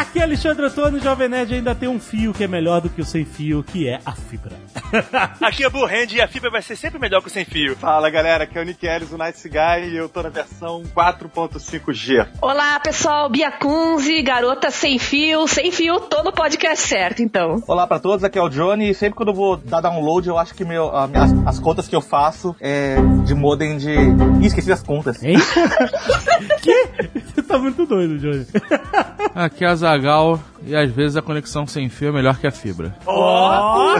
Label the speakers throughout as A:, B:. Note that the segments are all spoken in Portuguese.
A: Aqui é Alexandre Antônio, Jovem Nerd ainda tem um fio que é melhor do que o sem fio, que é a fibra.
B: Aqui é Blue Hand e a fibra vai ser sempre melhor que o sem fio.
C: Fala galera, aqui é o Nick Ellis, o Nice Guy, e eu tô na versão 4.5G.
D: Olá, pessoal, Bia Kunze, garota sem fio, sem fio, tô no podcast certo, então.
E: Olá pra todos, aqui é o Johnny e sempre quando eu vou dar download eu acho que meu, a- as, as contas que eu faço é de modem de... Ih, esqueci as contas.
A: Hein? que? Tá muito doido, Johnny.
F: Aqui é a Zagal e às vezes a conexão sem fio é melhor que a fibra.
A: Ó,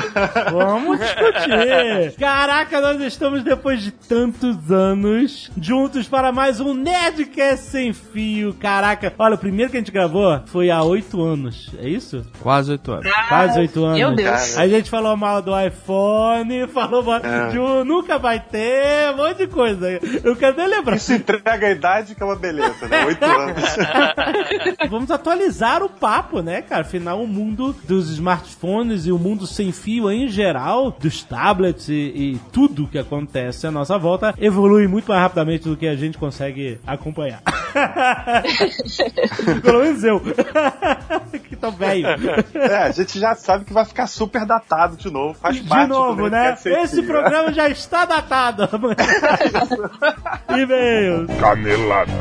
A: vamos discutir. Caraca, nós estamos depois de tantos anos juntos para mais um Nerdcast sem fio. Caraca, olha, o primeiro que a gente gravou foi há oito anos, é isso?
F: Quase oito anos.
A: Quase oito anos.
D: Meu Deus.
A: A gente falou mal do iPhone, falou mal de um, nunca vai ter, um monte de coisa. Eu quero nem lembrar.
C: Isso entrega a idade que é uma beleza, né? 8 anos.
A: Vamos atualizar o papo, né, cara? Afinal, o mundo dos smartphones e o mundo sem fio em geral, dos tablets e, e tudo que acontece à nossa volta, evolui muito mais rapidamente do que a gente consegue acompanhar. Pelo menos eu. que tô velho.
C: É, a gente já sabe que vai ficar super datado de novo. Faz
A: De
C: parte
A: novo, né?
C: Sem
A: Esse programa já está datado. E-mails.
G: Canelada.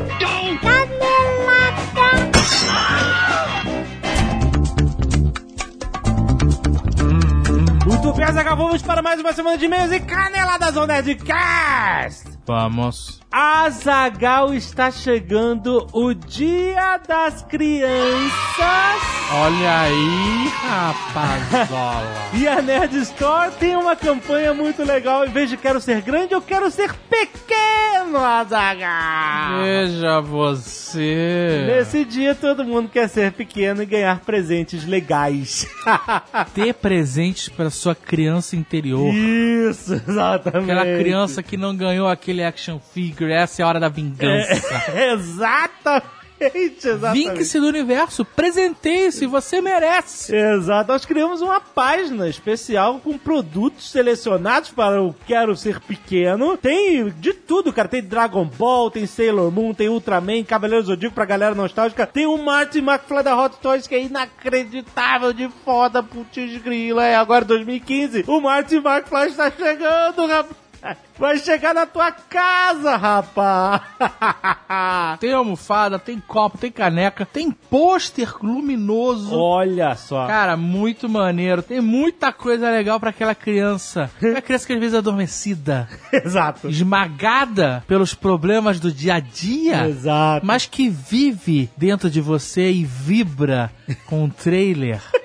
A: Muito bem, Zagal, vamos para mais uma semana de e-mails e caneladas on Nerdcast.
F: Vamos.
A: Azagal está chegando o Dia das Crianças
F: Olha aí, rapazola.
A: e a Nerd Store tem uma campanha muito legal. Em vez de quero ser grande, eu quero ser pequeno, Azagal.
F: Veja você.
A: Nesse dia todo mundo quer ser pequeno e ganhar presentes legais.
F: Ter presentes para sua criança interior.
A: Isso, exatamente.
F: Aquela criança que não ganhou aquele action figure, essa é a hora da vingança.
A: É, exatamente, exatamente.
F: Vinque-se do universo, presenteie-se, você merece.
A: Exato, nós criamos uma página especial com produtos selecionados para o Quero Ser Pequeno. Tem de tudo, cara. Tem Dragon Ball, tem Sailor Moon, tem Ultraman, Cavaleiro Zodíaco pra galera nostálgica. Tem o Martin McFly da Hot Toys, que é inacreditável de foda, putz grila. É agora 2015. O Martin McFly está chegando, rapaz. Vai chegar na tua casa, rapaz.
F: Tem almofada, tem copo, tem caneca, tem pôster luminoso.
A: Olha só.
F: Cara, muito maneiro. Tem muita coisa legal pra aquela criança. Aquela criança que às vezes é adormecida,
A: Exato.
F: esmagada pelos problemas do dia a dia,
A: Exato.
F: mas que vive dentro de você e vibra com um trailer.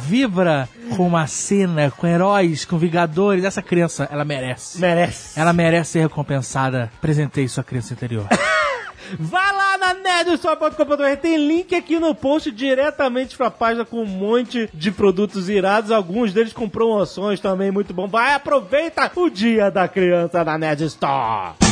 F: Vibra com uma cena, com heróis, com vingadores. Essa criança, ela merece.
A: Merece.
F: Ela merece ser recompensada. Presentei sua criança interior.
A: Vai lá na nerdstore.com.br, tem link aqui no post diretamente pra página com um monte de produtos irados, alguns deles com promoções também muito bom. Vai, aproveita o dia da criança na Nerd Store.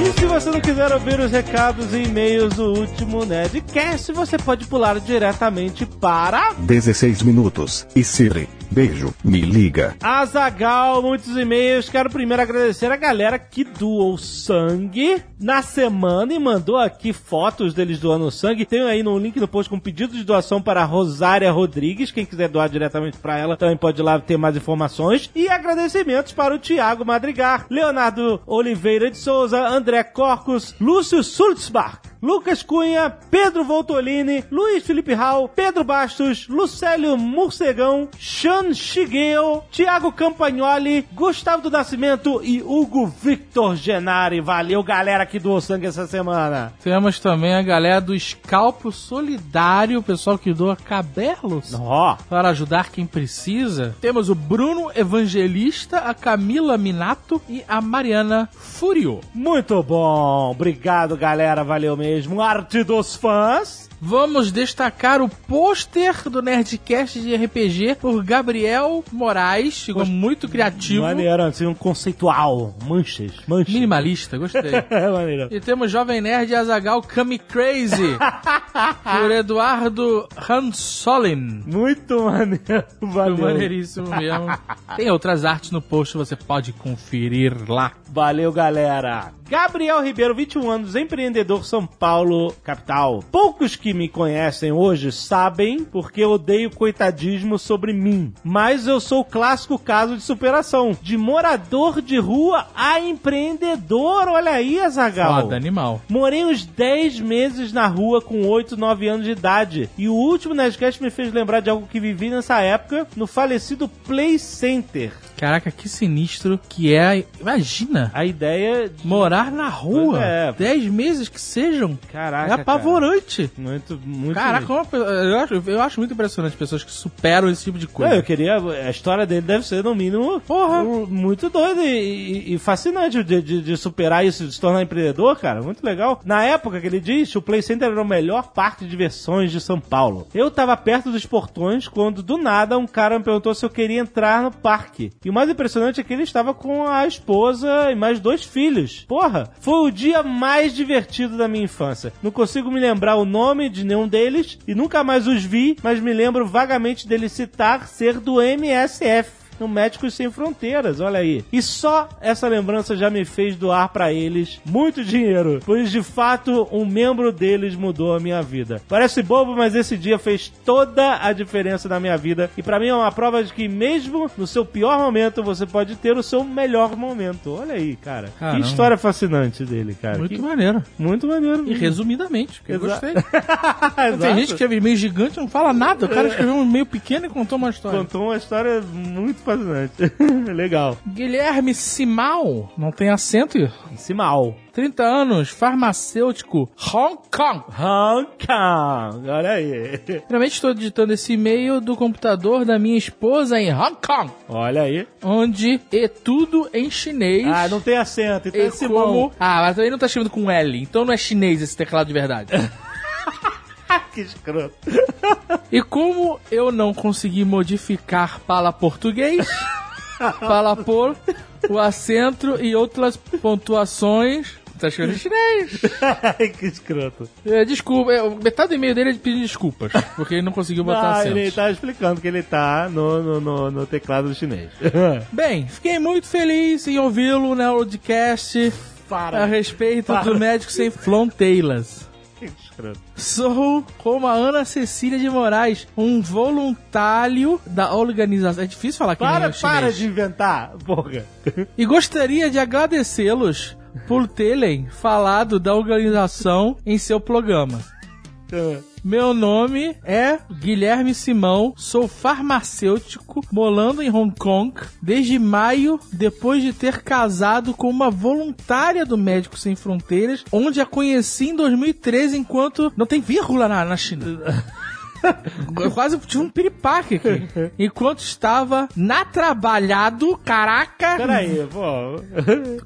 A: E se você não quiser ouvir os recados e e-mails do último Nerdcast, você pode pular diretamente para
G: 16 minutos. E Siri. Beijo. Me liga.
A: Azagal, muitos e-mails. Quero primeiro agradecer a galera que doou sangue na semana e mandou aqui fotos deles doando sangue. Tem aí no link no post com pedido de doação para Rosária Rodrigues. Quem quiser doar diretamente para ela também pode ir lá ter mais informações. E agradecimentos para o Tiago Madrigar, Leonardo Oliveira de Souza, André Corcos, Lúcio Sulzbach, Lucas Cunha, Pedro Voltolini, Luiz Felipe Hall, Pedro Bastos, Lucélio Morcegão, Sean Shigeo, Thiago Campagnoli, Gustavo do Nascimento e Hugo Victor Genari. Valeu, galera que doou sangue essa semana.
F: Temos também a galera do Escalpo Solidário, o pessoal que doa cabelos.
A: Ó,
F: Para ajudar quem precisa, temos o Bruno Evangelista, a Camila Minato e a Mariana Furio.
A: muito bom. Obrigado, galera. Valeu mesmo, arte dos fãs.
F: Vamos destacar o pôster do Nerdcast de RPG por Gabriel Moraes. Ficou muito criativo.
A: Maneiro, assim, um conceitual. Manchas, manchas.
F: Minimalista, gostei.
A: É maneiro.
F: E temos Jovem Nerd Azagal Kami Crazy por Eduardo Hansolin.
A: Muito maneiro. Valeu.
F: Maneiríssimo mesmo. Tem outras artes no post, você pode conferir lá.
A: Valeu, galera. Gabriel Ribeiro, 21 anos, empreendedor São Paulo, capital. Poucos que me conhecem hoje sabem porque eu odeio coitadismo sobre mim. Mas eu sou o clássico caso de superação. De morador de rua a empreendedor. Olha aí, Azagal.
F: Foda, animal.
A: Morei uns 10 meses na rua com 8, 9 anos de idade. E o último Nerdcast me fez lembrar de algo que vivi nessa época no falecido Play Center.
F: Caraca, que sinistro que é. Imagina,
A: A ideia de...
F: morar na rua.
A: É.
F: 10 meses que sejam.
A: Caraca,
F: é apavorante.
A: Muito, muito.
F: Caraca, eu, acho, eu acho muito impressionante pessoas que superam esse tipo de
A: Não,
F: coisa.
A: eu queria. A história dele deve ser, no mínimo,
F: Porra.
A: muito doida e, e- e fascinante de, de- de superar isso, de se tornar empreendedor, cara. Muito legal. Na época que ele disse, o Play Center era o melhor parque de diversões de São Paulo. Eu tava perto dos portões quando, do nada, um cara me perguntou se eu queria entrar no parque. E o mais impressionante é que ele estava com a esposa e mais dois filhos. Porra, foi o dia mais divertido da minha infância. Não consigo me lembrar o nome de nenhum deles e nunca mais os vi, mas me lembro vagamente dele citar ser do MSF. No Médicos Sem Fronteiras, olha aí. E só essa lembrança já me fez doar pra eles muito dinheiro, pois de fato um membro deles mudou a minha vida. Parece bobo, mas esse dia fez toda a diferença na minha vida e pra mim é uma prova de que mesmo no seu pior momento você pode ter o seu melhor momento. Olha aí, cara.
F: Caramba.
A: Que história fascinante dele, cara.
F: Muito
A: Que-
F: maneiro.
A: muito maneiro.
F: E resumidamente, que eu gostei. Tem gente que escreve e-mail gigante não fala nada. O cara escreveu um e-mail pequeno e contou uma história.
A: contou uma história muito fascinante. Legal.
F: Guilherme Simal, não tem acento,
A: Simal.
F: 30 anos, farmacêutico, Hong Kong.
A: Hong Kong. Olha aí.
F: Realmente estou digitando esse e-mail do computador da minha esposa em Hong Kong,
A: Olha aí.
F: onde é tudo em chinês.
A: Ah, não tem acento. Então
F: e
A: é Simão.
F: como... Ah, mas também não tá escrevendo com L, então não é chinês esse teclado de verdade.
A: que escroto.
F: E como eu não consegui modificar para português, para pôr o acento e outras pontuações, tá escrito em chinês.
A: Que escroto.
F: É, desculpa, é, metade do e-mail dele é de pedir desculpas, porque ele não conseguiu botar
A: Ah,
F: acento.
A: ele tá explicando que ele tá no, no, no, no teclado chinês.
F: Bem, fiquei muito feliz em ouvi-lo na podcast a respeito
A: Para.
F: do Médico Sem Fronteiras. Sou como a Ana Cecília de Moraes, um voluntário da organização. É difícil falar que
A: Para,
F: chinês.
A: para de inventar, porra.
F: E gostaria de agradecê-los por terem falado da organização em seu programa. Meu nome é Guilherme Simão, sou farmacêutico, morando em Hong Kong desde maio, depois de ter casado com uma voluntária do Médicos Sem Fronteiras, onde a conheci em 2013, enquanto não tem vírgula na, na China. Eu quase tive um piripaque aqui. Enquanto estava na trabalhado, caraca,
A: Peraí, pô.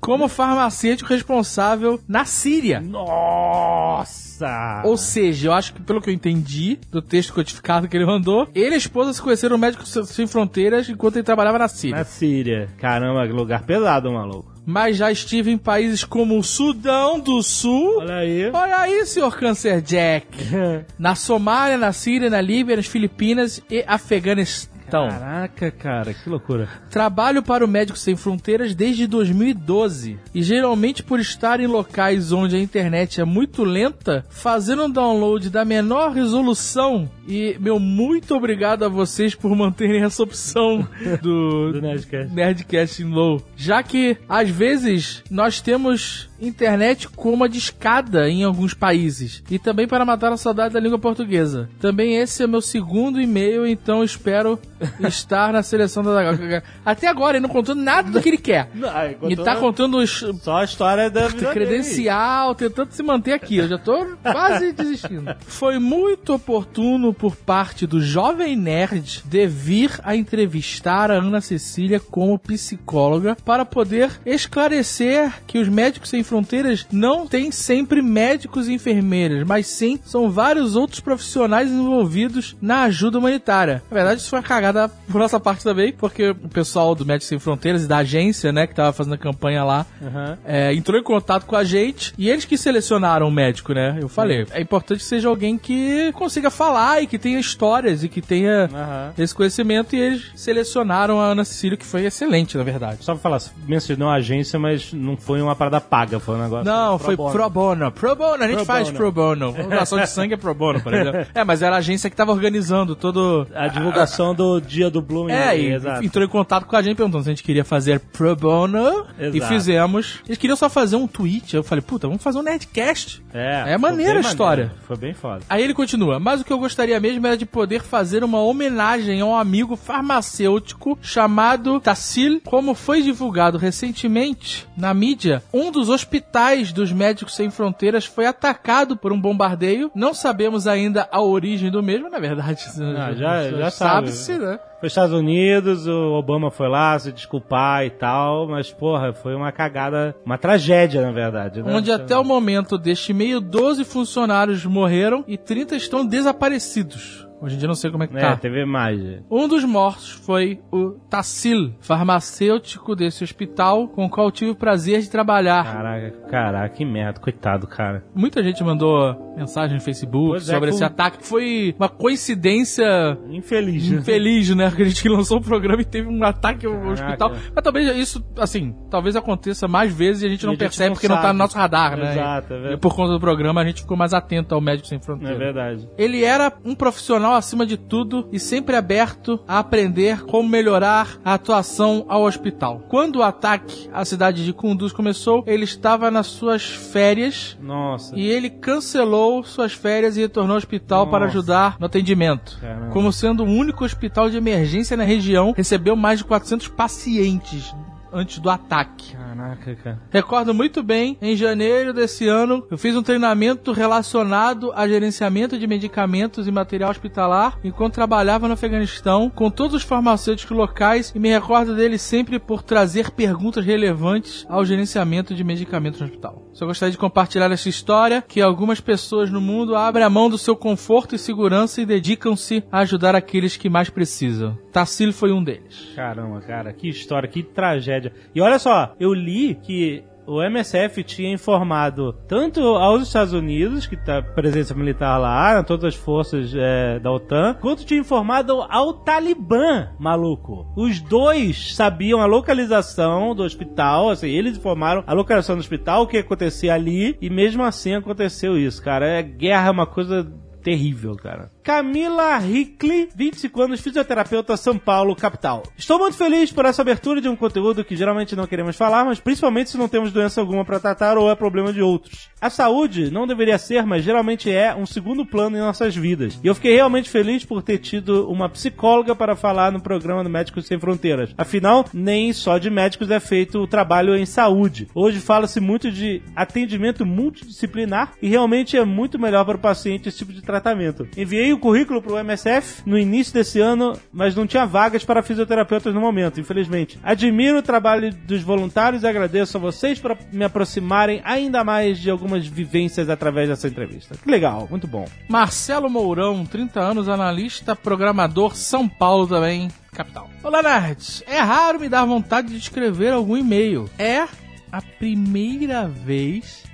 F: como farmacêutico responsável na Síria.
A: Nossa!
F: Ou seja, eu acho que pelo que eu entendi do texto codificado que ele mandou, ele e a esposa se conheceram no Médicos Sem Fronteiras enquanto ele trabalhava na Síria.
A: Na Síria. Caramba, que lugar pesado, maluco.
F: Mas já estive em países como o Sudão do Sul.
A: Olha aí.
F: Olha aí, senhor Cancer Jack. Na Somália, na Síria, na Líbia, nas Filipinas e Afeganistão.
A: Caraca, cara, que loucura.
F: Trabalho para o Médicos Sem Fronteiras desde 2012 e geralmente por estar em locais onde a internet é muito lenta, fazendo um download da menor resolução e meu muito obrigado a vocês por manterem essa opção do,
A: Do Nerdcast.
F: Nerdcast em low, já que às vezes nós temos internet com uma discada em alguns países e também para matar a saudade da língua portuguesa. Também esse é meu segundo e-mail, então espero estar na seleção da Zagal. Até agora ele não contou nada do que ele quer.
A: Ai,
F: Ele tá contando os
A: Só a história da vida dele.
F: credencial, tentando se manter aqui. Eu já tô quase desistindo. Foi muito oportuno por parte do Jovem Nerd de vir a entrevistar a Ana Cecília como psicóloga para poder esclarecer que os Médicos Sem Fronteiras não têm sempre médicos e enfermeiras, mas sim são vários outros profissionais envolvidos na ajuda humanitária. Na verdade, isso foi uma cagada por nossa parte também, porque o pessoal do Médicos Sem Fronteiras e da agência, né, que tava fazendo a campanha lá,
A: Aham.
F: é, entrou em contato com a gente e eles que selecionaram o médico, né? Eu falei, é importante que seja alguém que consiga falar e que tenha histórias e que tenha
A: Aham.
F: esse conhecimento e eles selecionaram a Ana Cecília, que foi excelente, na verdade.
A: Só pra falar, mencionou a agência, mas não foi uma parada paga, foi um negócio.
F: Não,
A: pro
F: foi
A: bono.
F: pro bono. Pro bono, a gente
A: Pro
F: faz
A: bono.
F: pro bono. Doação de sangue é pro bono, por exemplo. É, mas era a agência que tava organizando todo...
A: A divulgação do dia do Bloom.
F: É, e
A: exato.
F: entrou em contato com a gente perguntando se a gente queria fazer pro bono e
A: Exato.
F: fizemos. Eles queriam só fazer um tweet. Eu falei, puta, vamos fazer um Nerdcast.
A: É,
F: É maneira a história.
A: maneiro. Foi bem foda.
F: Aí ele continua, mas o que eu gostaria mesmo era de poder fazer uma homenagem a um amigo farmacêutico chamado Tassil. Como foi divulgado recentemente na mídia, um dos hospitais dos Médicos Sem Fronteiras foi atacado por um bombardeio. Não sabemos ainda a origem do mesmo, na verdade.
A: Ah, já- já sabe.
F: sabe-se, né?
A: Foi Estados Unidos, o Obama foi lá se desculpar e tal, mas porra, foi uma cagada, uma tragédia na verdade. Né?
F: Onde até o momento deste e-mail, 12 funcionários morreram e 30 estão desaparecidos. Hoje em dia não sei como é que
A: É,
F: tá.
A: teve mais.
F: Um dos mortos foi o Tassil, farmacêutico desse hospital, com o qual tive o prazer de trabalhar.
A: Caraca, caraca, que merda, coitado, cara.
F: Muita gente mandou mensagem no Facebook
A: Pois é,
F: sobre
A: foi
F: esse ataque. Foi uma coincidência
A: Infeliz. né?
F: infeliz, né? Que a gente lançou o programa e teve um ataque ao
A: Caraca.
F: hospital. Mas talvez isso, assim, talvez aconteça mais vezes e a gente
A: E
F: não
A: a gente
F: percebe
A: não
F: porque não tá
A: sabe.
F: no nosso radar, né?
A: Exato, é
F: E
A: verdade.
F: por conta do programa a gente ficou mais atento ao Médico Sem
A: É
F: Fronteiras.
A: verdade.
F: Ele era um profissional acima de tudo e sempre aberto a aprender como melhorar a atuação ao hospital. Quando o ataque à cidade de Kunduz começou, ele estava nas suas férias
A: Nossa.
F: e ele cancelou suas férias e retornou ao hospital para
A: Nossa.
F: ajudar no atendimento.
A: Caramba.
F: Como sendo o único hospital de emergência na região, recebeu mais de 400 pacientes antes do ataque.
A: Caraca, cara.
F: Recordo muito bem, em janeiro desse ano, eu fiz um treinamento relacionado a gerenciamento de medicamentos e material hospitalar enquanto trabalhava no Afeganistão com todos os farmacêuticos locais e me recordo dele sempre por trazer perguntas relevantes ao gerenciamento de medicamentos no hospital. Só gostaria de compartilhar essa história que algumas pessoas no mundo abrem a mão do seu conforto e segurança e dedicam-se a ajudar aqueles que mais precisam. Tassil foi um deles.
A: Caramba, cara, que história, que tragédia. E olha só, eu li que o MSF tinha informado tanto aos Estados Unidos, que tá presença militar lá, todas as forças é, da OTAN, quanto tinha informado ao Talibã, maluco. Os dois sabiam a localização do hospital, assim, eles informaram a localização do hospital, o que acontecia ali, e mesmo assim aconteceu isso, cara. É guerra, é uma coisa terrível, cara. Camila Hickley, 25 anos, fisioterapeuta, São Paulo, capital. Estou muito feliz por essa abertura de um conteúdo que geralmente não queremos falar, mas principalmente se não temos doença alguma para tratar ou é problema de outros. A saúde não deveria ser, mas geralmente é um segundo plano em nossas vidas. E eu fiquei realmente feliz por ter tido uma psicóloga para falar no programa do Médicos Sem Fronteiras. Afinal, nem só de médicos é feito o trabalho em saúde. Hoje fala-se muito de atendimento multidisciplinar e realmente é muito melhor para o paciente esse tipo de tratamento. Enviei o currículo para o MSF no início desse ano, mas não tinha vagas para fisioterapeutas no momento, infelizmente. Admiro o trabalho dos voluntários e agradeço a vocês por me aproximarem ainda mais de algumas vivências através dessa entrevista. Que legal, muito bom.
F: Marcelo Mourão, 30 anos, analista, programador, São Paulo também, capital. Olá, nerds! É raro me dar vontade de escrever algum e-mail. É a primeira vez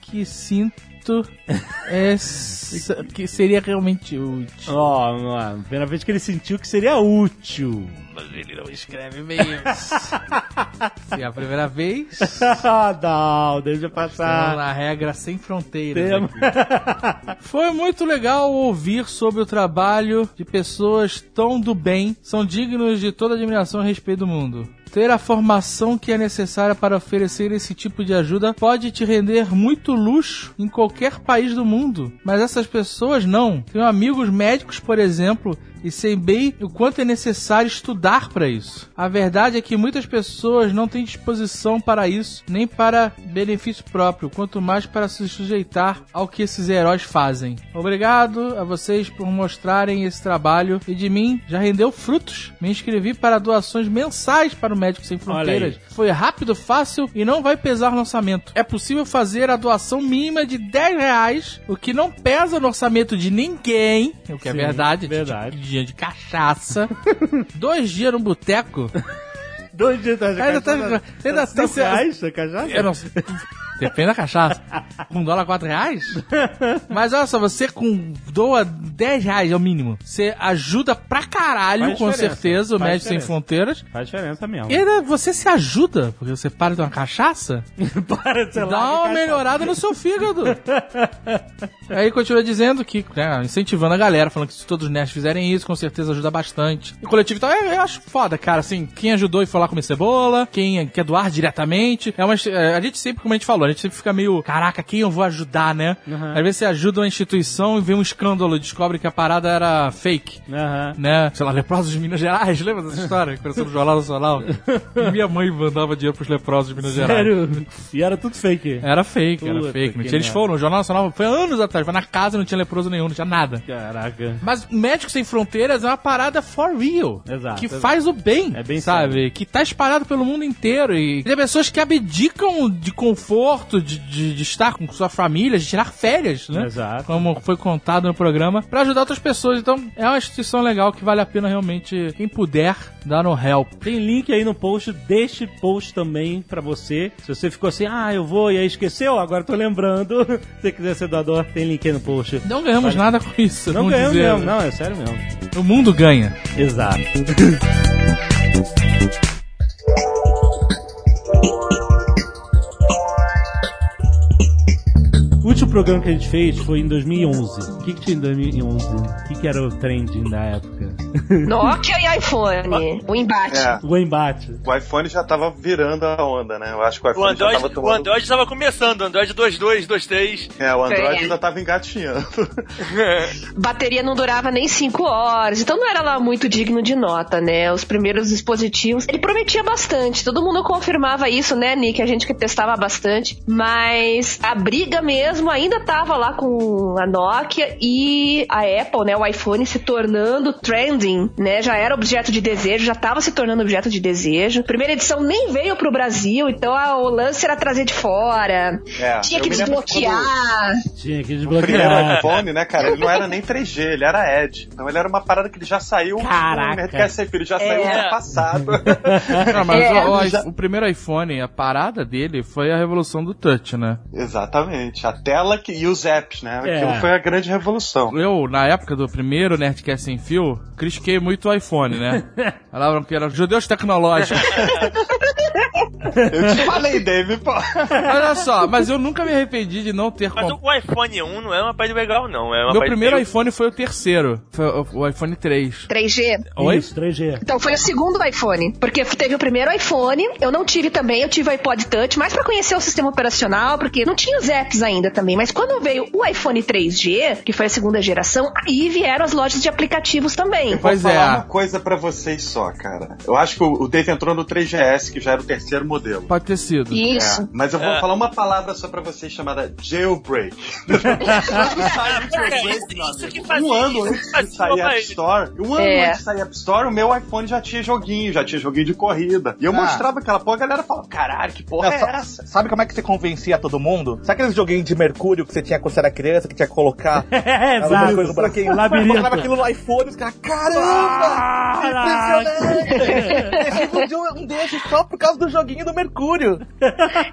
F: que sinto essa- que seria realmente útil.
A: Ó, mano, primeira vez que ele sentiu que seria útil.
F: Mas ele não escreve e-mails. Se é a primeira vez,
A: Ah, não, deixa passar.
F: na regra sem fronteiras. Foi muito legal ouvir sobre o trabalho de pessoas tão do bem, são dignos de toda admiração e respeito do mundo. Ter a formação que é necessária para oferecer esse tipo de ajuda pode te render muito luxo em qualquer país do mundo. Mas essas pessoas não. Tenho amigos médicos, por exemplo, e sei bem o quanto é necessário estudar para isso. A verdade é que muitas pessoas não têm disposição para isso, nem para benefício próprio, quanto mais para se sujeitar ao que esses heróis fazem. Obrigado a vocês por mostrarem esse trabalho e de mim já rendeu frutos. Me inscrevi para doações mensais para o Médico Sem Fronteiras. Foi rápido, fácil e não vai pesar no orçamento. É possível fazer a doação mínima de 10 reais, o que não pesa no orçamento de ninguém, o que é
A: Sim,
F: verdade,
A: verdade.
F: De, de cachaça. Dois dias no boteco.
A: Dois dias de
F: Ainda tá-
A: cachaça.
F: ainda tá-
A: Cinco reais a cachaça?
F: Eu não sei. Depende da cachaça. Um dólar, quatro reais? Mas olha só, você com doa 10 reais é o mínimo. Você ajuda pra caralho,
A: Faz
F: com
A: diferença.
F: certeza, o
A: Faz
F: Médicos Sem
A: diferença.
F: Fronteiras.
A: Faz diferença mesmo.
F: E ainda você se ajuda, porque você para de uma cachaça,
A: Para, sei lá,
F: dá
A: de
F: uma melhorada no seu fígado. Aí continua dizendo que, né, incentivando a galera, falando que se todos os nerds fizerem isso, com certeza ajuda bastante. E coletivo e tal, eu, eu acho foda, cara, assim, quem ajudou e foi lá comer cebola, quem quer doar diretamente, é uma, é, a gente sempre, como a gente falou, a gente sempre fica meio, caraca, quem eu vou ajudar, né?
A: Uhum.
F: Às vezes você ajuda uma instituição e vê um escândalo, descobre que a parada era fake.
A: Aham.
F: Né? Sei lá, leprosos de Minas Gerais, lembra dessa história? Que apareceu no Jornal Nacional. E minha mãe mandava dinheiro pros leprosos de Minas Gerais.
A: Sério? E era tudo fake.
F: Era fake, era
A: Puta
F: fake. Não
A: que
F: tinha, eles foram, o Jornal Nacional foi anos atrás, foi na casa, não tinha leproso nenhum, não tinha nada.
A: Caraca.
F: Mas Médicos Sem Fronteiras é uma parada for real.
A: Exato,
F: Que
A: exato.
F: faz o bem.
A: É bem
F: sabe?
A: sério.
F: Que tá espalhado pelo mundo inteiro. E tem pessoas que abdicam de conforto, de, de, de estar com sua família, de tirar férias, né?
A: Exato.
F: Como foi contado no programa, pra ajudar outras pessoas. Então, é uma instituição legal que vale a pena realmente, quem puder, dar no help.
A: Tem link aí no post deste post também pra você. Se você ficou assim, ah, eu vou e aí esqueceu, agora tô lembrando. Se você quiser ser doador, tem link aí no post.
F: Não ganhamos
A: Vale.
F: nada com isso.
A: Não ganhamos
F: dizer.
A: mesmo, não, é sério mesmo.
F: O mundo ganha.
A: Exato. programa que a gente fez foi em 2011. O que, que tinha em 2011? O que, que era o trending da época?
D: Nokia e iPhone. O embate.
C: É,
A: O embate.
C: o iPhone já tava virando a onda, né? Eu acho que o
B: O
C: iPhone já
B: Android,
C: tava
B: o
C: tomando...
B: Android estava começando, o Android 2.2, 2.3.
C: É, o Android
D: É.
C: ainda tava engatinhando.
D: Bateria não durava nem 5 horas, então não era lá muito digno de nota, né? Os primeiros dispositivos. Ele prometia bastante, todo mundo confirmava isso, né, Nick? A gente que testava bastante. Mas a briga mesmo ainda tava lá com a Nokia e a Apple, né? O iPhone se tornando trending, né? Já era objeto de desejo, já tava se tornando objeto de desejo. Primeira edição nem veio pro Brasil, então a, o lance era trazer de fora.
C: É,
D: Tinha que desbloquear.
A: Tinha que
C: O primeiro
A: desbloquear.
C: iPhone, né, cara, ele não era nem 3G, ele era Edge. Então ele era uma parada que ele já saiu
A: Caraca.
C: Sem Fio, ele já saiu
D: É.
C: ano passado.
F: Não, mas
D: É.
F: o, o- o primeiro iPhone, a parada dele foi a revolução do touch, né?
C: Exatamente. A tela que, e os apps, né?
A: É.
C: Aquilo foi a grande revolução.
F: Eu, na época do primeiro Nerdcast Sem Fio, critiquei muito o iPhone, né? Falavam que eram judeus tecnológicos.
C: Eu te falei, Dave, pô.
F: Olha só, mas eu nunca me arrependi de não ter
B: Mas
F: comprado.
B: o iPhone 1 não é uma parte legal, não. É uma
F: Meu primeiro
B: meio-
F: iPhone foi o terceiro. Foi o, iPhone 3.
D: 3G.
F: Oi?
A: Isso, 3G.
D: Então foi o segundo iPhone, porque teve o primeiro iPhone, eu não tive também, eu tive o iPod Touch, mais pra conhecer o sistema operacional, porque não tinha os apps ainda também, mas quando veio o iPhone 3G, que foi a segunda geração, aí vieram as lojas de aplicativos também.
C: Eu vou
F: Pois
C: falar
F: é.
C: uma coisa pra vocês só, cara. Eu acho que o o Dave entrou no 3GS, que já era o terceiro modelo.
F: Pode ter sido.
D: Isso.
C: É, mas eu vou
B: É.
C: falar uma palavra só pra vocês chamada jailbreak. Um ano antes de sair App Store, um ano
D: É.
C: antes de sair App Store, o meu iPhone já tinha joguinho, já tinha joguinho de corrida. E eu
E: Ah.
C: mostrava aquela porra, a galera falava, caralho, que porra
E: Não,
C: é
E: sa-
C: essa?
E: Sabe como é que você convencia todo mundo? Sabe aqueles joguinhos de mercúrio que você tinha quando você era criança, que tinha que colocar
A: É,
E: alguma
A: exato.
E: coisa no buraquinho?
A: Labirinto.
E: Colocava aquilo no iPhone e os caras, caramba! Impressionante! Um um desses só por causa do joguinho do mercúrio.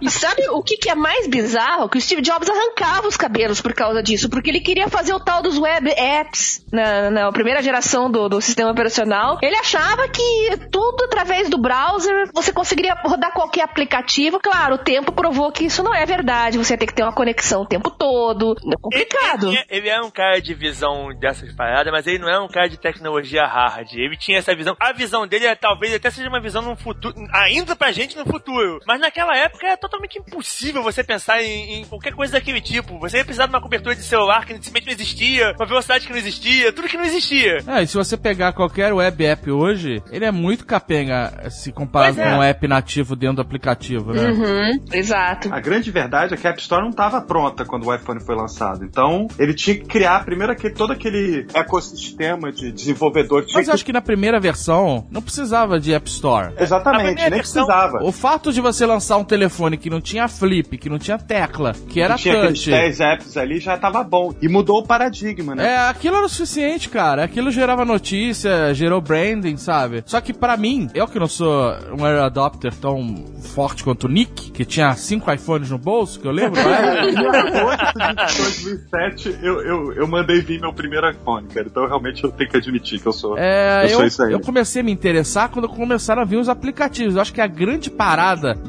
D: E sabe o que, que é mais bizarro? Que o Steve Jobs arrancava os cabelos por causa disso, porque ele queria fazer o tal dos web apps na, na primeira geração do, do sistema operacional. Ele achava que tudo através do browser você conseguiria rodar qualquer aplicativo. Claro, o tempo provou que isso não é verdade. Você tem que ter uma conexão o tempo todo. É complicado.
B: Ele, ele é um cara de visão dessas paradas, mas ele não é um cara de tecnologia hard. Ele tinha essa visão. A visão dele é, talvez até seja uma visão no futuro, ainda pra gente no futuro. Mas naquela época era totalmente impossível você pensar em, em qualquer coisa daquele tipo. Você ia precisar de uma cobertura de celular que simplesmente não existia, uma velocidade que não existia, tudo que não existia.
F: É, e se você pegar qualquer web app hoje, ele é muito capenga se comparado
B: é.
F: com um app nativo dentro do aplicativo, né?
D: Uhum, exato.
C: A grande verdade é que a App Store não estava pronta quando o iPhone foi lançado. Então, ele tinha que criar primeiro aquele, todo aquele ecossistema de desenvolvedor.
F: Mas eu acho que na primeira versão não precisava de App Store.
C: Exatamente, nem
B: versão-
C: precisava.
F: O fato de você lançar um telefone que não tinha flip, que não tinha tecla, que era
C: tinha aqueles
F: touch.
C: 10 apps ali, já tava bom. E mudou o paradigma, né?
F: É, aquilo era o suficiente, cara. Aquilo gerava notícia, gerou branding, sabe? Só que pra mim, eu que não sou um early adopter tão forte quanto o Nick, que tinha cinco iPhones no bolso, que eu lembro, né?
C: Em agosto de 2007, eu, eu, eu mandei vir meu primeiro iPhone, cara. Então, realmente, eu tenho que admitir que eu sou,
F: É,
C: eu
F: eu,
C: sou isso aí.
F: eu comecei a me interessar quando começaram a vir os aplicativos. Eu acho que a grande parada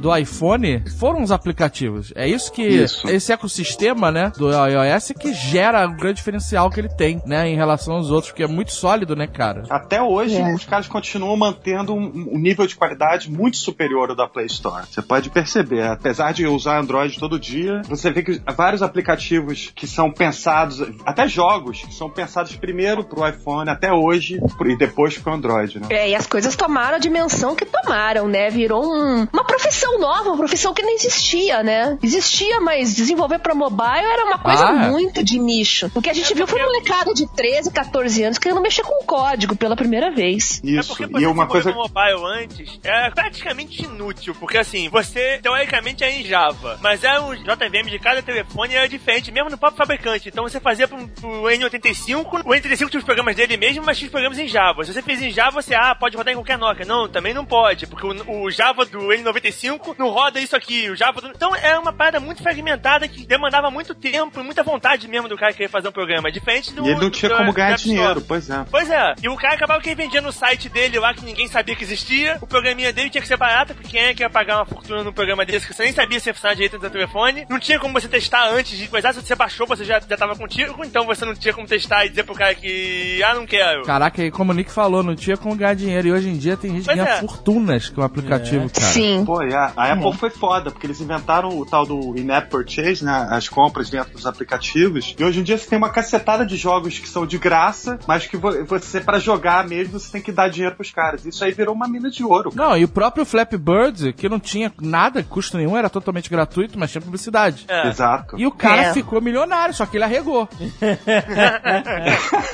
F: do iPhone foram os aplicativos. É isso que
C: Isso.
F: esse ecossistema, né, do iOS que gera o grande diferencial que ele tem, né, em relação aos outros, porque é muito sólido, né, cara?
C: Até hoje,
D: É.
C: os caras continuam mantendo um, nível de qualidade muito superior ao da Play Store. Você pode perceber, apesar de eu usar Android todo dia, você vê que vários aplicativos que são pensados, até jogos que são pensados primeiro pro iPhone, até hoje, e depois pro Android, né?
D: É, e as coisas tomaram a dimensão que tomaram, né? Virou um- uma profissão nova, uma profissão que não existia, né? Existia, mas desenvolver pra mobile era uma coisa
F: Ah.
D: muito de nicho. O que a gente viu foi uma molecada de 13, 14 anos querendo mexer com o código pela primeira vez.
B: É
C: Isso.
B: porque
C: e
B: você
C: uma coisa.
B: no mobile antes era praticamente inútil, porque assim, você teoricamente é em Java, mas é um JVM de cada telefone era diferente, mesmo no próprio fabricante. Então você fazia pro, pro N85, o N85 tinha os programas dele mesmo, mas tinha os programas em Java. Se você fez em Java, você, ah, pode rodar em qualquer Nokia. Não, também não pode, porque o, o Java do N95 não roda isso aqui, o Java do... Então é uma parada muito fragmentada que demandava muito tempo e muita vontade mesmo do cara querer fazer um programa. Diferente do.
C: E ele não tinha
B: do-
C: como
B: do
C: ganhar dinheiro, pois é.
B: Pois é, e o cara acabava que ele vendia no site dele lá que ninguém sabia que existia. O programinha dele tinha que ser barato, porque quem é que ia pagar uma fortuna num programa desse que você nem sabia se ia funcionar direito no seu telefone? Não tinha como você testar antes de coisar, se você baixou, você já, já tava contigo, então você não tinha como testar e dizer pro cara que, ah, não quero.
F: Caraca, e como o Nick falou, não tinha como ganhar dinheiro. E hoje em dia tem gente que
B: Pois
F: ganha
B: é.
F: fortunas com o aplicativo, cara.
D: Sim.
C: Pô, e a, a Apple foi foda, porque eles inventaram o tal do in-app purchase, né? As compras dentro dos aplicativos. E hoje em dia você tem uma cacetada de jogos que são de graça, mas que vo- você, pra jogar mesmo, você tem que dar dinheiro pros caras. Isso aí virou uma mina de ouro. cara.
F: Não, e o próprio Flappy Bird, que não tinha nada, custo nenhum, era totalmente gratuito, mas tinha publicidade.
B: É.
C: Exato.
F: E o cara
D: É.
F: ficou milionário, só que ele arregou.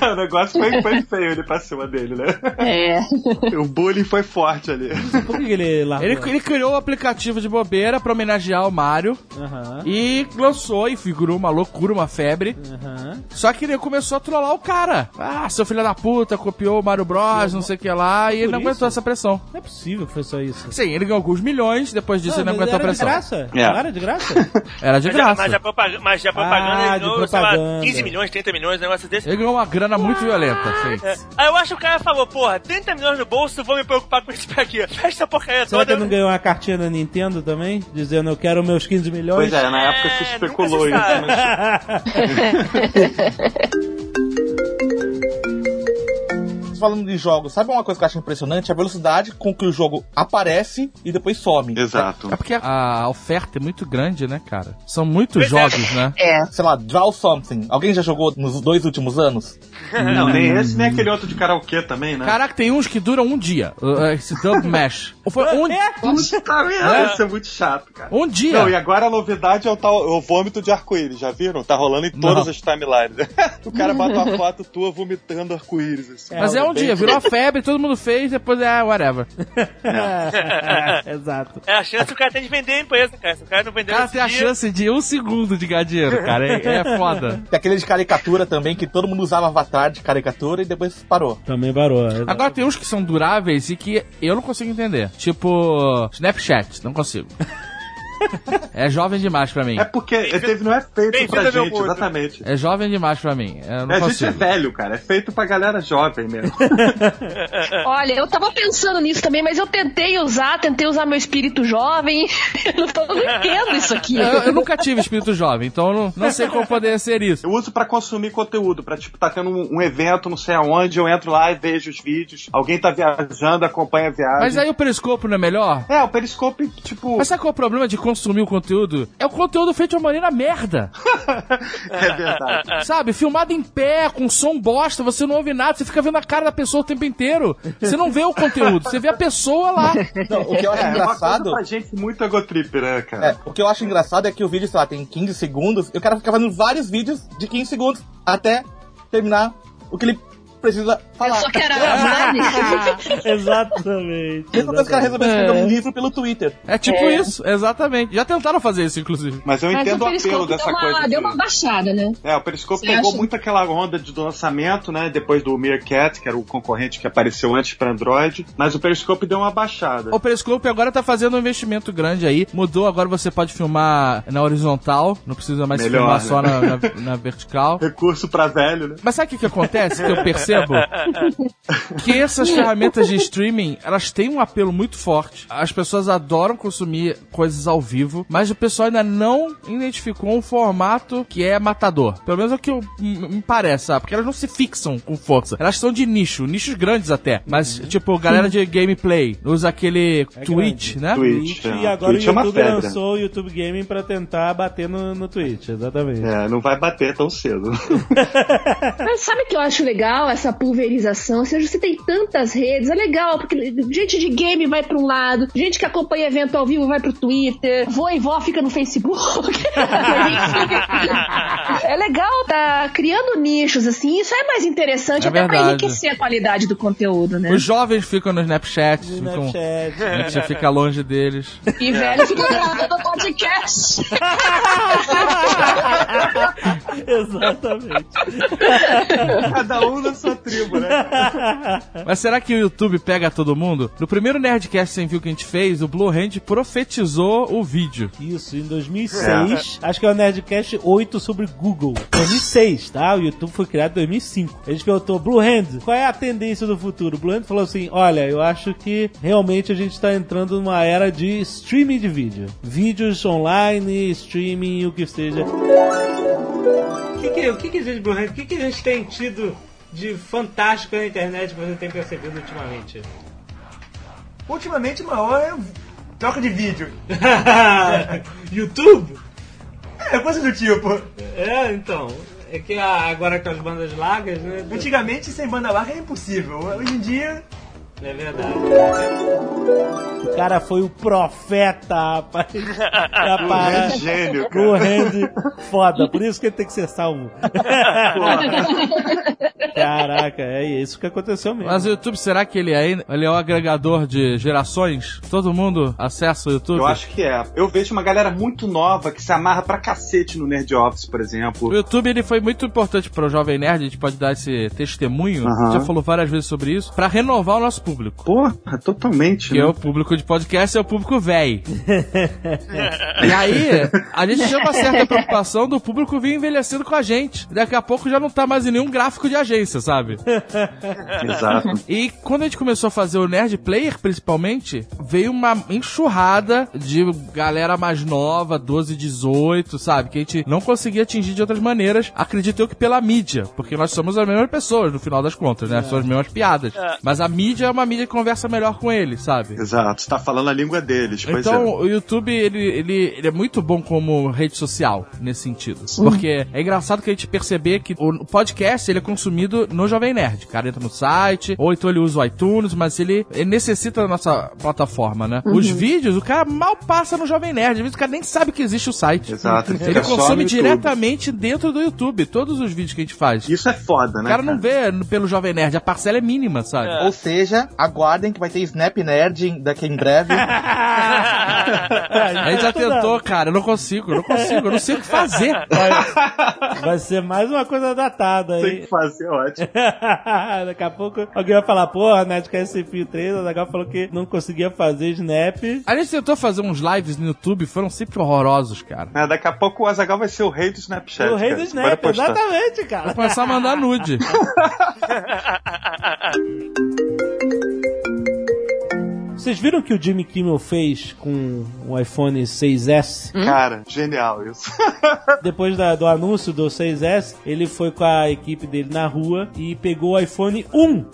C: o negócio foi, foi feio ele pra cima dele, né?
D: É.
C: O bullying foi forte ali.
A: Por que que ele largou?
F: Ele, ele criou o aplicativo de bobeira pra homenagear o Mario
A: Aham,
F: e lançou e figurou uma loucura, uma febre.
A: aham.
F: Só que ele começou a trollar o cara. Ah, seu filho da puta copiou o Mario Bros, não sei o que lá, e ele não aguentou essa pressão.
A: Não é possível que foi só isso.
F: Sim, ele ganhou alguns milhões, depois disso ele não aguentou a
A: era de
F: pressão.
A: graça?
C: É.
A: Não era de graça?
F: Era de
B: Mas,
F: graça.
B: mas a propaganda, mas a propaganda
A: Ah,
B: ele
A: de
B: ganhou, sei lá,
A: propaganda.
B: 15 milhões, 30 milhões, um negócio desse.
F: Ele ganhou uma grana muito violenta,
B: É.
F: sim.
B: Aí eu acho que o cara falou, porra, 30 milhões no bolso, vou me preocupar com isso pra quê? Fecha essa porcaria
A: Será que
B: toda.
A: ele não ganhou uma cartinha da Nintendo também? Dizendo eu quero meus 15 milhões?
C: Pois é, na época se
B: É,
C: especulou isso.
E: Falando de jogos, sabe uma coisa que eu acho impressionante? A velocidade com que o jogo aparece e depois some.
C: Exato.
F: É porque a oferta é muito grande, né, cara? São muitos
B: Pois é.
F: jogos, né?
D: É.
E: Sei lá, Draw Something. Alguém já jogou nos dois últimos anos?
C: Não, nem esse, nem aquele outro de karaokê também, né?
F: Caraca, tem uns que duram um dia. Uh, Esse Dub Mesh. Foi um,
C: Puta merda, isso é muito chato, cara.
F: um dia.
C: Não, e agora a novidade é o, tal, o vômito de arco-íris, já viram? Tá rolando em todas
F: Não.
C: as timelines. o cara bota uma foto tua vomitando arco-íris. Assim.
F: Mas é um dia, virou uma febre, todo mundo fez, depois é whatever.
A: Exato.
B: É a chance que o cara tem de vender a empresa, cara. Se o cara não
F: O
B: vendeu
F: cara tem a
B: dia-
F: chance de um segundo de ganhar dinheiro, cara. É, é foda.
E: Tem aquele de caricatura também, que todo mundo usava avatar de caricatura e depois parou.
A: Também varou.
F: Agora tem uns que são duráveis e que eu não consigo entender. Tipo, Snapchat, não consigo. É jovem demais pra mim.
C: É porque teve não é feito
B: bem-vindo
C: pra gente, exatamente.
F: É jovem demais pra mim. Eu não
C: a gente é velho, cara. É feito pra galera jovem mesmo.
D: Olha, eu tava pensando nisso também, mas eu tentei usar, tentei usar meu espírito jovem. Eu não, tô- não entendo isso aqui.
F: Eu, eu nunca tive espírito jovem, então eu não, não sei como poderia ser isso.
C: Eu uso pra consumir conteúdo, pra tipo, tá tendo um, um evento, não sei aonde, eu entro lá e vejo os vídeos. Alguém tá viajando, acompanha a viagem.
F: Mas aí o periscope não é melhor?
C: É, o Periscope, tipo,
F: Mas sabe qual é o problema de consumir o conteúdo? É o conteúdo feito de uma maneira merda.
C: é verdade.
F: Sabe? Filmado em pé, com som bosta, você não ouve nada, você fica vendo a cara da pessoa o tempo inteiro. Você não vê o conteúdo, você vê a pessoa lá.
E: Não, o que eu acho
C: É, uma
E: engraçado.
C: pra gente muito egotrip, né, cara?
E: É, o que eu acho engraçado é que o vídeo, sei lá, tem 15 segundos e o cara fica fazendo vários vídeos de 15 segundos até terminar o que precisa
D: Eu
E: falar.
D: só quero avisar nisso.
A: Exatamente.
E: Mesma coisa que cara resolveu escrever
F: É.
E: um livro pelo Twitter.
F: É tipo
D: É.
F: isso, exatamente. Já tentaram fazer isso, inclusive.
C: Mas eu
D: Mas
C: entendo
D: o
C: o apelo dessa
D: deu uma,
C: coisa.
D: deu
C: de-
D: uma baixada, né?
C: É, o Periscope
D: Você
C: pegou
D: acha?
C: muito aquela onda de, do lançamento, né? Depois do Meerkat, que era o concorrente que apareceu antes pra Android. Mas o Periscope deu uma baixada.
F: O Periscope agora tá fazendo um investimento grande aí. Mudou, agora você pode filmar na horizontal, não precisa mais
C: Melhor,
F: filmar
C: né?
F: só na, na- na vertical.
C: Recurso pra velho, né?
F: Mas sabe o que, que acontece? Que eu percebo? que essas ferramentas de streaming, elas têm um apelo muito forte. As pessoas adoram consumir coisas ao vivo, mas o pessoal ainda não identificou um formato que é matador. Pelo menos é o que eu- me parece, sabe? Porque elas não se fixam com força. Elas são de nicho, nichos grandes até. Mas, tipo, galera de gameplay usa aquele Twitch, né?
C: Twitch.
A: Twitch,
C: é.
A: e agora
C: Twitch
A: o
C: é uma
A: YouTube
C: pedra.
A: lançou o YouTube Gaming pra tentar bater no, no Twitch, exatamente.
C: É, não vai bater tão cedo.
D: Mas sabe o que eu acho legal, essa pulverização? Ou seja, você tem tantas redes, é legal, porque gente de game vai pra um lado, gente que acompanha evento ao vivo vai pro Twitter, vô e vó fica no Facebook. é legal, tá criando nichos, assim, isso é mais interessante,
F: É
D: até pra
F: verdade.
D: enriquecer a qualidade do conteúdo, né?
F: Os jovens ficam no Snapchat, ficam,
A: Snapchat.
F: a gente fica longe deles.
D: E velho fica gravando podcast.
A: Exatamente.
C: Cada um na sua tribo, né?
F: Mas será que o YouTube pega todo mundo? No primeiro Nerdcast sem viu que a gente fez, o Blue Hand profetizou o vídeo.
A: Isso, em 2006. Acho que é o Nerdcast 8 sobre Google. 2006, tá? O YouTube foi criado em 2005. A gente perguntou, Blue Hand, qual é a tendência do futuro? O Blue Hand falou assim, olha, eu acho que realmente a gente tá entrando numa era de streaming de vídeo. Vídeos online, streaming, o que seja. O que, que, o que, que a gente, Blue Hand, o que, que a gente tem tido de fantástico na internet que você tem percebido ultimamente?
H: Ultimamente, maior é troca de vídeo.
A: YouTube?
H: É coisa do tipo.
A: É, então. É que agora com as bandas largas, né?
H: Antigamente, sem banda larga é impossível. Hoje em dia,
A: É verdade. O cara foi o profeta, rapaz. Da
C: É
A: parada.
C: gênio, cara.
A: Hand foda, por isso que ele tem que ser salvo. Caraca, é isso que aconteceu mesmo.
F: Mas o YouTube, será que ele é, ele é o agregador de gerações? Todo mundo acessa o YouTube?
C: Eu acho que é. Eu vejo uma galera muito nova que se amarra pra cacete no Nerd Office, por exemplo.
F: O YouTube ele foi muito importante para o Jovem Nerd, a gente pode dar esse testemunho,
C: Aham.
F: já falou várias vezes sobre isso, para renovar o nosso público.
C: Porra, totalmente,
F: Que
C: né?
F: é o público de podcast, é o público velho. e aí, a gente tinha uma certa preocupação do público vir envelhecendo com a gente. Daqui a pouco já não tá mais em nenhum gráfico de agência, sabe?
C: Exato.
F: E quando a gente começou a fazer o Nerd Player, principalmente, veio uma enxurrada de galera mais nova, 12, 18, sabe? Que a gente não conseguia atingir de outras maneiras, acredito eu que pela mídia, porque nós somos as mesmas pessoas, no final das contas, né? São as mesmas piadas. Mas a mídia é uma mídia que conversa melhor com ele, sabe?
C: Exato. Você tá falando a língua deles. Pois
F: Então,
C: é.
F: o YouTube, ele, ele, ele é muito bom como rede social, nesse sentido. Porque é engraçado que a gente perceber que o podcast, ele é consumido no Jovem Nerd. O cara entra no site, ou então ele usa o iTunes, mas ele, ele necessita da nossa plataforma, né? Os vídeos, o cara mal passa no Jovem Nerd. Às vezes o cara nem sabe que existe o site.
C: Exato. Ele,
F: Ele consome diretamente dentro do YouTube, todos os vídeos que a gente faz.
C: Isso é foda,
F: O
C: né?
F: cara não vê pelo Jovem Nerd, a parcela é mínima, sabe?
E: Ou seja, aguardem que vai ter Snap Nerd daqui em breve.
F: A gente já tentou, cara. Eu não consigo, eu não consigo, eu não sei o que fazer.
A: Vai, vai ser mais uma coisa datada
C: Tem
A: aí.
C: que fazer, ótimo.
A: Daqui a pouco alguém vai falar, porra, Nerdcast sem fio 3, a Zagal falou que não conseguia fazer Snap.
F: A gente tentou fazer uns lives no YouTube, foram sempre horrorosos, cara.
C: É, daqui a pouco o Azagal vai ser o rei do Snapchat.
A: o rei do
C: cara.
A: Snap,
C: Bora postar.
A: exatamente, cara.
F: Vou começar a mandar nude.
A: Vocês viram que o Jimmy Kimmel fez com o iPhone 6S?
C: Cara, genial isso.
A: Depois da- do anúncio do 6S, ele foi com a equipe dele na rua e pegou o iPhone 1.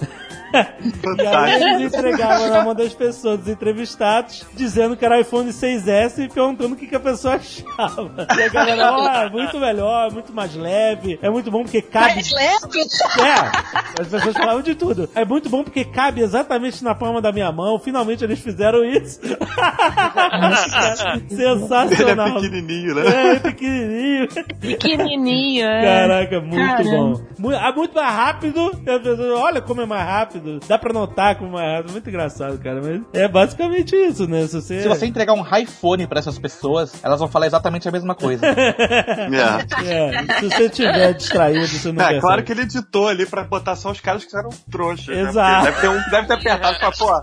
A: e aí ele entregava na mão das pessoas, dos entrevistados, dizendo que era iPhone 6S e perguntando o que, que a pessoa achava. E a galera, ó, é muito melhor, muito mais leve, é muito bom porque cabe.
D: Mais leve?
A: É, as pessoas falavam de tudo. É muito bom porque cabe exatamente na palma da minha mão. Finalmente eles fizeram isso.
C: Ele é
A: Sensacional.
C: pequenininho, né?
A: É, pequenininho.
D: Pequenininho, é.
A: Caraca, muito
D: Caramba.
A: bom. Muito, ah, muito mais rápido. Olha como é mais rápido. Dá pra notar como é mais rápido. Muito engraçado, cara. Mas é basicamente isso, né? Se você.
E: Se você entregar um iPhone pra essas pessoas, elas vão falar exatamente a mesma coisa.
C: É.
A: É, se você tiver distraído, você não
C: É,
A: percebe.
C: claro que ele editou ali pra botar só os caras que eram trouxas. né?
A: Exato.
C: Porque Deve ter, um, deve ter apertado e falar, pô,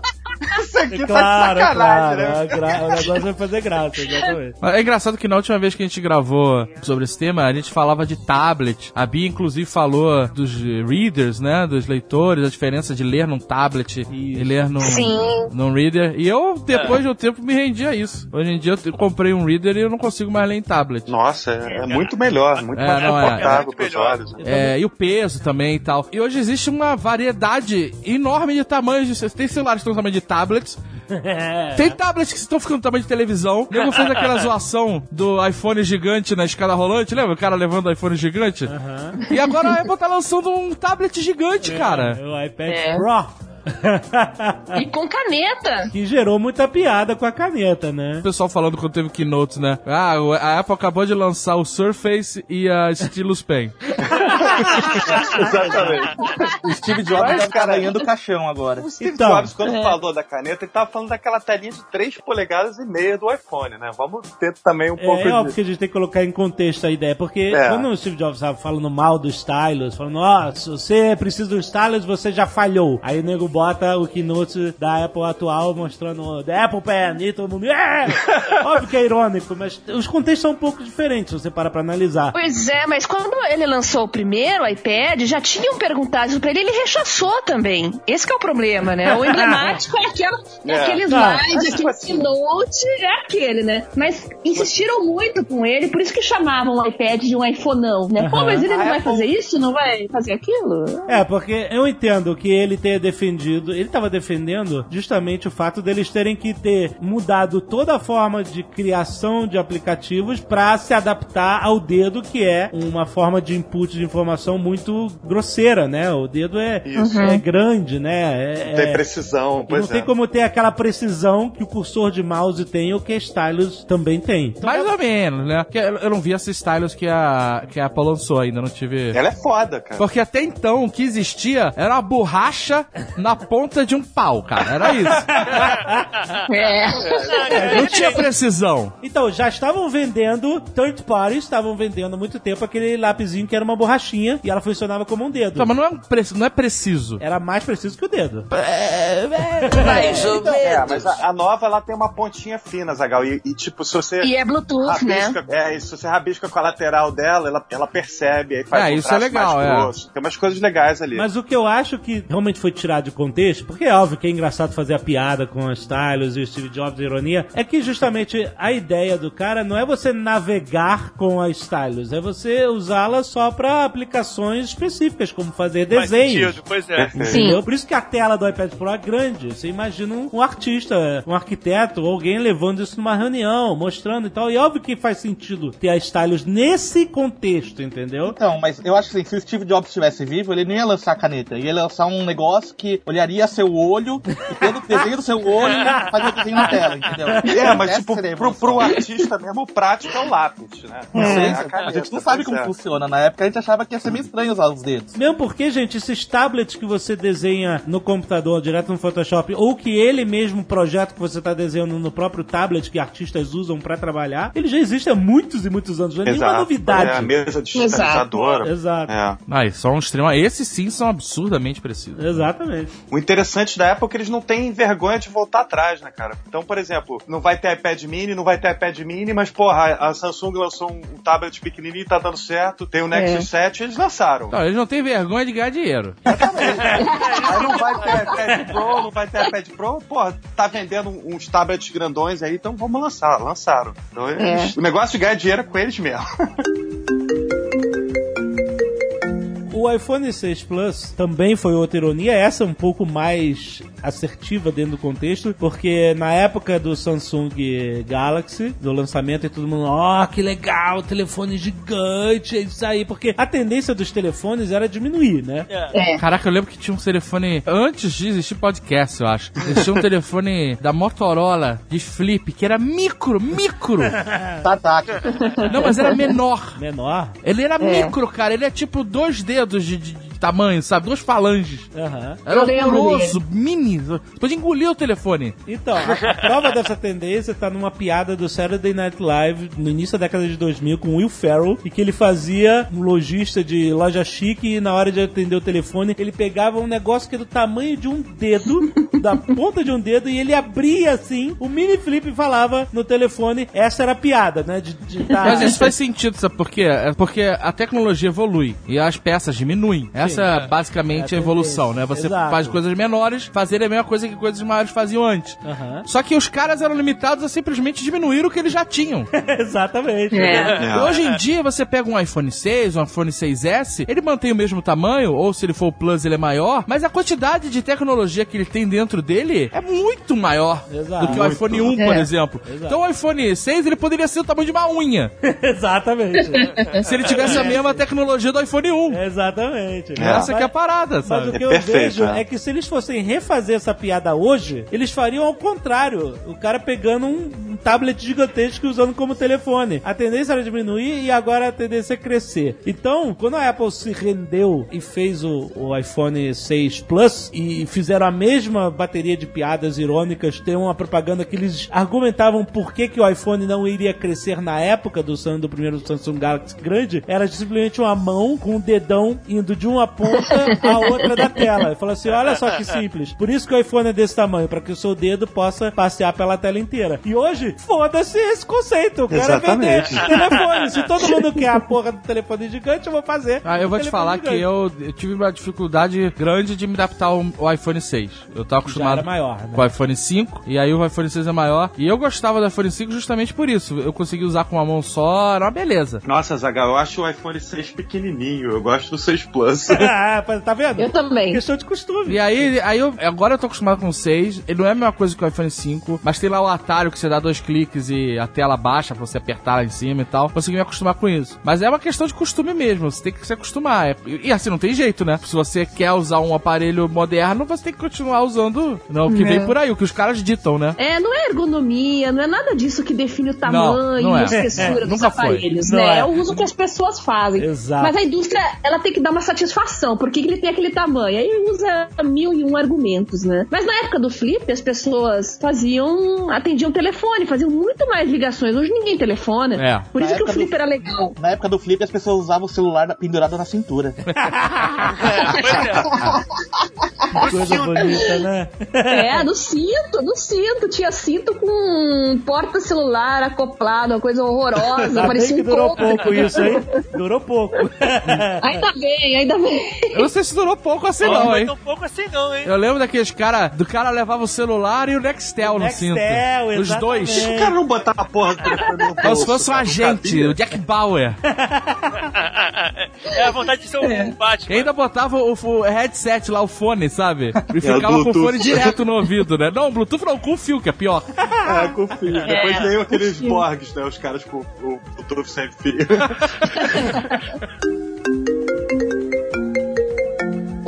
C: aqui
A: É
C: tá
A: claro,
C: de
A: é
C: sacanagem,
A: claro.
C: né?
A: é gra- O negócio vai fazer graça, exatamente.
F: É engraçado que na última vez que a gente gravou sobre esse tema, a gente falava de tablet. A Bia, inclusive, falou dos readers, né? Dos leitores, a diferença de ler num tablet e ler num,
D: Sim.
F: num reader. E eu, depois de um tempo, me rendi a isso. Hoje em dia eu comprei um reader e eu não consigo mais ler em tablet.
C: Nossa, é, é muito melhor, muito
F: É,
C: mais
F: não, é.
B: É
C: confortável
B: muito
C: pros
B: melhor.
C: olhos. né?
F: É, e o peso também e tal. E hoje existe uma variedade enorme de tamanhos. De, tem celulares que estão no tamanho de tablets.
A: É.
F: Tem tablets que estão ficando no tamanho de televisão. O nego fez aquela zoação do iPhone gigante na escada rolante. Lembra? O cara levando o iPhone gigante. E agora a Apple tá lançando um tablet gigante, cara.
A: É, o iPad
D: É.
A: Pro.
D: E com caneta.
A: que gerou muita piada com a caneta, né?
F: O pessoal falando quando teve keynotes, né? Ah, o- a Apple acabou de lançar o Surface e a Stylus Pen.
C: Exatamente.
E: O Steve Jobs
C: Mas,
E: deve estar
C: cara,
E: ganhando caixão agora.
C: O Steve
A: Então.
C: Jobs, quando falou da caneta, ele tava falando daquela telinha de 3 polegadas e meia do iPhone, né? Vamos ter também um pouco
A: É, óbvio
C: de...
A: que a gente tem que colocar em contexto a ideia, porque
C: É.
A: quando o Steve Jobs estava falando mal do stylus, falando, ó, se você precisa do stylus, você já falhou. Aí o nego bota o keynote da Apple atual mostrando The Apple Pen e todo mundo, é! Óbvio que é irônico, mas os contextos são um pouco diferentes, se você para pra analisar.
D: Pois é, mas quando ele lançou o primeiro iPad, já tinham perguntado pra ele, ele rechaçou também. Esse que é o problema, né? O emblemático é, aquela, é
C: É.
D: aquele slide, aquele keynote, é aquele, né? Mas insistiram muito com ele, por isso que chamavam o iPad de um iPhoneão, né? Pô,
A: Aham.
D: mas ele não
C: A
D: vai
C: Apple-
D: fazer isso? Não vai fazer aquilo?
A: É, porque eu entendo que ele tenha defendido, ele estava defendendo justamente o fato deles terem que ter mudado toda a forma de criação de aplicativos para se adaptar ao dedo, que é uma forma de input de informação muito grosseira, né? O dedo é,
C: Isso.
A: é grande, né? É,
C: Tem
A: é-
C: precisão,
A: e
C: pois
A: não tem
C: é.
A: como ter aquela precisão que o cursor de mouse tem ou que a stylus também tem. Então,
F: Mais ou menos, né? Porque eu eu não vi essa stylus que a, que a Apple lançou ainda, não tive...
C: Ela é foda, cara.
F: Porque até então o que existia era uma borracha na ponta de um pau, cara. Era isso.
D: É.
F: Não tinha precisão.
A: Então, já estavam vendendo, third parties estavam vendendo há muito tempo aquele lapisinho que era uma borrachinha e ela funcionava como um dedo.
F: Não, mas não é, um pre- não é preciso.
A: Era mais preciso que o dedo.
C: É, mas a, a nova ela tem uma pontinha fina, Zagal. E, e, tipo, se você.
D: E é Bluetooth, né?
C: rabisca, é, e se você rabisca com a lateral dela, ela, ela percebe, aí faz
F: É,
C: um
F: isso é
C: traço
F: legal,
C: mais
F: é.
C: grosso. Tem umas coisas legais ali.
A: Mas o que eu acho que realmente foi tirado de contexto, porque é óbvio que é engraçado fazer a piada com a Stylus e o Steve Jobs, a ironia, é que justamente a ideia do cara não é você navegar com a Stylus, é você usá-la só para aplicações específicas, como fazer
B: Faz
A: desenhos.
B: sentido, pois é.
A: Entendeu? Por isso que a tela do iPad Pro é grande. Você imagina um, um artista, um arquiteto, ou alguém levando isso numa reunião, mostrando e tal. E óbvio que faz sentido ter a Stylus nesse contexto, entendeu?
E: Então, mas eu acho que assim, se o Steve Jobs estivesse vivo, ele não ia lançar a caneta. Ia lançar um negócio que olharia seu olho e pelo desenho do seu olho fazer o desenho na tela, entendeu?
C: É, mas
E: Essa
C: tipo,
E: a
C: pro, pro artista mesmo, o prático é o lápis, né?
E: Não sei,
C: É
E: a,
C: caneta,
E: gente não sabe como
C: é.
E: funciona. Na época a gente achava que ia ser meio estranho usar os dedos.
A: Mesmo porque, gente, esses tablets que você desenha no computador, direto no Photoshop, ou que ele mesmo projeto que você está desenhando no próprio tablet que artistas usam para trabalhar, ele já existe há muitos e muitos anos. Não é nenhuma novidade.
C: É a mesa digitalizadora.
A: Exato.
C: É.
F: Ah, e são extrema. Esses sim são absurdamente precisos.
A: Exatamente.
C: O interessante da Apple é que eles não têm vergonha de voltar atrás, né, cara? Então, por exemplo, não vai ter iPad mini, não vai ter iPad mini, mas, porra, a Samsung lançou um tablet pequenininho e tá dando certo. Tem o Nexus 7, eles lançaram.
F: Não, eles não têm vergonha de ganhar dinheiro.
C: Aí não vai ter iPad Pro, não vai ter iPad Pro, porra, tá vendendo uns tablets grandões aí, então vamos lançar. Lançaram. Então, eles- o negócio de ganhar dinheiro é com eles mesmo.
A: O iPhone 6 Plus também foi outra ironia, essa um pouco mais assertiva dentro do contexto, porque na época do Samsung Galaxy, do lançamento, e todo mundo, ó, que legal, telefone gigante, é isso aí, porque a tendência dos telefones era diminuir, né?
D: É.
F: Caraca, eu lembro que tinha um telefone. Antes de existir podcast, eu acho. Existia um telefone da Motorola de flip que era micro, micro.
E: Tá, tá.
F: Não, mas era menor.
A: Menor.
F: Ele era
D: É.
F: micro, cara. Ele é tipo dois dedos de, de- de tamanho, sabe? Duas falanges.
A: Aham.
F: Era horroroso, mini. Pode engolir o telefone.
A: Então, a, prova dessa tendência tá numa piada do Saturday Night Live no início da década de 2000 com Will Ferrell, e que ele fazia um lojista de loja chique e na hora de atender o telefone, ele pegava um negócio que era do tamanho de um dedo, da ponta de um dedo, e ele abria assim, o mini flip e falava no telefone, essa era a piada, né? De, de tá-
F: Mas isso faz sentido, sabe por quê? É porque a tecnologia evolui e as peças diminuem. Essa é
A: é.
F: basicamente
A: É
F: a evolução, né? Você
A: Exato.
F: faz coisas menores, fazer a mesma coisa que coisas maiores faziam antes. Só que os caras eram limitados a simplesmente diminuir o que eles já tinham.
A: Exatamente.
D: É.
F: Hoje em dia, você pega um iPhone 6, um iPhone 6S, ele mantém o mesmo tamanho, ou se ele for o Plus, ele é maior, mas a quantidade de tecnologia que ele tem dentro dele é muito maior
A: Exato.
F: do que o iPhone 1, por
D: É.
F: exemplo.
A: Exato.
F: Então o iPhone 6, ele poderia ser o tamanho de uma unha,
A: Exatamente.
F: se ele tivesse a mesma tecnologia do iPhone 1.
A: Exatamente.
F: Essa que é a parada,
A: Mas
F: sabe?
A: o que
C: É
A: eu
C: perfeito,
A: vejo
C: é.
A: é que se eles fossem refazer essa piada hoje, eles fariam ao contrário. O cara pegando um, um tablet gigantesco e usando como telefone. A tendência era diminuir e agora a tendência é crescer. Então, quando a Apple se rendeu e fez o, o iPhone 6 Plus e fizeram a mesma bateria de piadas irônicas, tem uma propaganda que eles argumentavam por que, que o iPhone não iria crescer na época do, do primeiro Samsung Galaxy grande, era simplesmente uma mão com um dedão indo de uma ponta à outra da tela. E falou assim: olha só que simples. Por isso que o iPhone é desse tamanho, para que o seu dedo possa passear pela tela inteira. E hoje, foda-se esse conceito. O cara vender
C: Exatamente.
A: telefone. Se todo mundo quer a porra do telefone gigante, eu vou fazer.
F: Ah, eu vou te falar que
A: gigante.
F: eu, eu tive uma dificuldade grande de me adaptar ao, ao iPhone 6. Eu tava acostumado
A: maior, né?
F: com o iPhone 5, e aí o iPhone 6 é maior. E eu gostava do iPhone 5 justamente por isso. Eu consegui usar com uma mão só, era uma beleza.
C: Nossa, Zagal, eu acho o iPhone 6 pequenininho. Eu gosto do 6 Plus.
A: ah, tá vendo?
D: Eu também.
A: Questão de costume.
F: E aí, aí eu, agora eu tô acostumado com o 6. Ele não é a mesma coisa que o iPhone 5, mas tem lá o atalho que você dá dois cliques e a tela baixa pra você apertar lá em cima e tal. Consegui me acostumar com isso. Mas é uma questão de costume mesmo, você tem que se acostumar. É- e assim, não tem jeito, né? Se você quer usar um aparelho moderno, você tem que continuar usando não, o que vem por aí, o que os caras ditam, né?
D: É, não é ergonomia, não é nada disso que define o tamanho
F: não é.
D: e a espessura
F: É,
D: dos
F: foi.
D: aparelhos,
A: Não
D: né?
A: é.
D: É o uso que as pessoas fazem.
A: Exato.
D: Mas a indústria, ela tem que dar uma satisfação. Por que ele tem aquele tamanho? Aí usa mil e um argumentos, né? Mas na época do Flip, as pessoas faziam, atendiam telefone, faziam muito mais ligações. Hoje ninguém telefona.
F: É.
D: Por
E: Na
D: isso que o Flip
E: do-
D: era legal.
E: Na época do flip, as pessoas usavam o celular pendurado na cintura.
A: Coisa bonita, né?
D: É, no cinto, no cinto. Tinha cinto com porta-celular acoplado, uma coisa horrorosa.
A: Ainda bem
D: parecia
A: que
D: um
A: durou pouco isso, hein? Durou pouco.
D: Ainda bem, ainda bem.
F: Eu não sei se durou pouco assim,
B: Não
F: não, hein?
B: tão pouco assim, não, hein?
F: Eu lembro daqueles cara, do cara levava o celular e o Nextel no
A: Nextel,
F: cinto. Os dois.
C: o cara não botar a porra do telefone no
F: Como se fosse um agente, o Jack Bauer.
B: É a vontade de ser um Batman.
F: E ainda botava o, o headset lá, o fone, sabe? E ficava com o fone direto no ouvido, né? Não, Bluetooth não, com o fio, que é pior.
C: É, com fio. Depois veio aqueles Borgs, né? Os caras com o Bluetooth sem fio.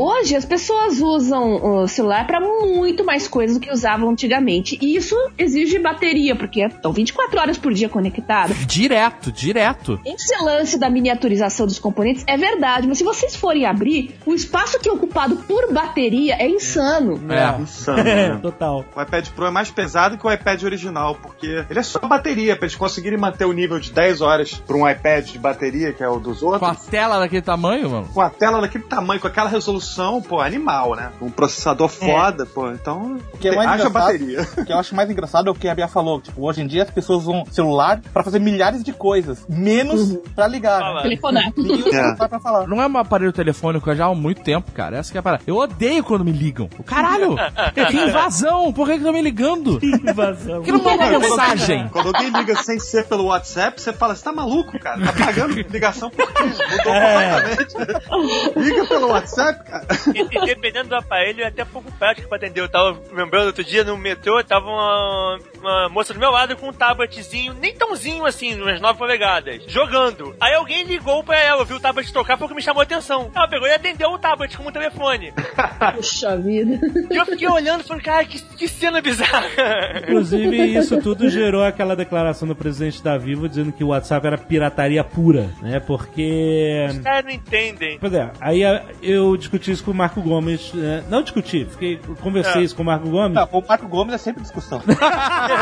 D: Hoje as pessoas usam o celular para muito mais coisas do que usavam antigamente. E isso exige bateria, porque estão 24 horas por dia conectados.
F: Direto, direto.
D: Esse lance da miniaturização dos componentes é verdade, mas se vocês forem abrir, o espaço que é ocupado por bateria é insano.
F: É.
C: Insano,
A: É,
C: né?
A: total.
C: O iPad Pro é mais pesado que o iPad original, porque ele é só bateria, pra eles conseguirem manter o nível de 10 horas pra um iPad de bateria, que é o dos
F: Com a
C: outros.
F: tela daquele tamanho, mano.
C: Com a tela daquele tamanho, com aquela resolução, pô, animal, né? Um processador foda, pô. Então,
E: O que é mais
C: haja
E: engraçado-
C: bateria.
E: O que eu acho mais engraçado é o que a Bia falou. Tipo, hoje em dia as pessoas usam celular pra fazer milhares de coisas, menos pra ligar. Né?
D: Telefonar.
E: Pra falar.
F: Não é um aparelho telefônico já há muito tempo, cara. Essa que é a parada. Eu odeio quando me ligam. O Caralho! que invasão! Por que que estão me ligando?
A: Invasão.
F: Por que não manda mensagem?
C: Quando alguém liga sem ser pelo WhatsApp, você fala, você tá maluco, cara? Tá pagando ligação por quê? Mudou
A: É.
C: completamente. Liga pelo WhatsApp, cara.
B: E, dependendo do aparelho, é até pouco prático pra atender. Eu tava lembrando outro dia no metrô, tava uma, uma moça do meu lado com um tabletzinho, nem tãozinho assim, umas 9 polegadas, jogando. Aí alguém ligou pra ela, viu o tablet tocar, foi o que me chamou a atenção. Ela pegou e atendeu o tablet com um telefone.
D: Puxa vida.
B: E eu fiquei olhando e falei, cara, que, que cena bizarra.
A: Inclusive, isso tudo gerou aquela declaração do presidente da Vivo dizendo que o WhatsApp era pirataria pura, né? Porque.
B: Os caras não entendem.
A: Pois é, aí eu discuti isso com o Marco Gomes. né? Não discuti, fiquei, conversei
B: É.
A: isso com o Marco Gomes.
E: Não, o Marco Gomes é sempre discussão.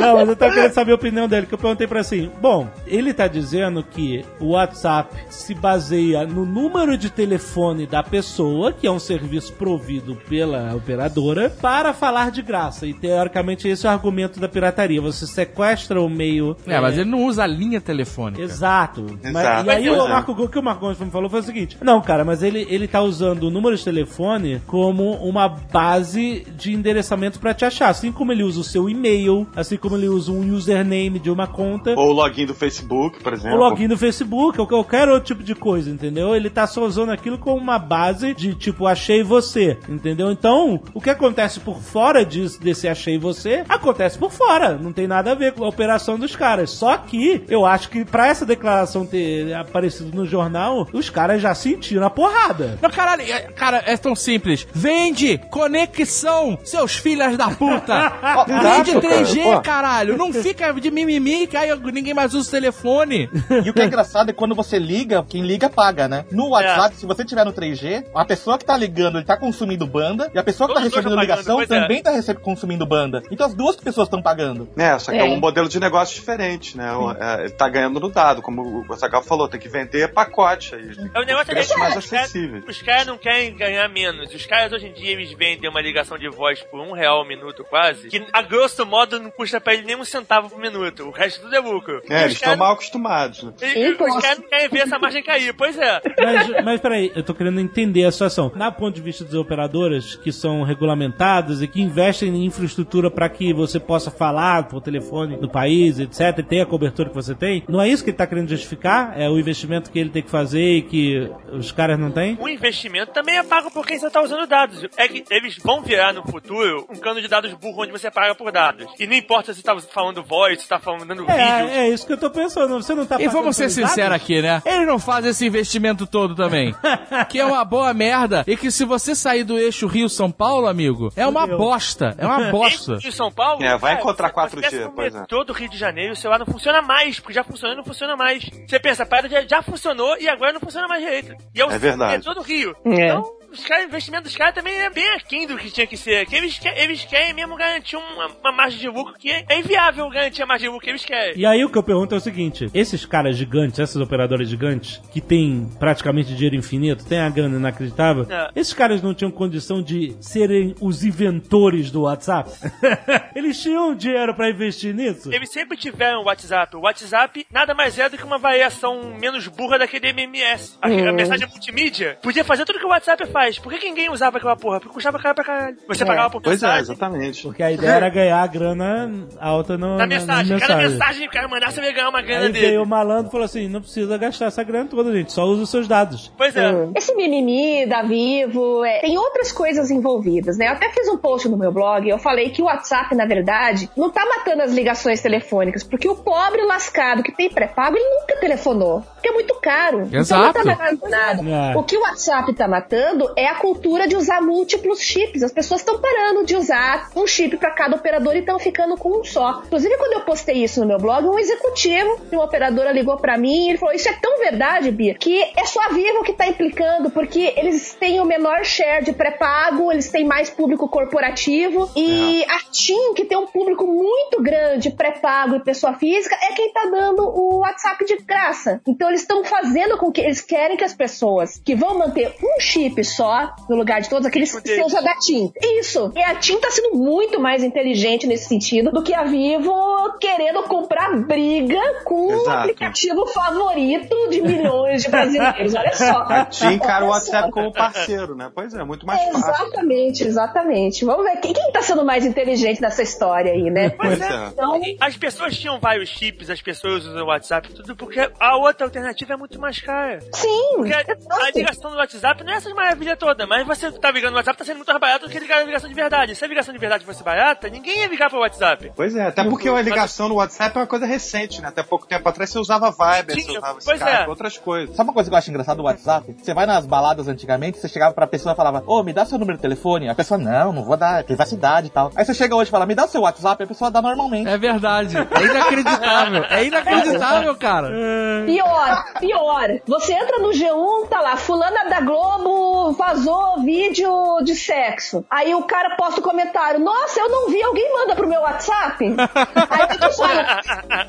A: Não, mas eu tava querendo saber a opinião dele, que eu perguntei pra assim, bom, ele tá dizendo que o WhatsApp se baseia no número de telefone da pessoa, que é um serviço provido pela operadora, para falar de graça. E teoricamente esse é o argumento da pirataria. Você sequestra o meio.
F: É, mas ele não usa a linha telefônica.
A: Exato. Mas-
C: Exato.
A: e aí o,
C: é.
A: Marco, o que o Marco Gomes me falou foi o seguinte: Não, cara, mas ele, ele tá usando o número de telefone como uma base de endereçamento pra te achar. Assim como ele usa o seu e-mail, assim como ele usa um username de uma conta.
C: Ou o login do Facebook, por exemplo.
A: O login do Facebook, ou qualquer outro tipo de coisa, entendeu? Ele tá só usando aquilo como uma base de tipo, achei você, entendeu? Então, o que acontece por fora disso, desse achei você, acontece por fora. Não tem nada a ver com a operação dos caras. Só que, eu acho que pra essa declaração ter aparecido no jornal, os caras já sentiram a porrada.
F: Não, caralho, é- cara, é tão simples. Vende conexão, seus filhos da puta. Vende
E: exato, cara.
F: 3G,
E: Pô.
F: caralho. Não fica de mimimi que aí ninguém mais usa o telefone.
E: E o que é engraçado é quando você liga, quem liga paga, né? No WhatsApp, se você tiver no 3G, a pessoa que tá ligando, ele tá consumindo banda, e a pessoa que tá
B: Todos dois
E: recebendo
B: tão pagando,
E: ligação
B: pois é.
E: também tá receb- consumindo banda. Então as duas pessoas estão pagando.
C: É, só que é.
D: É.
C: um modelo de negócio diferente, né? O- é, ele tá ganhando no dado, como o Zagal falou, tem que vender pacote aí.
B: É o negócio é
C: mais
B: os caras-
C: acessíveis.
B: Os caras não querem ganhar menos. Os caras hoje em dia eles vendem uma ligação de voz por um real o minuto quase, que a grosso modo não custa pra ele nem um centavo por minuto. O resto tudo é lucro.
C: É,
B: os
C: eles estão mal acostumados, né?
B: e- e Os caras não querem ver essa margem cair. Pois é.
A: Mas, mas peraí, eu tô querendo entender a situação. Na ponto de vista das operadoras que são regulamentadas e que investem em infraestrutura para que você possa falar por telefone no país, etc, e ter a cobertura que você tem, não é isso que ele tá querendo justificar? É o investimento que ele tem que fazer e que os caras não têm?
B: O investimento também é pago por quem você tá usando dados. É que eles vão virar no futuro um cano de dados burro onde você paga por dados. E não importa se tá falando voz, se tá falando vídeo.
A: É, é isso que eu tô pensando. Você não tá
F: E vamos ser sinceros aqui, né? Ele não faz esse investimento todo também. que é uma boa merda. E que se você sair do eixo Rio-São Paulo, amigo, é uma bosta. É uma bosta.
B: Em São Paulo?
C: É, vai encontrar
B: você
C: 4G,
B: desce no
C: pois é.
B: metrô do Rio de Janeiro, o celular não funciona mais, porque já funcionou e não funciona mais. Você pensa, a parada já, já funcionou e agora não funciona mais direito. E é, o
C: É verdade.
B: metrô do Rio.
D: É.
B: Então, os caras, o investimento dos caras também é bem aquém do que tinha que ser. Que eles, eles querem mesmo garantir uma, uma margem de lucro que é, é inviável garantir a margem de lucro que eles querem.
A: E aí o que eu pergunto é o seguinte: esses caras gigantes, essas operadoras gigantes, que têm praticamente dinheiro infinito, têm a grana inacreditável,
B: É.
A: esses caras não tinham condição de serem os inventores do WhatsApp? Eles tinham dinheiro pra investir nisso?
B: Eles sempre tiveram o WhatsApp. O WhatsApp nada mais é do que uma variação menos burra daquele MMS. A, a mensagem multimídia podia fazer tudo que o WhatsApp faz. Faz? Por que, que ninguém usava aquela porra? Porque custava caro pra caralho. Você
D: É.
B: pagava por
C: Pois é,
B: mensagem.
C: exatamente.
A: Porque a ideia era ganhar a grana alta no,
B: Na
A: na-
B: mensagem.
A: na
B: Cada
A: mensagem.
B: mensagem que o cara mandar, você vai ganhar uma grana
A: Aí
B: dele.
A: o malandro falou assim: não precisa gastar essa grana toda, gente, só usa os seus dados.
B: Pois é.
D: Esse mimimi da Vivo, é, tem outras coisas envolvidas, né? Eu até fiz um post no meu blog, eu falei que o WhatsApp, na verdade, não tá matando as ligações telefônicas, porque o pobre lascado que tem pré-pago, ele nunca telefonou, porque é muito caro.
F: Exato.
D: Então não tá matando nada.
A: É.
D: O que o WhatsApp tá matando é a cultura de usar múltiplos chips. As pessoas estão parando de usar um chip para cada operador e estão ficando com um só. Inclusive, quando eu postei isso no meu blog, um executivo de uma operadora ligou para mim e ele falou: Isso é tão verdade, Bia, que é só a Vivo que tá implicando, porque eles têm o menor share de pré-pago, eles têm mais público corporativo e a TIM, que tem um público muito grande, pré-pago e pessoa física, é quem tá dando o WhatsApp de graça. Então eles estão fazendo com que eles querem que as pessoas que vão manter um chip só no lugar de todos aqueles
B: Tipo deles.
D: seja da TIM. Isso. E a TIM tá sendo muito mais inteligente nesse sentido do que a Vivo querendo comprar briga com o
C: Exato.
D: aplicativo favorito de milhões de brasileiros. Olha só.
C: A TIM encara o
D: só.
C: WhatsApp como parceiro, né? Pois é, muito mais fácil.
D: Exatamente, exatamente. Vamos ver quem, quem tá sendo mais inteligente nessa história aí, né?
C: Pois é.
D: Então,
B: As pessoas tinham vários chips, as pessoas usam o WhatsApp, tudo porque a outra alternativa é muito mais cara.
D: sim.
B: Porque a, a ligação do WhatsApp não é essas maravilhas todas, mas você tá ligando no WhatsApp, tá sendo muito mais barato do que ligar a ligação de verdade. Se a ligação de verdade fosse barata, ninguém ia ligar pro WhatsApp.
C: Pois é, até porque a ligação no WhatsApp é uma coisa recente, né? Até pouco tempo atrás você usava Viber,
B: Sim,
C: você usava
B: pois
C: Skype,
B: é.
C: outras coisas.
E: Sabe uma coisa que eu acho engraçado do WhatsApp? Você vai nas baladas antigamente, você chegava pra pessoa e falava, ô, me dá seu número de telefone. A pessoa, não, não vou dar, privacidade e tal. Aí você chega hoje e fala, me dá o seu WhatsApp, a pessoa dá normalmente.
F: É verdade. É inacreditável. É inacreditável, cara.
D: Pior, pior. Você entra no G1, tá lá, fulana da Globo vazou vídeo de sexo. Aí o cara posta o comentário, nossa, eu não vi, alguém manda pro meu WhatsApp? Aí tu fala,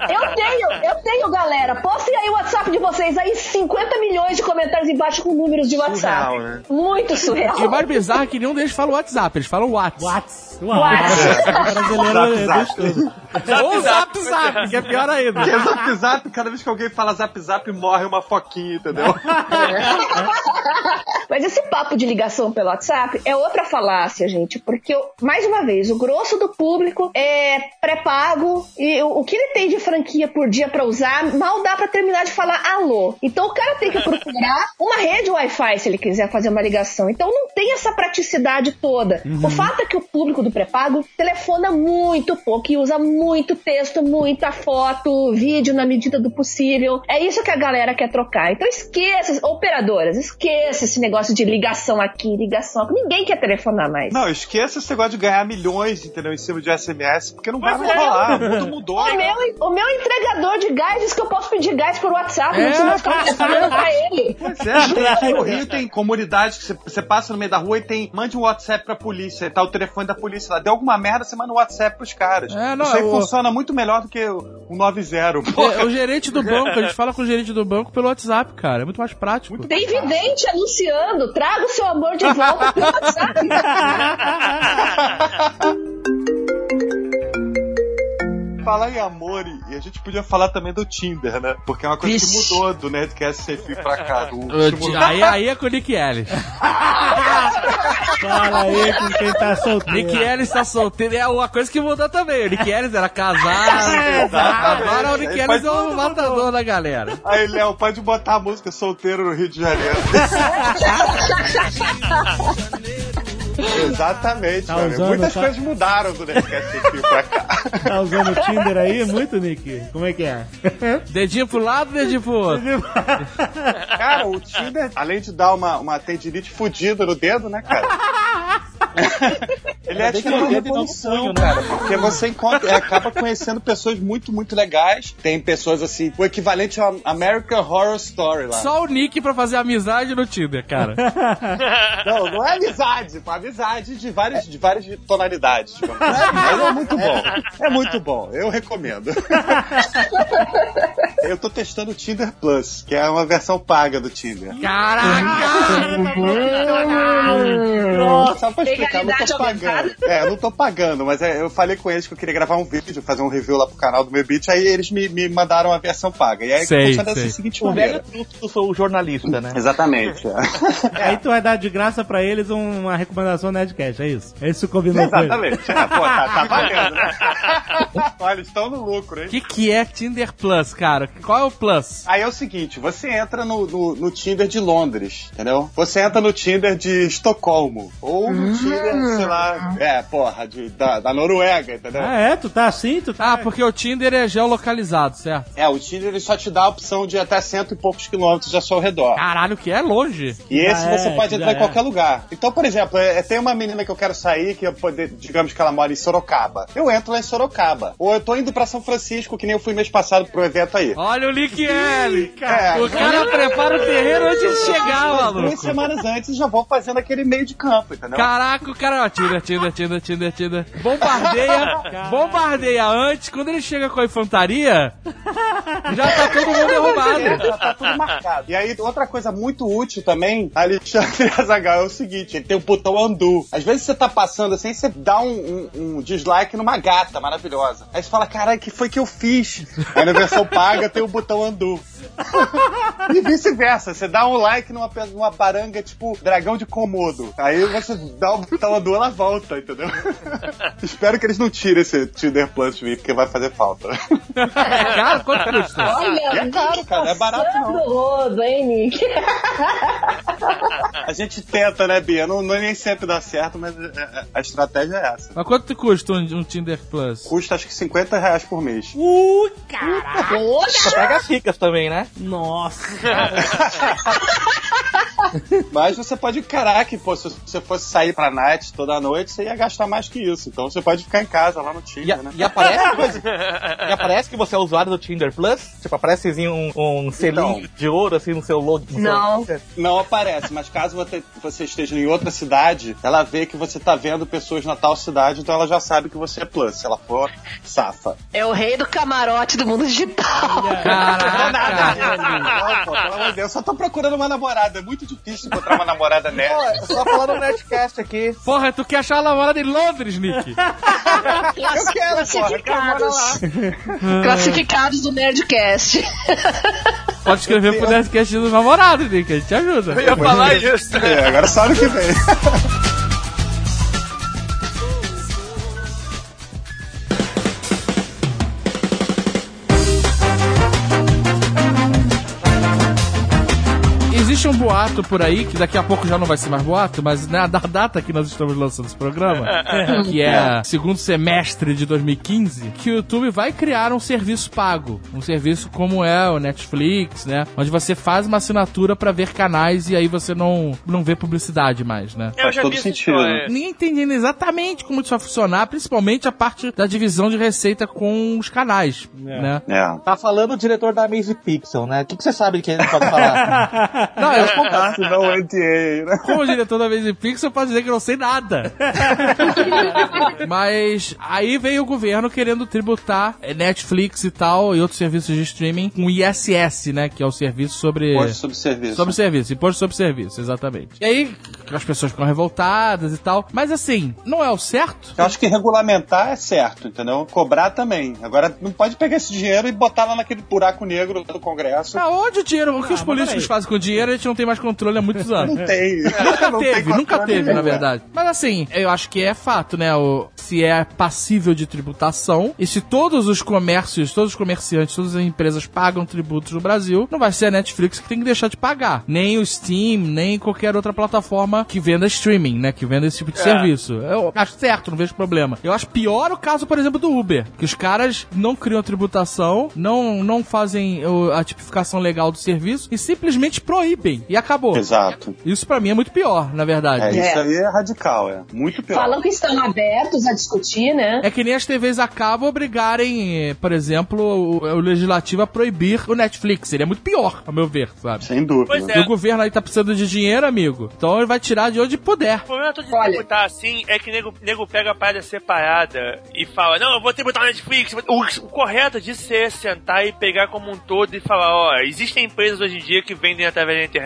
D: eu tenho, eu tenho, galera, postem aí o WhatsApp de vocês. Aí 50 milhões de comentários embaixo com números de WhatsApp.
C: Surreal, né?
D: Muito surreal.
F: E o mais bizarro é que nenhum deles fala WhatsApp, eles falam Whats.
A: Whats.
D: Whats.
A: O brasileiro é
C: Zap.
F: Ou Zap Zap, que é pior ainda.
C: Porque zap zap, cada vez que alguém fala zap zap, morre uma foquinha, entendeu?
D: Mas esse papo de ligação pelo WhatsApp é outra falácia, gente, porque, mais uma vez, o grosso do público é pré-pago e o, que ele tem de franquia por dia pra usar, mal dá pra terminar de falar alô. Então o cara tem que procurar uma rede Wi-Fi se ele quiser fazer uma ligação. Então não tem essa praticidade toda. O fato é que o público do pré-pago telefona muito pouco e usa muito texto, muita foto, vídeo na medida do possível. É isso que a galera quer trocar. Então esqueça, operadoras, esqueça esse negócio de ligação aqui, ligação aqui. Ninguém quer telefonar mais.
C: Não, esqueça esse negócio de ganhar milhões, entendeu, em cima de SMS, porque não vai mais
B: é.
C: rolar. O mundo mudou.
D: O meu, o meu entregador de gás diz que eu posso pedir gás por WhatsApp, não
F: É,
D: precisa ficar telefonando pra ele.
C: Pois é, aqui no Rio tem comunidade que você, passa no meio da rua e tem. Mande um WhatsApp pra polícia, tá o telefone da polícia lá. Deu alguma merda, você manda um WhatsApp pros caras.
F: É, não,
C: Isso aí
F: o-
C: funciona muito melhor do que o 90.
F: É, o gerente do banco, a gente fala com o gerente do banco pelo WhatsApp, cara. É muito mais prático.
D: Tem vidente anunciando, traga o seu amor de volta pelo WhatsApp.
C: Falar em amor, e a gente podia falar também do Tinder, né? Porque é uma coisa
D: Vixe.
C: que mudou do Nerdcast sem fio pra cá. Do último-
F: Aí, aí é com o Nick Ellis.
A: Fala aí com quem tá solteiro.
F: Nick Ellis tá solteiro. É uma coisa que mudou também. O Nick Ellis era casado. Agora o Nick Ellis é o
C: tudo,
F: matador da galera.
C: Aí, Léo, pode botar a música Solteiro no Rio de Janeiro. Exatamente,
A: Tá
C: cara. Muitas
A: tá-
C: coisas mudaram do Nerdcast sem fio pra cá.
A: Tá usando o Tinder aí muito, Nick? Como é que é?
F: Dedinho pro lado, dedinho pro outro.
C: Cara, o Tinder, além de dar uma, uma tendinite fodida no dedo, né, cara? Ele é tipo
E: que
C: uma revolução,
E: né?
C: cara. Porque você encontra, é, acaba conhecendo pessoas muito, muito legais. Tem pessoas assim, o equivalente a American Horror Story lá.
F: Só o Nick pra fazer amizade no Tinder, cara.
C: Não, não é amizade, pô, amizade de várias, de várias tonalidades. Mas é muito bom. É muito bom, eu recomendo. Eu tô testando o Tinder Plus, que é uma versão paga do Tinder.
F: Caraca!
D: Tem que
C: explicar, eu não tô pagando. É, eu não tô pagando, mas é, eu falei com eles que eu queria gravar um vídeo, fazer um review lá pro canal do meu beat, aí eles me, me mandaram a versão paga. E aí
A: Sei,
C: dessa seguinte
E: O velho
C: maneira.
E: truque do seu jornalista, né?
C: Exatamente. é.
A: Aí tu vai dar de graça pra eles uma recomendação Nerdcast, é isso? É isso que combinou.
C: Exatamente. É, pô, tá, tá valendo, né? Olha, estão no lucro, hein?
F: O que, que é Tinder Plus, cara? Qual é o Plus?
C: Aí é o seguinte, você entra no, no, no Tinder de Londres, entendeu? Você entra no Tinder de Estocolmo. Ou no Tinder, sei lá, é, porra, de, da, da Noruega, entendeu?
A: Ah, é? Tu tá assim? Tu tá...
F: Ah, porque o Tinder é geolocalizado, certo?
C: É, o Tinder ele só te dá a opção de até cento e poucos quilômetros ao seu redor.
F: Caralho, que é longe.
C: E esse
A: Já
C: você
A: é,
C: pode entrar em
A: é.
C: qualquer lugar. Então, por exemplo, é, tem uma menina que eu quero sair, que eu poder, digamos que ela mora em Sorocaba. Eu entro lá em Sorocaba. Ou eu tô indo pra São Francisco, que nem eu fui mês passado pro evento aí.
F: Olha o Link L.
C: É,
F: O cara prepara o terreno antes de chegar,
C: Duas
F: maluco.
C: semanas antes já vou fazendo aquele meio de campo, entendeu?
F: Caraca, o cara, ó, Tinder, Tinder, Tinder, Tinder, Tinder. Bombardeia, bombardeia antes, quando ele chega com a infantaria, já tá todo mundo derrubado.
C: Já tá tudo marcado. E aí, outra coisa muito útil também, Alexandre Azagal, é o seguinte: ele tem o botão undo. Às vezes você tá passando assim, você dá um, um- um dislike numa gata maravilhosa. Aí você fala, caralho, que foi que eu fiz? Aí na versão paga tem o botão undo. e vice-versa, você dá um like numa, numa baranga tipo dragão de Komodo. Aí você dá o botão undo, ela volta, entendeu? Espero que eles não tirem esse Tinder Plus de mim, porque vai fazer falta.
F: É caro? Quanto custa?
D: Olha,
C: E é caro, cara, não é barato não.
D: rodo, hein, Nick?
C: A gente tenta, né, Bia? Não, não nem sempre dá certo, mas é, é, a estratégia é essa.
F: Mas quanto custa um, um Tinder Plus?
C: Custa acho que 50 reais por mês.
A: Ui, caraca!
E: Pega as ricas também, né?
A: Nossa!
C: Mas você pode encarar que, pô, se você fosse sair pra night toda noite, você ia gastar mais que isso. Então você pode ficar em casa lá no Tinder,
E: E,
C: né?
E: e aparece que você, e aparece que você é usuário do Tinder Plus? Tipo, aparece assim, um, um selinho
C: Então.
E: de ouro assim no seu logo. no seu-
D: Não.
C: Não aparece, mas caso você, esteja em outra cidade, ela vê que você tá vendo pessoas na tal cidade, então ela já sabe que você é plus. Se ela for, safa.
D: É o rei do camarote do mundo digital.
F: Caraca!
C: Não, pô, pelo amor de Deus, eu só tô procurando uma namorada. É muito difícil encontrar uma namorada
E: Pô,
C: nerd.
E: é só falar no Netcast aqui.
F: Porra, tu quer achar a namorada em Londres, Nick?
C: Eu quero, porra, morar lá.
D: Classificados do Nerdcast.
F: Pode escrever pro Nerdcast do namorado, Nick, a gente te ajuda.
B: Eu ia falar isso.
C: É, agora só ano que vem.
F: um boato por aí, que daqui a pouco já não vai ser mais boato, mas na da data que nós estamos lançando esse programa, que é segundo semestre de 2015, que o YouTube vai criar um serviço pago. Um serviço como é o Netflix, né? Onde você faz uma assinatura pra ver canais e aí você não, não vê publicidade mais, né?
B: Eu
C: Faz
B: já
C: todo sentido,
B: história.
F: Ninguém entendendo exatamente como isso vai funcionar, principalmente a parte da divisão de receita com os canais, né?
C: É.
E: Tá falando o diretor da Amazing Pixel, né? O que, que você sabe que ele pode falar?
F: Não, eu,
C: Assinou o NDA, né?
F: como diretor da Vez Pixel, eu posso dizer que eu não sei nada. Mas aí veio o governo querendo tributar eh, Netflix e tal e outros serviços de streaming com ISS, né? Que é o serviço sobre.
C: Posto sobre serviço.
F: Sobre serviço, imposto sobre serviço, exatamente. E aí as pessoas ficam revoltadas e tal. Mas assim, não é o certo?
C: Eu acho que regulamentar é certo, entendeu? Cobrar também. Agora, não pode pegar esse dinheiro e botar lá naquele buraco negro do Congresso.
F: Aonde o dinheiro? O que os
A: mas
F: políticos fazem com o dinheiro, gente não tem mais controle há muitos anos.
C: Não tem.
F: Nunca
C: Não tem
F: teve, nunca
C: controle
F: teve, na verdade. Mas assim, eu acho que é fato, né? O, se é passível de tributação e se todos os comércios, todos os comerciantes, todas as empresas pagam tributos no Brasil, não vai ser a Netflix que tem que deixar de pagar. Nem o Steam, nem qualquer outra plataforma que venda streaming, né? Que venda esse tipo de serviço. Eu acho certo, não vejo problema. Eu acho pior o caso, por exemplo, do Uber. Que os caras não criam tributação, não, não fazem a tipificação legal do serviço e simplesmente proíbem. E acabou.
C: Exato.
F: Isso pra mim é muito pior, na verdade.
C: É, isso aí é radical, é. Muito pior.
D: Falam que estão abertos a discutir, né?
F: É que nem as TVs a cabo obrigarem, por exemplo, o, o legislativo a proibir o Netflix. Seria muito pior, ao meu ver, sabe?
C: Sem dúvida.
B: Pois
F: E
B: é.
F: o governo aí tá precisando de dinheiro, amigo. Então ele vai tirar de onde puder.
B: O problema todo de
D: Olha.
B: tributar assim é que nego, nego pega a parada separada e fala, não, eu vou tributar a Netflix. O, o correto disso é sentar e pegar como um todo e falar, ó, existem empresas hoje em dia que vendem através da internet,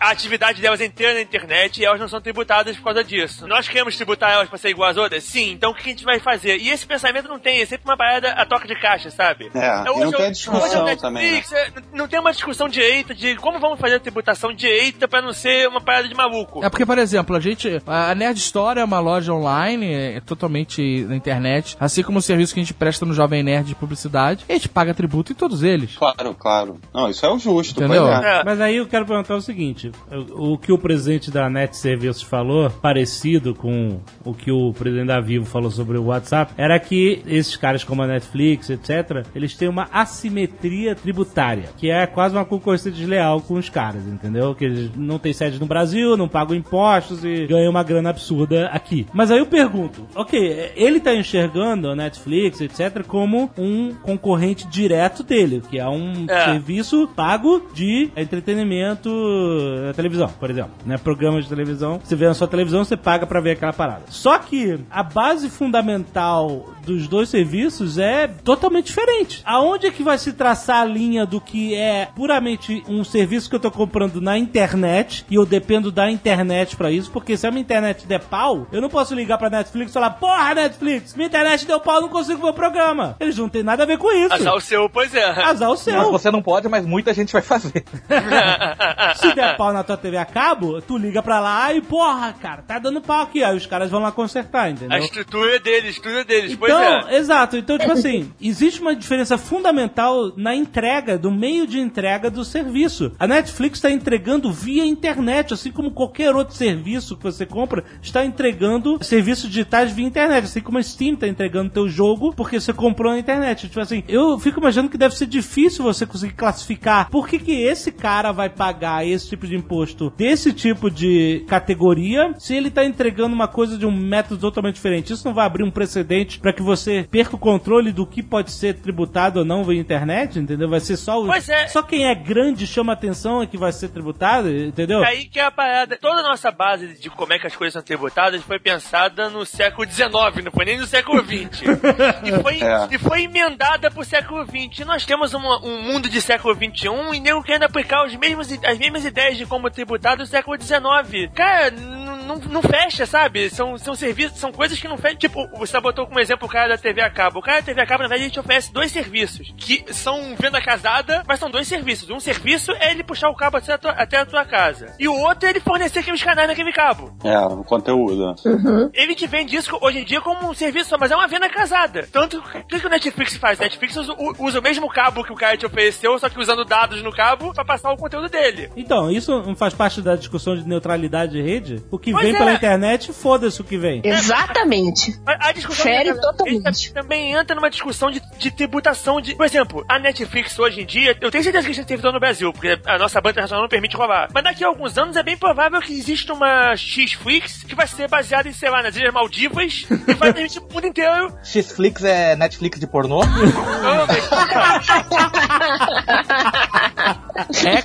B: a atividade delas é inteira na internet e elas não são tributadas por causa disso. Nós queremos tributar elas pra ser igual às outras? Sim, então o que a gente vai fazer? E esse pensamento não tem, é sempre uma parada a toca de caixa, sabe?
C: É, e não tem discussão
B: hoje é o
C: também,
B: Netflix, é, não tem uma discussão direita de como vamos fazer a tributação direita pra não ser uma parada de maluco.
F: É porque, por exemplo, a gente. A Nerd Store é uma loja online, é totalmente na internet, assim como o serviço que a gente presta no Jovem Nerd de publicidade. A gente paga tributo em todos eles.
C: Claro, claro. Não, isso é o justo,
F: Entendeu?
C: é.
B: É.
A: Mas aí eu quero perguntar o seguinte: o, o que o presidente da Net Serviços falou, parecido com o que o presidente da Vivo falou sobre o WhatsApp, era que esses caras como a Netflix, etc., eles têm uma assimetria tributária, que é quase uma concorrência desleal com os caras, entendeu? Que eles não têm sede no Brasil, não pagam impostos e ganham uma grana absurda aqui. Mas aí eu pergunto: ok, ele tá enxergando a Netflix, etc., como um concorrente direto dele, que é um
B: É.
A: serviço pago de entretenimento na televisão, por exemplo. Né? Programas de televisão, você vê na sua televisão, você paga pra ver aquela parada. Só que a base fundamental dos dois serviços é totalmente diferente. Aonde é que vai se traçar a linha do que é puramente um serviço que eu tô comprando na internet e eu dependo da internet pra isso? Porque se a minha internet der pau, eu não posso ligar pra Netflix e falar: Porra, Netflix, minha internet deu pau, não consigo ver o programa. Eles não têm nada a ver com isso.
B: Azar o seu, pois é.
A: Azar o seu.
E: Mas você não pode, mas muita gente vai fazer.
A: Se der pau na tua TV a cabo, tu liga pra lá e, porra, cara, tá dando pau aqui. Aí os caras vão lá consertar,
B: A
A: entendeu?
B: estrutura é deles, a estrutura é deles, pois
A: Então,
B: é.
A: exato. Então, tipo assim, existe uma diferença fundamental na entrega, do meio de entrega do serviço. A Netflix está entregando via internet, assim como qualquer outro serviço que você compra, está entregando serviços digitais via internet. Assim como a Steam está entregando teu jogo porque você comprou na internet. Tipo assim, eu fico imaginando que deve ser difícil você conseguir classificar por que, que esse cara vai pagar esse tipo de imposto desse tipo de categoria se ele está entregando uma coisa de um método totalmente diferente. Isso não vai abrir um precedente para que você perca o controle do que pode ser tributado ou não via internet, entendeu? Vai ser só o,
B: Pois é.
A: só quem é grande chama atenção é que vai ser tributado, entendeu?
B: É aí que é a parada. Toda a nossa base de como é que as coisas são tributadas foi pensada no século XIX, não foi nem no século XX. e, foi,
C: É.
B: e foi emendada pro século XX. E nós temos uma- um mundo de século XXI e nego querendo aplicar os mesmos, as mesmas ideias de como tributar do século XIX. Cara, não, não fecha, sabe? São, são serviços, são coisas que não fecham. Tipo, você botou como exemplo o cara da TV a cabo. O cara da TV a cabo, na verdade, a gente oferece dois serviços. Que são venda casada, mas são dois serviços. Um serviço é ele puxar o cabo até a tua, até a tua casa. E o outro é ele fornecer aqueles canais naquele cabo.
C: É, o conteúdo.
B: Ele te vende isso hoje em dia como um serviço, só, mas é uma venda casada. Tanto o que, que o Netflix faz? O Netflix usa, o- usa o mesmo cabo que o cara te ofereceu, só que usando dados no cabo pra passar o conteúdo dele.
A: Então, isso não faz parte da discussão de neutralidade de rede? O que
B: Pois
A: vem
B: é.
A: pela internet, foda-se o que vem.
D: Exatamente.
B: A, a discussão
D: Fere
B: que-
D: totalmente.
B: também entra numa discussão de, de tributação de. Por exemplo, a Netflix hoje em dia, eu tenho certeza que isso tem no Brasil, porque a nossa banda internacional não permite roubar. Mas daqui a alguns anos é bem provável que exista uma X-Flix que vai ser baseada em, sei lá, nas Ilhas Maldivas e vai permitir o mundo inteiro.
E: Xflix é Netflix de pornô?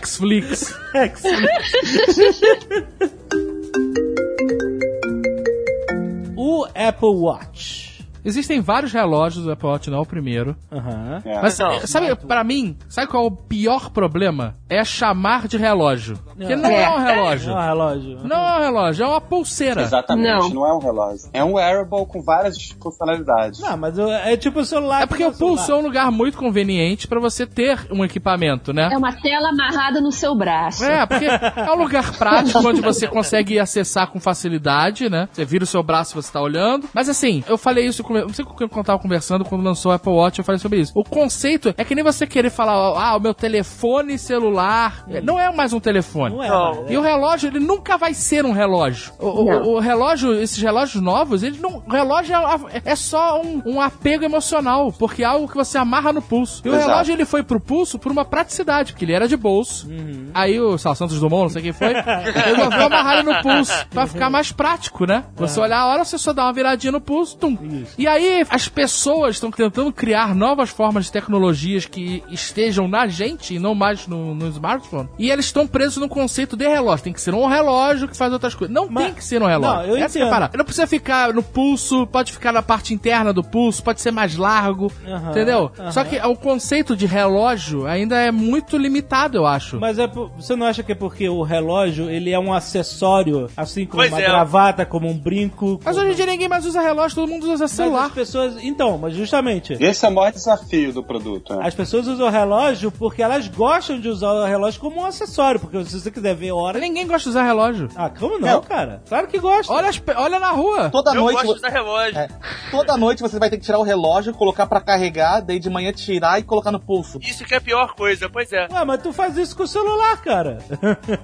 F: Xflix.
A: o Apple Watch.
F: Existem vários relógios do Apple Watch, não é o primeiro.
A: Aham.
C: É.
F: Mas
B: Não.
F: sabe, pra mim, sabe qual é o pior problema? É chamar de relógio. Porque não é,
D: É.
F: um relógio.
A: Não, relógio.
F: Não é um relógio, é uma pulseira.
C: Exatamente,
D: Não.
C: não. é um relógio. É um wearable com várias funcionalidades.
A: Não, mas eu- é tipo o celular.
F: É porque o pulso é um lugar muito conveniente pra você ter um equipamento, né?
D: É uma tela amarrada no seu braço.
F: É, porque é um lugar prático onde você consegue acessar com facilidade, né? Você vira o seu braço e você tá olhando. Mas assim, eu falei isso, com- não sei com quem eu tava conversando quando lançou o Apple Watch, eu falei sobre isso. O conceito é que nem você querer falar, ah, o meu telefone celular. Não é mais um telefone.
A: Não é,
B: Não.
F: E o relógio, ele nunca vai ser um relógio. O, o- o relógio, esses relógios novos, ele não, o relógio é, é só um, um apego emocional, porque é algo que você amarra no pulso. E o
C: Exato.
F: relógio, ele foi pro pulso por uma praticidade, porque ele era de bolso. Aí o lá, Santos Dumont, não sei quem foi, resolveu amarrar ele no pulso, pra ficar mais prático, né? Você olhar a hora, você só dá uma viradinha no pulso, tum. E aí, as pessoas estão tentando criar novas formas de tecnologias que estejam na gente e não mais no, no smartphone. E eles estão presos no conceito de relógio. Tem que ser um relógio que faz outras coisas. Não
A: Mas-
F: tem que ser um relógio.
A: Não, eu
F: Essa é a
A: entendo.
F: parada. Não precisa ficar no pulso, pode ficar na parte interna do pulso, pode ser mais largo.
A: Aham,
F: entendeu?
A: aham.
F: Só que o conceito de relógio ainda é muito limitado, eu acho.
A: Mas é, por- você não acha que é porque o relógio ele é um acessório, assim como
B: Pois
A: uma
B: é.
A: gravata, como um brinco?
F: Mas
A: como-
F: hoje em dia ninguém mais usa relógio, todo mundo usa
A: Mas
F: celular.
A: as pessoas. Então, mas justamente.
C: Esse é o maior desafio do produto. né?
A: As pessoas usam o relógio porque elas gostam de usar o relógio como um acessório. Porque se você quiser ver hora.
F: Ninguém gosta de usar relógio.
A: Ah, como não,
C: Não.
A: cara? Claro que gosta.
F: Olha, as olha na rua.
E: Toda
B: Eu
E: noite.
B: gosto de usar relógio.
E: É, toda noite você vai ter que tirar o relógio, colocar pra carregar, daí de manhã tirar e colocar no pulso.
B: Isso que é a pior coisa, pois é.
A: Ué, mas tu faz isso com o celular, cara.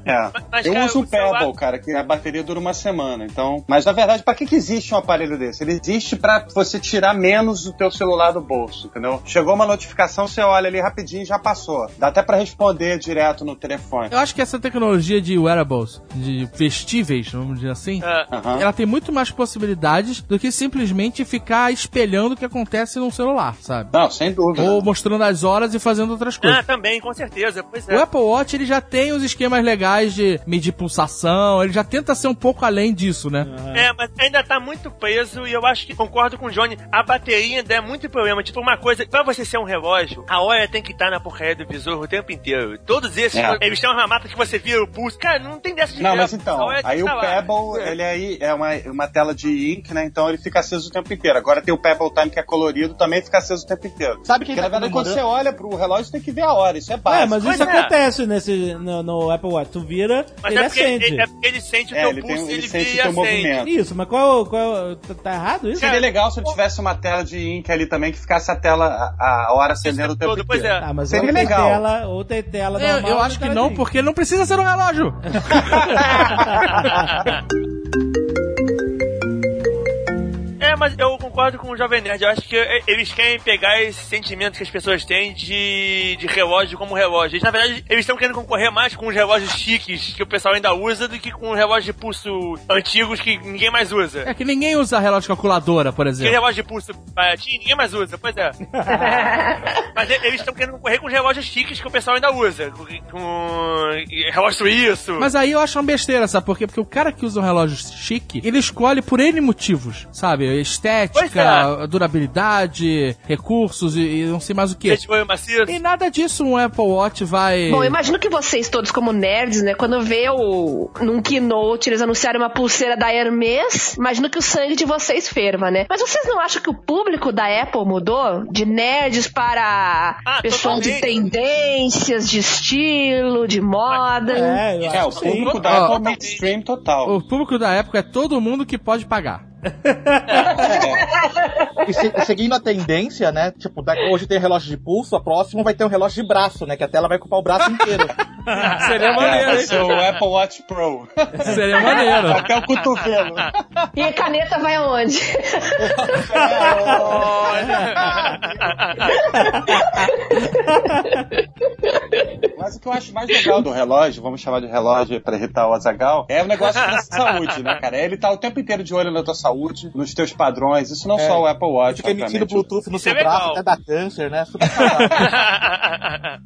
C: É.
B: Mas,
C: eu
B: cara,
C: uso
B: o
C: o Pebble,
B: celular-
C: cara, que a bateria dura uma semana. Então, mas na verdade, pra que, que existe um aparelho desse? Ele existe pra você tirar menos o teu celular do bolso, entendeu? Chegou uma notificação, você olha ali rapidinho e já passou. Dá até pra responder direto no telefone.
F: Eu acho que essa tecnologia de wearables, de vestíveis, vamos dizer assim,
B: É.
F: Ela tem muito mais possibilidades do que simplesmente ficar espelhando o que acontece num celular, sabe?
C: Não, sem dúvida.
F: Ou mostrando as horas e fazendo outras
B: Ah,
F: coisas.
B: também, com certeza, pois
F: O
B: é.
F: Apple Watch ele já tem os esquemas legais de medir pulsação, ele já tenta ser um pouco além disso, né?
B: É, mas ainda tá muito preso e eu acho que concordo com o Johnny. A bateria ainda é muito problema. Tipo, uma coisa, pra você ser um relógio, a hora tem que estar na porcaria do visor o tempo inteiro. Todos esses,
C: É.
B: eles têm uma mata que você vira o pulso. Cara, não tem dessa de
C: Não, mas então, aí
B: que
C: o
B: tá lá.
C: Pebble, ele aí é uma, uma tela de ink, né? Então ele fica aceso o tempo inteiro. Agora tem o Pebble Time que é colorido, também fica aceso o tempo inteiro.
E: Sabe
C: Porque
E: tá
C: na verdade quando você olha pro relógio, você tem que ver a hora, isso é básico.
A: É, mas
B: Pois
A: isso
B: é.
A: acontece nesse, no, no Apple Watch. Tu vira,
B: Mas
A: ele
B: é porque,
A: acende.
B: ele, é porque ele sente o
C: É,
B: teu
C: ele,
B: pulso
C: tem,
B: e
C: ele
B: ele
C: sente
B: vira
C: o teu
B: acende.
C: movimento.
A: Isso, mas qual, qual. Tá, tá errado isso?
C: Seria legal se ele tivesse uma tela de ink ali também que ficasse a tela, a, a hora acendendo o tempo
B: todo,
C: inteiro.
B: é.
A: Ah, mas
C: Seria legal.
A: Tela, ou tem tela
F: Eu,
A: normal,
F: eu acho que não, porque não precisa ser um relógio.
B: É, mas eu concordo com o Jovem Nerd. Eu acho que eh, eles querem pegar esse sentimento que as pessoas têm de, de relógio como relógio. Eles, na verdade, eles estão querendo concorrer mais com os relógios chiques que o pessoal ainda usa do que com os relógios de pulso antigos que ninguém mais usa.
F: É que ninguém usa relógio calculadora, por exemplo.
B: relógio de pulso baratinho, ninguém mais usa, pois é. Mas eles estão querendo concorrer com os relógios chiques que o pessoal ainda usa. Com, com relógio suíço.
F: Mas aí eu acho uma besteira, sabe por quê? Porque o cara que usa um relógio chique, ele escolhe por N motivos, sabe? Estética,
B: é.
F: durabilidade, recursos e, e não sei mais o que.
B: Gente, foi maciço.
F: E nada disso um Apple Watch vai...
D: Bom, eu imagino que vocês todos como nerds, né, quando vê o num keynote eles anunciaram uma pulseira da Hermes, imagino que o sangue de vocês ferva, né? Mas vocês não acham que o público da Apple mudou de nerds para
B: Ah,
D: pessoal de tendências, de estilo, de moda?
A: É,
C: É, o público da Apple é mainstream total.
F: O público da época é todo mundo que pode pagar.
E: E se- seguindo a tendência, né? Tipo, hoje tem relógio de pulso, a próxima vai ter um relógio de braço, né? Que a tela vai ocupar o braço inteiro.
F: Seria
C: É,
F: maneiro, hein?
C: o Apple Watch Pro.
F: Seria maneiro.
C: Até o cotovelo.
D: E a caneta vai aonde?
C: Mas o que eu acho mais legal do relógio, vamos chamar de relógio pra irritar o Azagal, é o negócio da saúde, né, cara? Ele tá o tempo inteiro de olho na tua saúde, nos teus padrões. Isso não
E: É.
C: só o Apple Watch,
E: Fica emitindo. Bluetooth no
B: Isso
E: seu
B: é
E: braço, até dá câncer, né?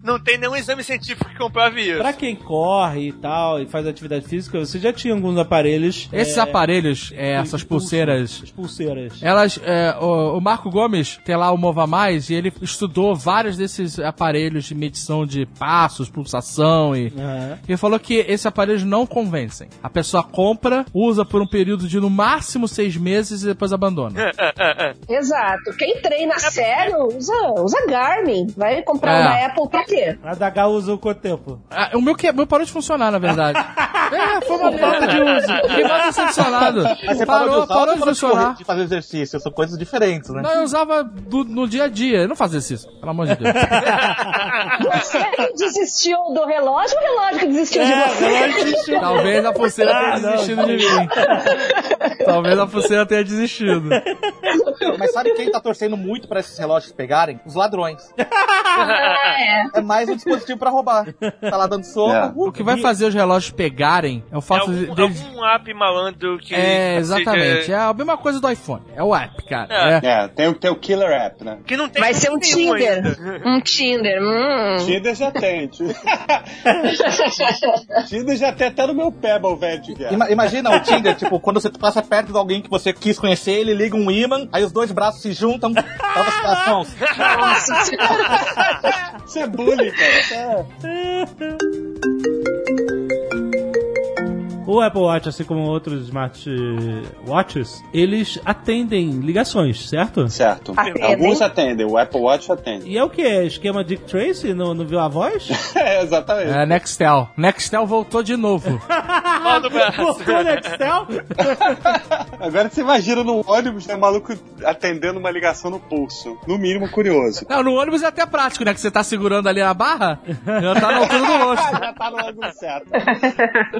B: Não tem nenhum exame científico que comprove isso.
A: Pra quem corre e tal, e faz atividade física, você já tinha alguns aparelhos.
F: Esses
A: é,
F: aparelhos, é, essas pulseiras,
A: As pulseiras.
F: elas, é, o, o Marco Gomes tem lá o Mova Mais e ele estudou vários desses aparelhos de medição de passos, pulsação e ele falou que esses aparelhos não convencem. A pessoa compra, usa por um período de no máximo seis meses e depois abandona.
D: Exato. Quem treina sério usa, usa Garmin. Vai comprar
F: É.
D: um da Apple pra quê?
A: A da Gal usou quanto tempo?
F: Ah, o meu, que, meu parou de funcionar, na verdade. é, foi uma falta de uso. Fiquei mais decepcionado.
E: Mas você
F: Parou,
E: parou, de usar
F: parou
E: ou
F: de
E: correr,
F: funcionar.
E: de fazer exercício? São coisas diferentes, né?
F: Não, eu usava do- no dia a dia. Eu não fazia isso, pelo amor de Deus.
D: Você que desistiu do relógio ou o relógio que desistiu de
A: É,
D: você?
A: relógio de
F: Talvez a pulseira tenha
A: Ah, não,
F: desistido de mim. Talvez a pulseira tenha desistido.
E: Mas sabe quem tá torcendo muito pra esses relógios pegarem? Os ladrões.
D: É.
E: É mais um dispositivo pra roubar. Tá lá dando soco.
C: É.
E: uh,
F: O que vai fazer os relógios pegarem é o
B: É
F: fato
B: algum,
F: deles.
B: algum app malandro que.
F: É, exatamente.
B: seja-
F: É a mesma coisa do iPhone. É o app, cara.
B: É.
F: É.
C: É, tem, o- tem o Killer App, né?
B: Que não tem
D: Vai ser um Tinder.
B: ainda.
D: Um Tinder. Hum.
C: Tinder já tem. Tinder já tem até no meu Pebble, velho, de viagem.
E: Ima- imagina o Tinder, tipo, quando você passa perto de alguém que você quis conhecer, ele liga um imã, aí os dois braços se juntam, as mãos.
D: Nossa senhora.
C: Isso é bullying, cara. É-
A: O Apple Watch, assim como outros smartwatches, eles atendem ligações, certo?
C: Certo.
D: Atendem.
C: Alguns atendem, o Apple Watch atende.
A: E é o que? Esquema Dick Tracy no, no Viu a Voz?
C: É, exatamente.
F: É, Nextel. Nextel voltou de novo.
A: Voltou no Excel?
C: Agora você imagina num ônibus, né, o maluco atendendo uma ligação no pulso. No mínimo curioso.
F: Não, no ônibus é até prático, né? Que você tá segurando ali a barra, já tá na altura do rosto.
C: Já tá no ângulo certo.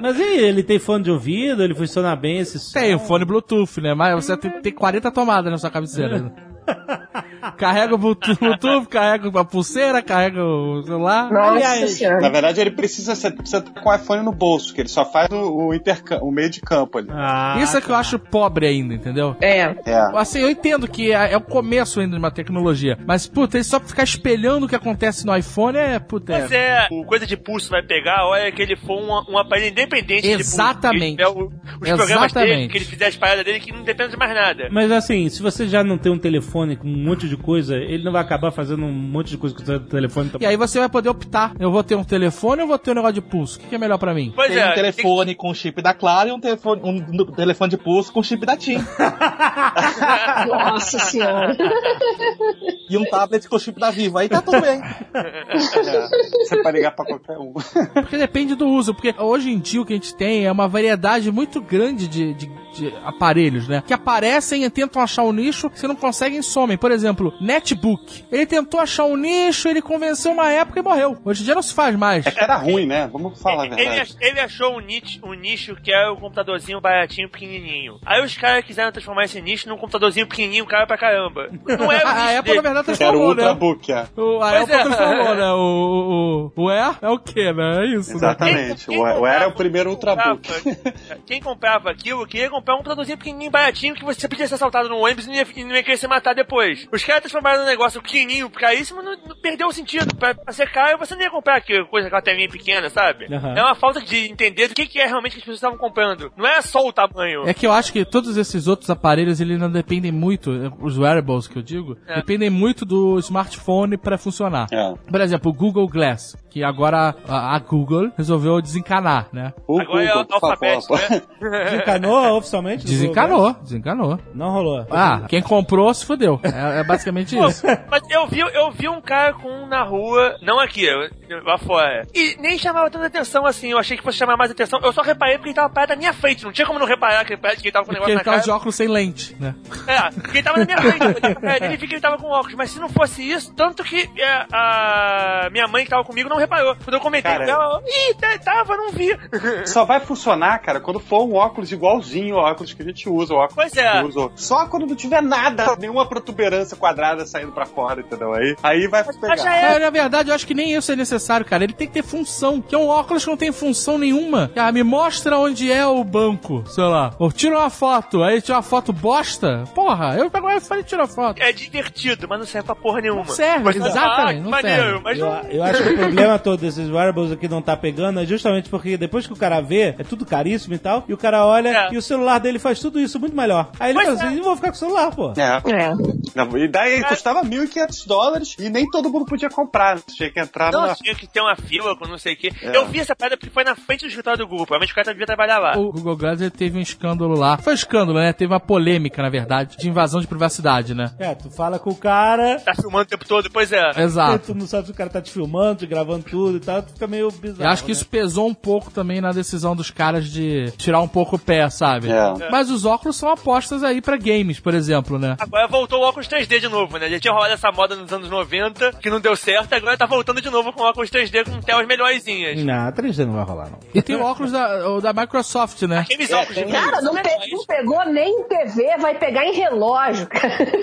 A: Mas e aí, ele tem fone de ouvido? Ele funciona bem esse som?
F: Tem o fone Bluetooth, né? Mas você tem, tem 40 tomadas na sua cabeceira. Carrega o Bluetooth, carrega a pulseira, carrega o celular.
D: Nossa.
C: Na verdade, ele precisa ser precisa estar com o iPhone no bolso, que ele só faz o, o, intercam- o meio de campo ali.
A: Ah,
F: Isso é que eu acho pobre ainda, entendeu?
D: É.
C: É.
F: Assim, eu entendo que é, é o começo ainda de uma tecnologia, mas, puta, ele só ficar espelhando o que acontece no iPhone é, puta,
B: Mas
F: é...
B: o coisa de pulso vai pegar, olha que ele for um, um aparelho independente
F: Exatamente.
B: de pulso. Que ele tiver o- os programas dele,
F: Exatamente.
B: que ele fizer as paradas dele, que não depende de mais nada.
A: Mas assim, se você já não tem um telefone com um monte de coisa, ele não vai acabar fazendo um monte de coisa com o seu telefone.
F: E aí você vai poder optar. Eu vou ter um telefone ou vou ter um negócio de pulso? O que, que é melhor pra mim?
B: Pois
E: Tem
B: é,
E: um telefone com chip da Claro e um telefone, um telefone de pulso com chip da TIM.
D: Nossa senhora.
E: e um tablet com chip da Vivo. Aí tá tudo bem.
C: É. Você pode ligar pra qualquer um.
F: Porque depende do uso. Porque hoje em dia o que a gente tem é uma variedade muito grande de, de- de aparelhos, né? Que aparecem e tentam achar um nicho, se não conseguem, somem. Por exemplo, Netbook. Ele tentou achar um nicho, ele convenceu uma época e morreu. Hoje em dia não se faz mais.
C: É que era ruim, né? Vamos falar a
B: Ele,
C: verdade.
B: ele achou um nicho, um nicho que é o computadorzinho baratinho, pequenininho. Aí os caras quiseram transformar esse nicho num computadorzinho pequenininho, caro pra caramba. Não é o nicho
F: a Apple,
B: dele.
F: na verdade,
C: Era o
F: transformou, né?
C: Ultrabook, é.
F: O, a
B: Pois
F: Apple
B: é.
F: transformou, né? O, o, o Air é o quê, né? É isso, né?
C: Exatamente.
B: Quem-
C: O,
B: quem
C: o era o
B: comprava-
C: primeiro Ultrabook.
B: comprava- Quem comprava aquilo queria comprar um computadorzinho pequenininho, baratinho, que você podia ser assaltado no ônibus e não ia, não ia querer se matar depois. Os caras transformaram num negócio pequenininho, caríssimo, não, não perdeu o sentido. Pra, pra ser caro, você não ia comprar aquilo, coisa com a telinha pequena, sabe?
A: Aham.
B: É uma falta de entender do que, que é realmente que as pessoas estavam comprando. Não é só o tamanho.
F: É que eu acho que todos esses outros aparelhos, eles não dependem muito, os wearables que eu digo,
B: É.
F: dependem muito do smartphone pra funcionar.
C: É.
F: Por exemplo, o Google Glass, que agora a, a Google resolveu desencanar, né?
C: O
B: Agora é
C: Google, favor.
B: alfabeto, né?
A: Desencanou oficialmente?
F: Desencanou, desencanou.
A: Não rolou.
F: Ah, quem comprou se fudeu. É, é basicamente isso.
B: Mas eu vi, eu vi um cara com um na rua, não aqui, lá fora. E nem chamava tanta atenção assim. Eu achei que fosse chamar mais atenção. Eu só reparei porque ele tava parado na minha frente. Não tinha como não reparar que ele, que ele tava com o
F: Porque
B: negócio
F: ele
B: na
F: tava
B: cara.
F: de óculos sem lente, né?
B: É, porque ele tava na minha frente. Eu olhei pra cara dele e vi que ele tava com óculos. Mas se não fosse isso, tanto que é, a minha mãe que tava comigo não reparou. Quando eu comentei
C: Cara,
B: com ela, ih, tava, não vi.
C: Só vai funcionar, cara, quando for um óculos igualzinho ao óculos que a gente usa, o óculos
B: Pois
C: que
B: é.
C: uso. Só quando não tiver nada, nenhuma protuberância quadrada saindo pra fora, entendeu? Aí, aí vai
B: Mas
C: pegar.
B: já é.
F: É, na verdade, eu acho que nem isso é necessário, cara. Ele tem que ter função. Que é um óculos que não tem função nenhuma. Ah, me mostra onde é o banco, sei lá. Ou tira uma foto, aí tira uma foto bosta. Porra, eu pego o iPhone e tiro a foto.
B: É divertido, mas não serve pra porra nenhuma.
F: Não serve,
B: Mas,
F: exatamente,
B: ah,
F: não
B: maneiro,
F: serve.
B: Mas
A: Eu,
B: não,
A: eu acho que o problema todo desses wearables aqui não tá pegando é justamente porque depois que o cara vê, é tudo caríssimo e tal, e o cara olha
B: É.
A: e o celular dele faz tudo isso muito melhor. Aí ele
B: Pois
A: fala
B: é.
A: assim, eu vou ficar com o celular, pô.
C: É.
D: É.
C: Não, E daí custava 1.500 dólares e nem todo mundo podia comprar. Tinha que entrar
B: Não,
C: numa.
B: tinha que ter uma fila com não sei o quê.
C: É.
B: Eu vi essa parada porque foi na frente do escritório do Google. Provavelmente o cara devia trabalhar lá.
F: O Google Glass teve um escândalo lá. Foi um escândalo, né? Teve uma polêmica, na verdade, de invasão de privacidade, né?
A: É, tu fala com o cara,
B: Tá filmando o tempo todo, pois é.
A: e
F: Exato.
A: tu não sabe se o cara tá te filmando, te gravando tudo e tal, tu fica meio bizarro.
F: Eu acho que
A: né?
F: isso pesou um pouco também na decisão dos caras de tirar um pouco o pé, sabe?
C: É.
F: Mas os óculos são apostas aí pra games, por exemplo, né?
B: Agora voltou o óculos 3D 3D de novo, né? Já tinha rolado essa moda nos anos 90, que não deu certo, agora tá voltando de novo com óculos 3D com telas melhorzinhas.
A: Não, 3D não vai rolar, não.
F: E tem o óculos da, o da Microsoft, né?
B: Aqueles
C: É,
B: óculos de
C: tem-
D: Cara, não, pe- não pegou nem em TV, vai pegar em relógio.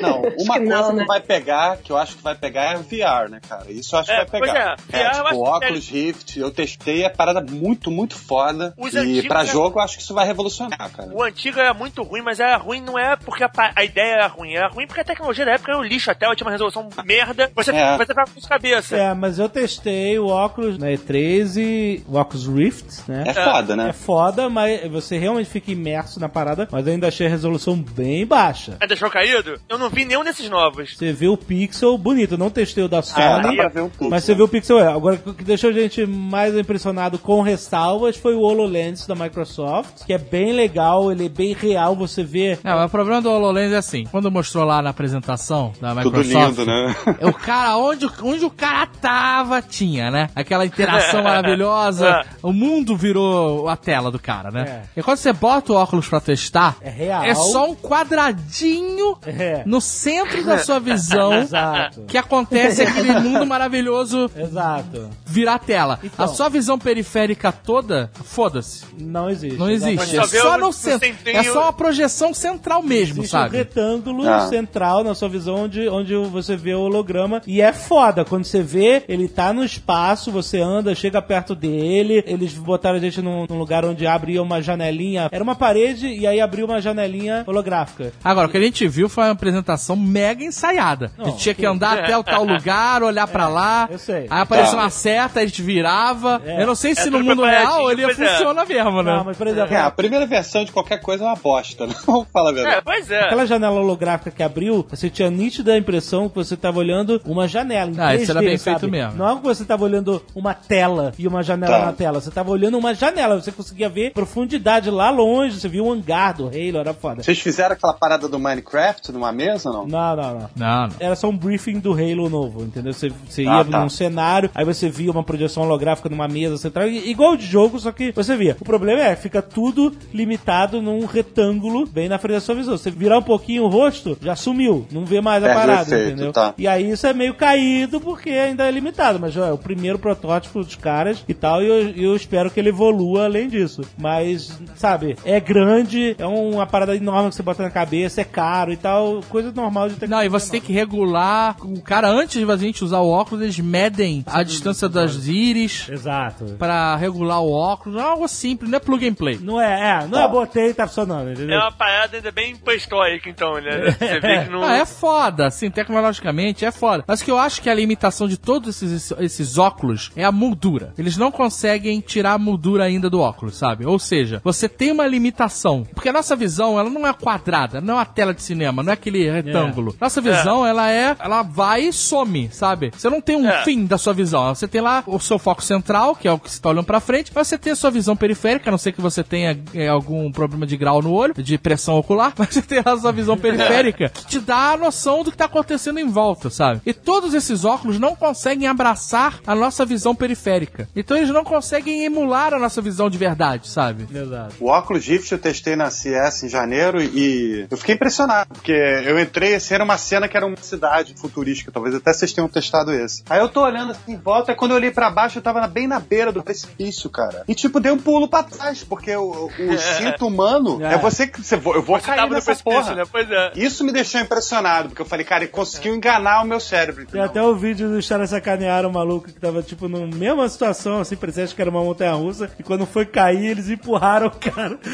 C: Não,
D: Acho
C: uma
D: que
C: coisa
D: não,
C: que
D: né?
C: vai pegar, que eu acho que vai pegar é VR, né, cara? Isso eu acho
B: É,
C: que vai pegar.
B: pois é, VR eu acho
C: tipo,
B: que
C: óculos Rift, eu testei, é parada muito, muito foda.
B: Os
C: e
B: antigos,
C: pra
B: né?
C: jogo eu acho que isso vai revolucionar, cara.
B: O antigo era muito ruim, mas era ruim não é porque a, a ideia era ruim, era ruim porque a tecnologia da época era um lixo, até tinha uma resolução merda, você,
C: É.
B: você ficava com isso na cabeça.
A: É, mas eu testei o óculos na E3 e o óculos Rift, né?
C: É foda,
A: É
C: né?
A: foda, mas você realmente fica imerso na parada, mas eu ainda achei a resolução bem baixa.
B: Ah, Deixou caído? Eu não vi nenhum desses novos.
A: Você vê o pixel bonito, eu não testei o da
C: É,
A: Sony,
C: dá pra ver um pouco.
A: mas você vê o pixel. é. Agora, o que deixou a gente mais impressionado com ressalvas foi o HoloLens da Microsoft, que é bem legal, ele é bem real, você vê...
F: Não, mas o problema do HoloLens é assim, quando mostrou lá na apresentação da
C: Tudo
F: Microsoft...
C: lindo, né?
F: O cara, onde, onde o cara tava, tinha, né? Aquela interação maravilhosa. O mundo virou a tela do cara, né? E quando você bota o óculos pra testar,
A: É real.
F: é só um quadradinho
A: É.
F: no centro da sua visão
A: Exato.
F: que acontece aquele mundo maravilhoso
A: Exato.
F: virar tela.
A: Então.
F: A sua visão periférica toda, foda-se.
A: Não existe.
F: Não existe.
B: Só
F: É só no centro. É só uma projeção central mesmo,
A: Existe um
F: sabe?
A: retângulo
C: Ah.
A: central na sua visão onde, onde você vê o holograma. E é foda. Quando você vê, ele tá no espaço, você anda, chega perto dele. Eles botaram a gente num, num lugar onde abria uma janelinha. Era uma parede e aí abriu uma janelinha holográfica.
F: Agora, o que a gente viu foi uma apresentação mega ensaiada. a gente
A: Não,
F: tinha que
A: sim.
F: andar até o tal lugar, olhar pra lá.
A: eu sei.
F: Aí aparecia
C: Tá.
F: uma seta, a gente virava.
A: É.
F: Eu não sei se
B: É
F: no mundo real ele
B: é.
F: funciona mesmo, né?
A: Não, mas por exemplo,
C: É, a primeira versão de qualquer coisa é uma bosta, né? Vamos falar a
B: É,
C: verdade.
B: pois é.
A: Aquela janela holográfica que abriu, você tinha nítida impressão que você estava olhando uma janela. Em
F: Ah, isso
A: 3D,
F: era bem
A: sabe?
F: feito mesmo.
A: Não é que você estava olhando uma tela e uma janela
C: Tá.
A: na tela. Você estava olhando uma janela. Você conseguia ver profundidade lá longe. Você viu o hangar do Halo, era foda.
C: Vocês fizeram aquela parada do Minecraft numa mesa ou não?
A: Não, não, não.
F: Não, não.
A: Era só um briefing do Halo novo, entendeu? Você, você
C: Ah,
A: ia
C: tá.
A: num cenário, aí você via uma projeção holográfica numa mesa central, igual de jogo, só que você via. O problema é, fica tudo limitado num retângulo bem na frente da sua visão. Você virar um pouquinho o rosto, já sumiu, não vê mais a parada,
C: efeito,
A: entendeu?
C: tá.
A: E aí isso é meio caído porque ainda é limitado, mas ó, é o primeiro protótipo dos caras e tal, e eu, eu espero que ele evolua além disso. Mas, sabe, é grande, é uma parada enorme que você bota na cabeça, é caro e tal, coisa normal de
F: Não,
A: tecnologia.
F: e você tem que regular. O cara, antes de a gente usar o óculos, eles medem a distância das íris
A: Exato.
F: pra regular o óculos. É algo simples, não é plug and play.
A: Não é, é, não é botei e tá funcionando,
B: É
A: entendeu?
B: uma parada ainda bem pré-histórica, então, né? Você vê que não.
F: Ah, é foda, assim, tecnologicamente é foda. Mas o que eu acho que a limitação de todos esses, esses óculos é a moldura. Eles não conseguem tirar a moldura ainda do óculos, sabe? Ou seja, você tem uma limitação. Porque a nossa visão, ela não é quadrada, não é uma tela de cinema, não é aquele retângulo. Nossa visão, ela é, ela vai e some, sabe? Você não tem um
B: É.
F: fim da sua visão. Você tem lá o seu foco central, que é o que você tá olhando pra frente, mas você tem a sua visão periférica, a não ser que você tenha é, algum problema de grau no olho, de pressão ocular, mas você tem a sua visão periférica que te dá a noção do que tá acontecendo em volta, sabe? E todos esses óculos não conseguem abraçar a nossa visão periférica. Então eles não conseguem emular a nossa visão de verdade, sabe?
A: Exato.
C: O óculos Rift eu testei na CS em janeiro e eu fiquei impressionado, porque eu entrei, assim, era uma cena que era uma cidade futurística, talvez até vocês tenham testado esse. Aí eu tô olhando assim em volta, e quando eu olhei pra baixo, eu tava bem na beira do precipício, cara. E tipo, dei um pulo pra trás, porque o, o instinto humano é.
A: É.
C: você que. Você, eu vou
B: Você
C: cair
B: tava no
C: nessa
B: precipício,
C: porra.
B: né? Pois é.
C: Isso me deixou impressionado, porque eu falei, cara, ele conseguiu enganar o meu cérebro.
A: Tem
C: entendeu?
A: até o vídeo dos caras sacanearam o maluco que tava, tipo, na mesma situação, assim, parecia que era uma montanha russa, e quando foi cair, eles empurraram o cara.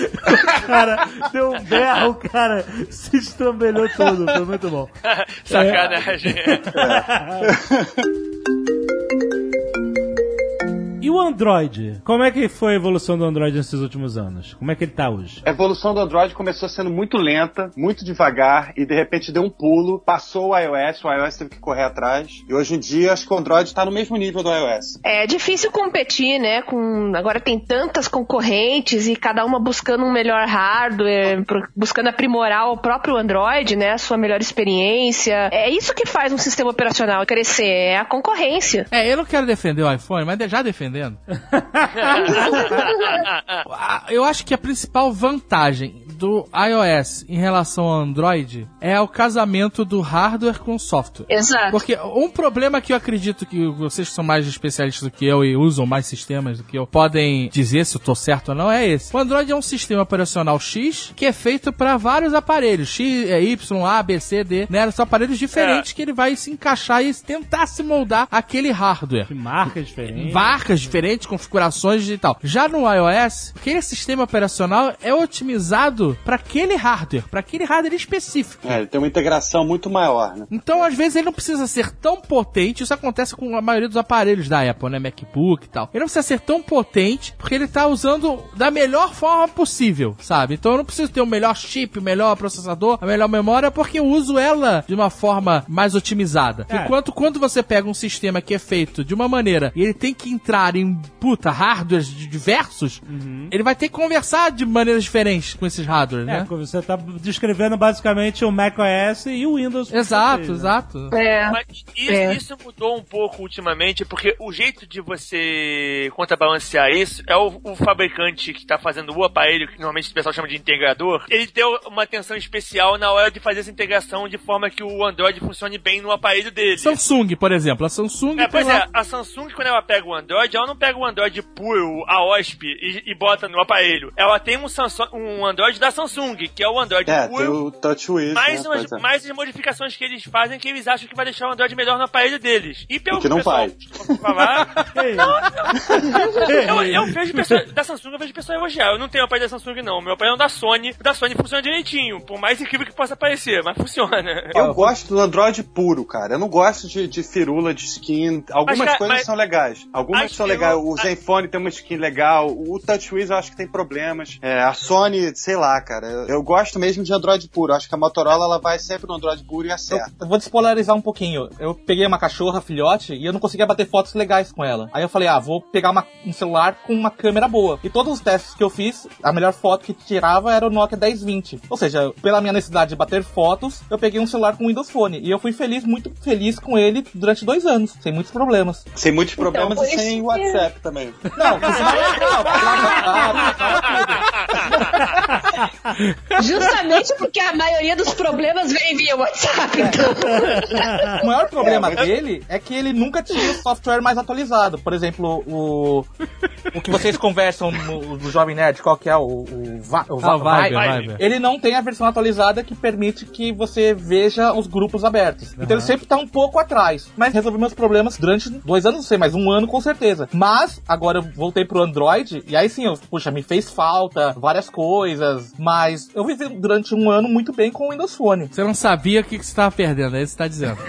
A: O cara deu um berro, o cara se estrambelhou todo. Foi muito bom.
B: Sacanagem.
A: E o Android? Como é que foi a evolução do Android nesses últimos anos? Como é que ele tá hoje?
C: A evolução do Android começou sendo muito lenta, muito devagar, e de repente deu um pulo, passou o iOS, o iOS teve que correr atrás, e hoje em dia acho que o Android está no mesmo nível do iOS.
D: É difícil competir, né? Com agora tem tantas concorrentes e cada uma buscando um melhor hardware, buscando aprimorar o próprio Android, né? A sua melhor experiência. É isso que faz um sistema operacional crescer, é a concorrência.
F: É, eu não quero defender o iPhone, mas já defendendo. Ah, Eu acho que a principal vantagem do iOS em relação ao Android é o casamento do hardware com o software.
D: Exato.
F: Porque um problema que eu acredito que vocês que são mais especialistas do que eu e usam mais sistemas do que eu podem dizer se eu tô certo ou não é esse. O Android é um sistema operacional X que é feito para vários aparelhos. X, é Y, A, B, C, D, né? São aparelhos diferentes que ele vai se encaixar e tentar se moldar aquele hardware.
A: Que marca diferente.
F: Marcas diferentes, configurações e tal. Já no iOS, aquele sistema operacional é otimizado para aquele hardware, para aquele hardware específico.
C: É, ele tem uma integração muito maior, né?
F: Então, às vezes, ele não precisa ser tão potente. Isso acontece com a maioria dos aparelhos da Apple, né? MacBook e tal. Ele não precisa ser tão potente porque ele tá usando da melhor forma possível, sabe? Então, eu não preciso ter o melhor chip, o melhor processador, a melhor memória, porque eu uso ela de uma forma mais otimizada.
A: É.
F: Enquanto quando você pega um sistema que é feito de uma maneira e ele tem que entrar em, puta, hardwares de- diversos, ele vai ter que conversar de maneiras diferentes com esses hardwares,
A: É,
F: né?
A: você tá descrevendo basicamente o macOS e o Windows.
F: Exato,
A: Vocês, né?
F: exato.
D: É.
B: Mas isso,
D: É.
B: isso mudou um pouco ultimamente, porque o jeito de você contrabalancear isso é o, o fabricante que está fazendo o aparelho, que normalmente o pessoal chama de integrador, ele deu uma atenção especial na hora de fazer essa integração de forma que o Android funcione bem no aparelho dele.
F: Samsung, por exemplo. A Samsung
B: É, pois é, a Samsung, quando ela pega o Android, ela não pega o Android puro, a OSP, e, e bota no aparelho. Ela tem um, Samsung, um Android da Samsung, que é o Android
C: É, tem
B: puro,
C: o TouchWiz,
B: mais,
C: né?
B: umas,
C: é.
B: mais as modificações que eles fazem que eles acham que vai deixar o Android melhor no aparelho deles. E pelo
C: O que não
B: pessoal
C: vai.
B: eu, eu vejo pessoas da Samsung, eu vejo pessoas elogiar. Eu não tenho aparelho da Samsung, não. Meu aparelho é da Sony. O da Sony funciona direitinho, por mais incrível que possa parecer, mas funciona.
C: Eu gosto do Android puro, cara. Eu não gosto de, de firula, de skin. Algumas
B: Mas,
C: coisas
B: mas-
C: são legais. Algumas
B: As
C: são legais. O Zenfone tem uma skin legal. O TouchWiz eu acho que tem problemas. É, a Sony, sei lá, cara. Eu, eu gosto mesmo de Android puro. Eu acho que a Motorola ela vai sempre no Android puro e
E: Eu,
C: acerta.
E: eu vou despolarizar um pouquinho. Eu peguei uma cachorra, filhote, e eu não conseguia bater fotos legais com ela. Aí eu falei, ah, vou pegar uma- um celular com uma câmera boa. E todos os testes que eu fiz, a melhor foto que tirava era o Nokia 1020. Ou seja, pela minha necessidade de bater fotos, eu peguei um celular com Windows Phone. E eu fui feliz, muito feliz com ele durante dois anos, sem muitos problemas.
C: Sem muitos problemas
D: por
C: e sem
D: que-
C: WhatsApp também.
E: Não, porque senão eu não,
D: Justamente porque a maioria dos problemas vem via WhatsApp, então.
E: O maior problema dele é que ele nunca tinha o software mais atualizado. Por exemplo, o, o que vocês conversam no, no Jovem Nerd, qual que é o, o, Va- o, Va-
F: Ah, o Viber,
E: Viber.
F: Viber.
E: Ele não tem a versão atualizada que permite que você veja os grupos abertos. Então ele sempre tá um pouco atrás. Mas resolvi meus problemas durante dois anos, não sei, mas um ano com certeza. Mas agora eu voltei pro Android e aí sim, eu, puxa, me fez falta várias coisas. Mas eu vivi durante um ano muito bem com o Windows Phone.
F: Você não sabia o que, que você estava perdendo, é isso que você tá dizendo.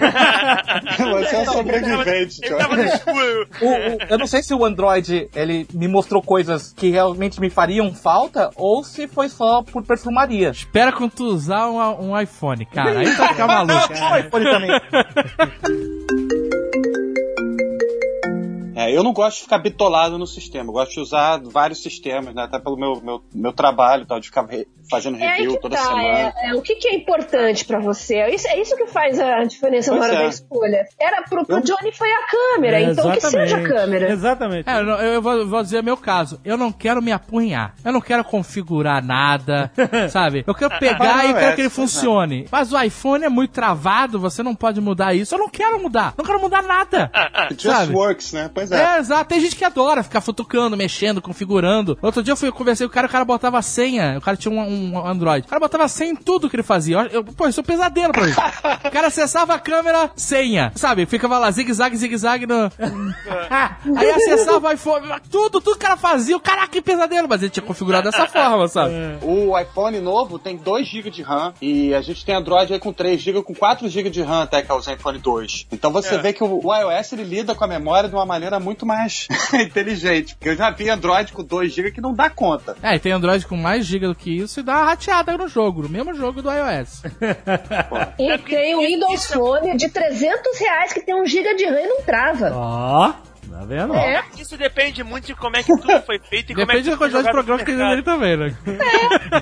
C: Você é um sobrevivente,
B: Ele
C: tio.
B: tava escuro.
E: O- o- eu não sei se o Android ele me mostrou coisas que realmente me fariam falta ou se foi só por perfumaria.
F: Espera quando tu usar um, um iPhone, cara. Aí tu vai ficar maluco.
E: O iPhone também.
C: É, eu não gosto de ficar bitolado no sistema. Eu gosto de usar vários sistemas, né? Até pelo meu, meu, meu trabalho, tal, de ficar re- fazendo
D: É
C: review
D: que
C: toda
D: tá.
C: semana.
D: É, é, o que, que é importante pra você? É isso, é isso que faz a diferença na
C: Pois
D: hora
C: é.
D: da escolha. Era pro, pro
C: Eu-
D: Johnny foi a câmera, então que seja a câmera.
A: Exatamente.
F: É, eu, não- eu vou, vou dizer meu caso. Eu não quero me apunhar. Eu não quero configurar nada, sabe? Eu quero pegar
C: Ah,
F: e quero
C: é,
F: que ele
C: isso é.
F: funcione. Mas o iPhone é muito travado, você não pode mudar isso. Eu não quero mudar. Não quero mudar nada.
C: It just
F: sabe?
C: works, né? Pois é.
F: É, exato. Tem gente que adora ficar futucando, mexendo, configurando. Outro dia eu fui conversei com o cara, o cara botava senha. O cara tinha um, um Android. O cara botava senha em tudo que ele fazia. Eu, eu- pô, isso é um pesadelo pra mim. o cara acessava a câmera, senha. Sabe? Ficava lá, zigue-zague, zigue-zague no. Aí acessava o iPhone. Tudo, tudo que o cara fazia. O Caraca, que pesadelo. Mas ele tinha configurado dessa forma, sabe?
C: O iPhone novo tem 2 GB de RAM e a gente tem Android aí com 3 GB, com 4 GB de RAM até que é o Zenfone 2. Então você
B: É.
C: vê que o, o iOS ele lida com a memória de uma maneira muito mais inteligente. Porque eu já vi Android com 2 GB que não dá conta.
F: É, e tem Android com mais giga do que isso e dá uma rateada no jogo, no mesmo jogo do iOS.
D: E tem o Windows Phone de 300 reais que tem um giga de RAM e não trava.
A: Ó, tá vendo?
D: É.
B: Isso depende muito de como é que tudo foi feito e como é
F: Depende
B: que
F: da quantidade de programas que tem nele também, né?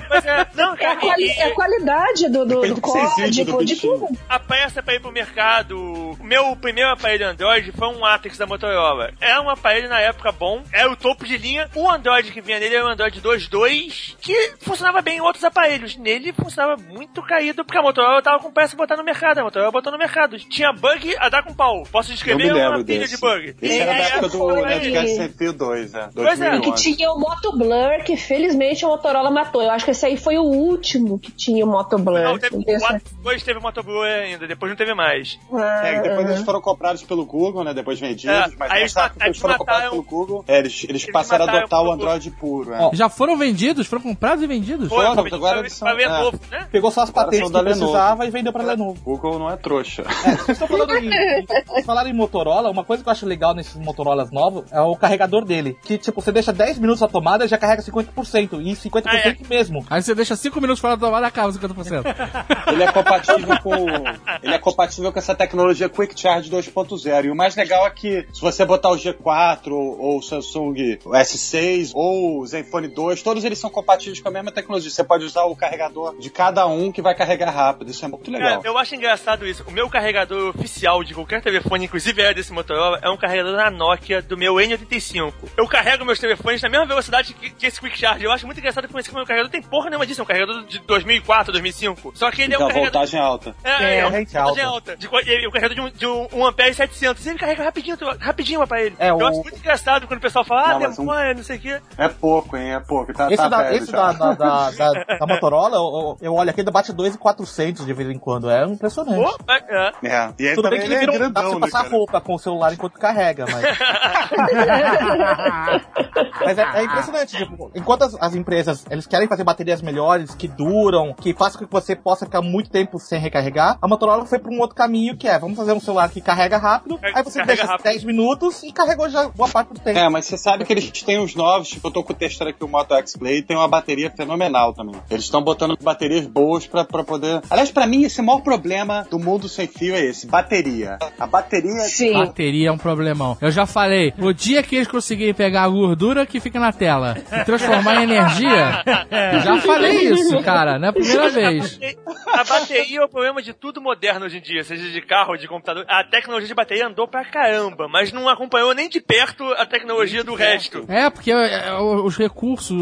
B: Mas é, não, cara,
D: a, quali-
B: E-
D: a qualidade do, do,
C: Depende
D: do código, de tudo.
B: A pressa pra ir pro mercado. O meu primeiro aparelho Android foi um Atrix da Motorola. Era um aparelho na época bom, era o topo de linha. O Android que vinha nele era um Android 2.2 que funcionava bem em outros aparelhos. Nele funcionava muito caído porque a Motorola tava com pressa de botar no mercado. A Motorola botou no mercado. Tinha bug a dar com pau. Posso descrever uma pilha
C: desse.
B: de bug.
C: Esse era da
B: É,
C: época do Nerdcast Sem Fio 2, é.
B: Pois é.
C: 2011.
D: Que tinha o Moto Blur, que felizmente a Motorola matou. Eu acho que esse aí foi o último que tinha o Moto Blur.
B: Não, teve, o depois teve o Motoblue ainda, depois não teve mais.
D: certeza.
C: É, depois
D: Ah,
C: eles foram comprados pelo Google, né? Depois vendidos,
B: É,
C: mas
B: aí eles
C: eles foram comprados pelo Google. É, eles, eles passaram a adotar o
B: o
C: Android puro. É.
E: Ó,
F: Já foram vendidos? Foram comprados e vendidos?
B: Foi,
C: Foram,
B: foi
C: agora
B: pra-
C: eles são-
B: pra ver
C: é.
B: novo, né?
E: Pegou só as patentes que
C: da Lenovo.
E: precisava e vendeu pra Lenovo.
C: O Google não é trouxa.
E: Vocês estão falando em, em- falaram em Motorola, uma coisa que eu acho legal nesses Motorolas novos é o carregador dele. Que, tipo, você deixa 10 minutos na tomada e já carrega 50%. E 50%
B: Ah,
E: mesmo.
F: Aí você deixa 5 minutos fora da tomada e acaba 50%.
C: Ele é compatível com ele é compatível com essa tecnologia Quick Charge 2.0. E o mais legal é que se você botar o G4 ou ou o Samsung S6 ou o Zenfone 2, todos eles são compatíveis com a mesma tecnologia. Você pode usar o carregador de cada um que vai carregar rápido. Isso é muito
B: Cara,
C: legal.
B: eu acho engraçado isso. O meu carregador oficial de qualquer telefone, inclusive era desse Motorola, é um carregador da Nokia do meu N85. Eu carrego meus telefones na mesma velocidade que, que esse Quick Charge. Eu acho muito engraçado que esse meu carregador tem porra nenhuma disso. É um carregador de 2004, 2005. Só que ele é um carregador...
C: voltagem alta.
B: É,
E: É,
B: é,
E: rente
B: voltagem
E: alta.
B: alta. De, co- e o carregador de um, de um, um Ampere 700. E ele carrega rapidinho, rapidinho pra ele.
E: É,
B: eu
E: o-
B: acho muito engraçado quando o pessoal fala, ah,
C: Não, mas um-
B: demora, não sei o quê.
C: É pouco, hein? É pouco. Tá,
E: Esse,
C: tá
E: da,
C: velho
E: esse da, da, da, da- da Motorola, eu, eu olho aqui, ele bate 2,400 de vez em quando. É impressionante.
B: Pô, é, é.
C: É. E aí
E: Tudo bem que ele
C: ele é
E: vira um, dá pra você
C: né,
E: passar
C: cara?
E: roupa com o celular enquanto carrega, mas... Mas é, é impressionante, tipo, enquanto as, as empresas eles querem fazer baterias melhores, que duram, que façam com que você possa ficar muito tempo sem recarregar, a Motorola foi pra um outro caminho que é, vamos fazer um celular que carrega rápido,
B: É,
E: aí você deixa
B: rápido.
E: 10 minutos e carregou já boa parte do tempo.
C: É, mas você sabe que eles têm os novos, tipo, eu tô com o testando aqui o Moto X Play, tem uma bateria fenomenal também. Eles estão botando baterias boas pra, pra poder. Aliás, pra mim, esse é maior problema do mundo sem fio é esse: bateria. A bateria.
D: Sim.
F: Bateria é um problemão. Eu já falei, o dia que eles conseguirem pegar a gordura que fica na tela e transformar em energia, já falei isso, cara, não é a primeira vez.
B: A bateria é o problema de tudo moderno hoje em dia, seja de carro, de computador. A tecnologia de bateria andou pra caramba, mas não acompanhou nem de perto a tecnologia do resto.
F: É, porque é, é, os recursos,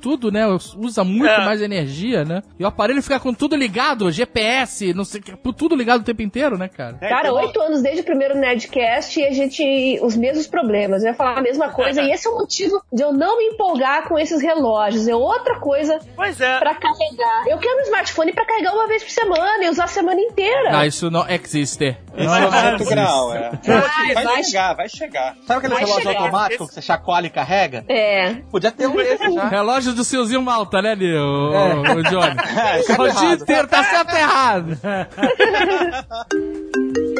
F: tudo, né, usa muito
B: É.
F: mais energia, né? E o aparelho fica com tudo ligado, GPS, não sei o que, tudo ligado o tempo inteiro, né, cara?
D: Cara, oito anos desde o primeiro Nerdcast e a gente. Os mesmos problemas. Eu ia falar a mesma coisa, e esse é o motivo de eu não me empolgar com esses relógios. É outra coisa
B: Pois é.
D: pra carregar. Eu quero um smartphone pra carregar uma vez por semana e usar a semana inteira.
F: Não, isso não existe.
C: Esse
F: Não
C: é o quinto
F: existe.
C: grau, é.
D: Vai,
C: Vai
D: vai-
C: chegar, vai chegar.
E: Sabe aquele
D: Vai
E: relógio
D: chegar.
E: automático que você chacoalha e carrega?
D: É.
E: Podia ter um desse já.
F: Relógio do Silzinho Malta, né, Nil? O, o Johnny.
C: É,
F: o dia
E: errado?
F: inteiro, tá certo ou errado?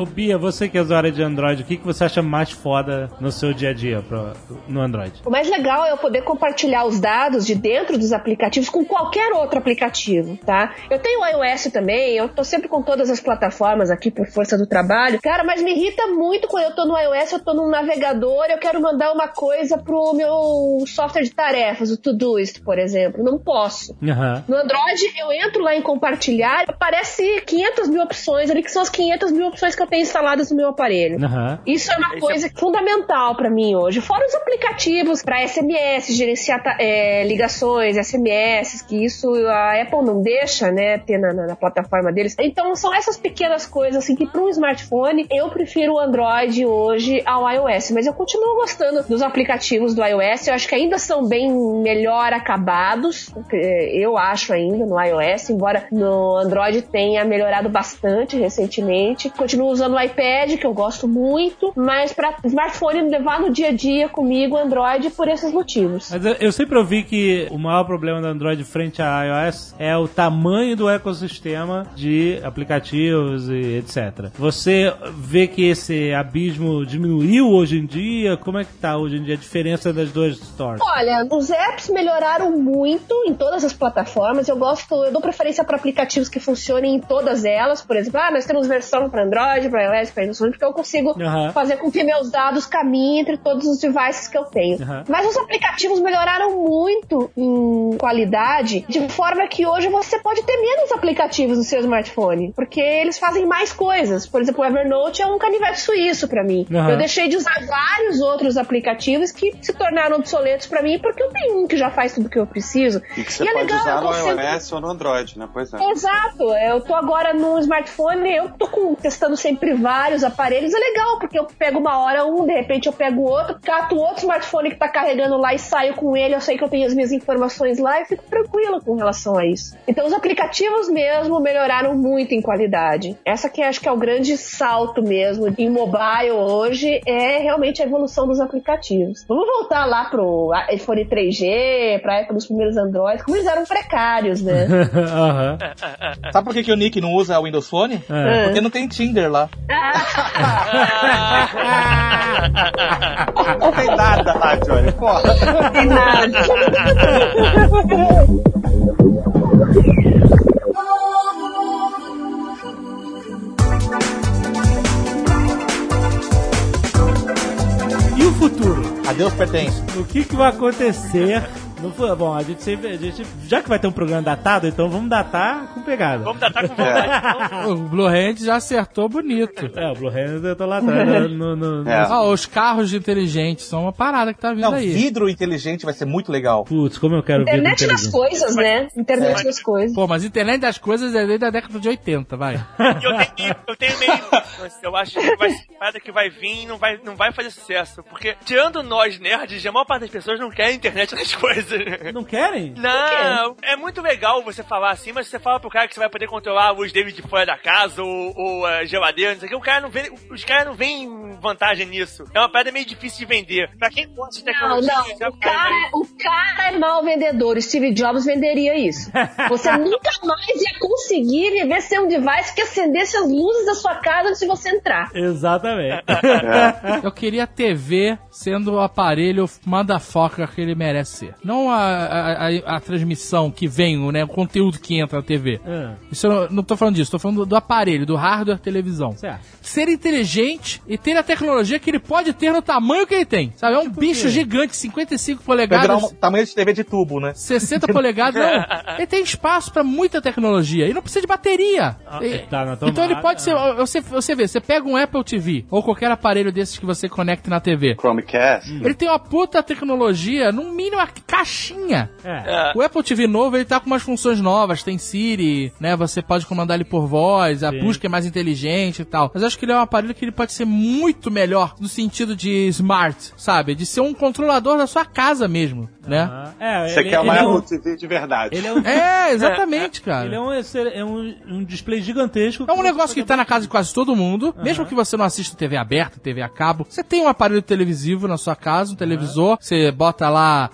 F: Ô Bia, você que é usuária de Android, o que, que você acha mais foda no seu dia a dia pro- no Android?
D: O mais legal é eu poder compartilhar os dados de dentro dos aplicativos com qualquer outro aplicativo, tá? Eu tenho iOS também, eu tô sempre com todas as plataformas aqui por força do trabalho. Cara, mas me irrita muito quando eu tô no iOS, eu tô num navegador, eu quero mandar uma coisa pro meu software de tarefas, o Todoist, por exemplo. Não posso.
F: Aham.
D: No Android, eu entro lá em compartilhar, aparece 500 mil opções ali, que são as 500 mil opções que eu tenho instaladas no meu aparelho.
F: Aham.
D: Isso é uma
B: Esse
D: coisa fundamental pra mim hoje. Fora os aplicativos pra SMS, gerenciar ta- é, ligações, SMS, que isso a Apple não deixa, né, ter na, na- na plataforma deles. Então são essas pequenas coisas assim que para um smartphone eu prefiro o Android hoje ao iOS, mas eu continuo gostando dos aplicativos do iOS. Eu acho que ainda são bem melhor acabados. é, Eu acho ainda no iOS, embora no Android tenha melhorado bastante recentemente. Continuo usando o iPad, que eu gosto muito, mas para smartphone levar no dia a dia comigo Android por esses motivos.
A: Mas eu, eu sempre ouvi que o maior problema do Android frente a iOS é o tamanho do ecossistema de aplicativos e etc. Você vê que esse abismo diminuiu hoje em dia? Como é que tá hoje em dia a diferença das duas stores?
D: Olha, os apps melhoraram muito em todas as plataformas. Eu gosto, eu dou preferência para aplicativos que funcionem em todas elas. Por exemplo, ah, nós temos versão para Android, para iOS, para Android, porque eu consigo
A: Aham.
D: fazer com que meus dados caminhem entre todos os devices que eu tenho.
A: Aham.
D: Mas os aplicativos melhoraram muito em qualidade, de forma que hoje você pode ter menos aplicativos no seu smartphone, porque eles fazem mais coisas. Por exemplo, o Evernote é um canivete suíço para mim.
A: Aham.
D: Eu deixei de usar vários outros aplicativos que se tornaram obsoletos para mim, porque eu tenho um que já faz tudo que eu preciso.
C: E que você
D: é
C: pode
D: legal,
C: usar
D: eu
C: no
D: consigo-
C: iOS ou no Android, né? Pois é.
D: Exato, eu tô agora no smartphone, eu tô com- testando sempre vários aparelhos, é legal, porque eu pego uma hora um, de repente eu pego outro, cato outro smartphone que tá carregando lá e saio com ele, eu sei que eu tenho as minhas informações lá e fico tranquila com relação a isso. Então os aplicativos mesmo melhoraram muito em qualidade. Essa que acho que é o grande salto mesmo em mobile hoje, é realmente a evolução dos aplicativos. Vamos voltar lá pro iPhone 3G, pra época dos primeiros Androids, como eles eram precários, né?
A: Aham.
E: Sabe por que, que o Nick não usa o Windows Phone?
A: É.
E: Porque não tem Tinder lá.
C: Não tem nada lá, Johnny. Porra.
D: Tem nada.
A: E o futuro?
E: A Deus pertence.
A: O que, que vai acontecer? No, fu- bom, a gente sempre. A gente, já que vai ter um programa datado, então vamos datar com pegada.
B: Vamos datar com vontade. então.
F: O Blue Hand já acertou bonito.
A: É, o Blue Hand eu tô lá atrás. No, no, no-
C: É.
F: Ah, os carros inteligentes são uma parada que tá vindo
E: Não,
F: aí.
E: vidro inteligente vai ser muito legal.
A: Putz, como eu quero ver.
D: Internet das coisas, né? Internet das coisas.
F: Pô, mas internet das coisas é desde a década de 80, vai.
B: Eu tenho, eu tenho meio. Eu acho que vai ser parada que vai vir e não vai, não vai fazer sucesso. Porque, tirando nós nerds, a maior parte das pessoas não quer internet das coisas.
A: Não querem?
B: Não, é muito legal você falar assim, mas você fala pro cara que você vai poder controlar os David de fora da casa ou, ou a geladeira, não sei o que, o cara não vê, os caras não veem vantagem nisso. É uma parada meio difícil de vender. Pra quem gosta de
D: Não,
B: tecnologia,
D: não.
B: já
D: O cara, o cara é mau vendedor. O Steve Jobs venderia isso. Você nunca mais ia conseguir viver sem um device que acendesse as luzes da sua casa antes de você entrar.
A: Exatamente.
F: Eu queria a TV sendo o aparelho motherfucker que ele merece ser. Não a, a, a- a transmissão que vem, né, o conteúdo que entra na TV.
A: Ah,
F: Isso eu não, não tô falando disso, tô falando do, do aparelho, do hardware televisão.
A: certo.
F: Ser inteligente e ter a tecnologia que ele pode ter no tamanho que ele tem. Sabe? É um bicho
A: quê?
F: gigante, 55
E: Vai virar
F: polegadas.
E: um tamanho de TV de tubo, né?
F: 60 polegadas, não. Ele tem espaço pra muita tecnologia e não precisa de bateria.
A: Ah,
F: E-
A: tá na
F: então ele pode ser.
A: ah.
F: Você, você vê, você pega um Apple TV ou qualquer aparelho desses que você conecte na TV.
C: Chromecast.
F: Ele tem uma puta tecnologia, no mínimo uma caixinha.
A: É.
B: É.
F: O Apple TV novo, ele tá com umas funções novas, tem Siri, né? Você pode comandar ele por voz, a
A: Sim.
F: busca é mais inteligente e tal. Mas eu acho que ele é um aparelho que ele pode ser muito melhor no sentido de smart, sabe? De ser um controlador da sua casa mesmo, né?
A: É,
C: Você
A: ele,
C: quer uma
A: ele é um,
C: Apple TV de verdade.
A: ele é um,
F: É, exatamente, cara.
A: ele é um, é um, um display gigantesco.
F: É um negócio que tá na casa de quase todo mundo, mesmo que você não assista TV aberta, TV a cabo. Você tem um aparelho televisivo na sua casa, um televisor, você bota lá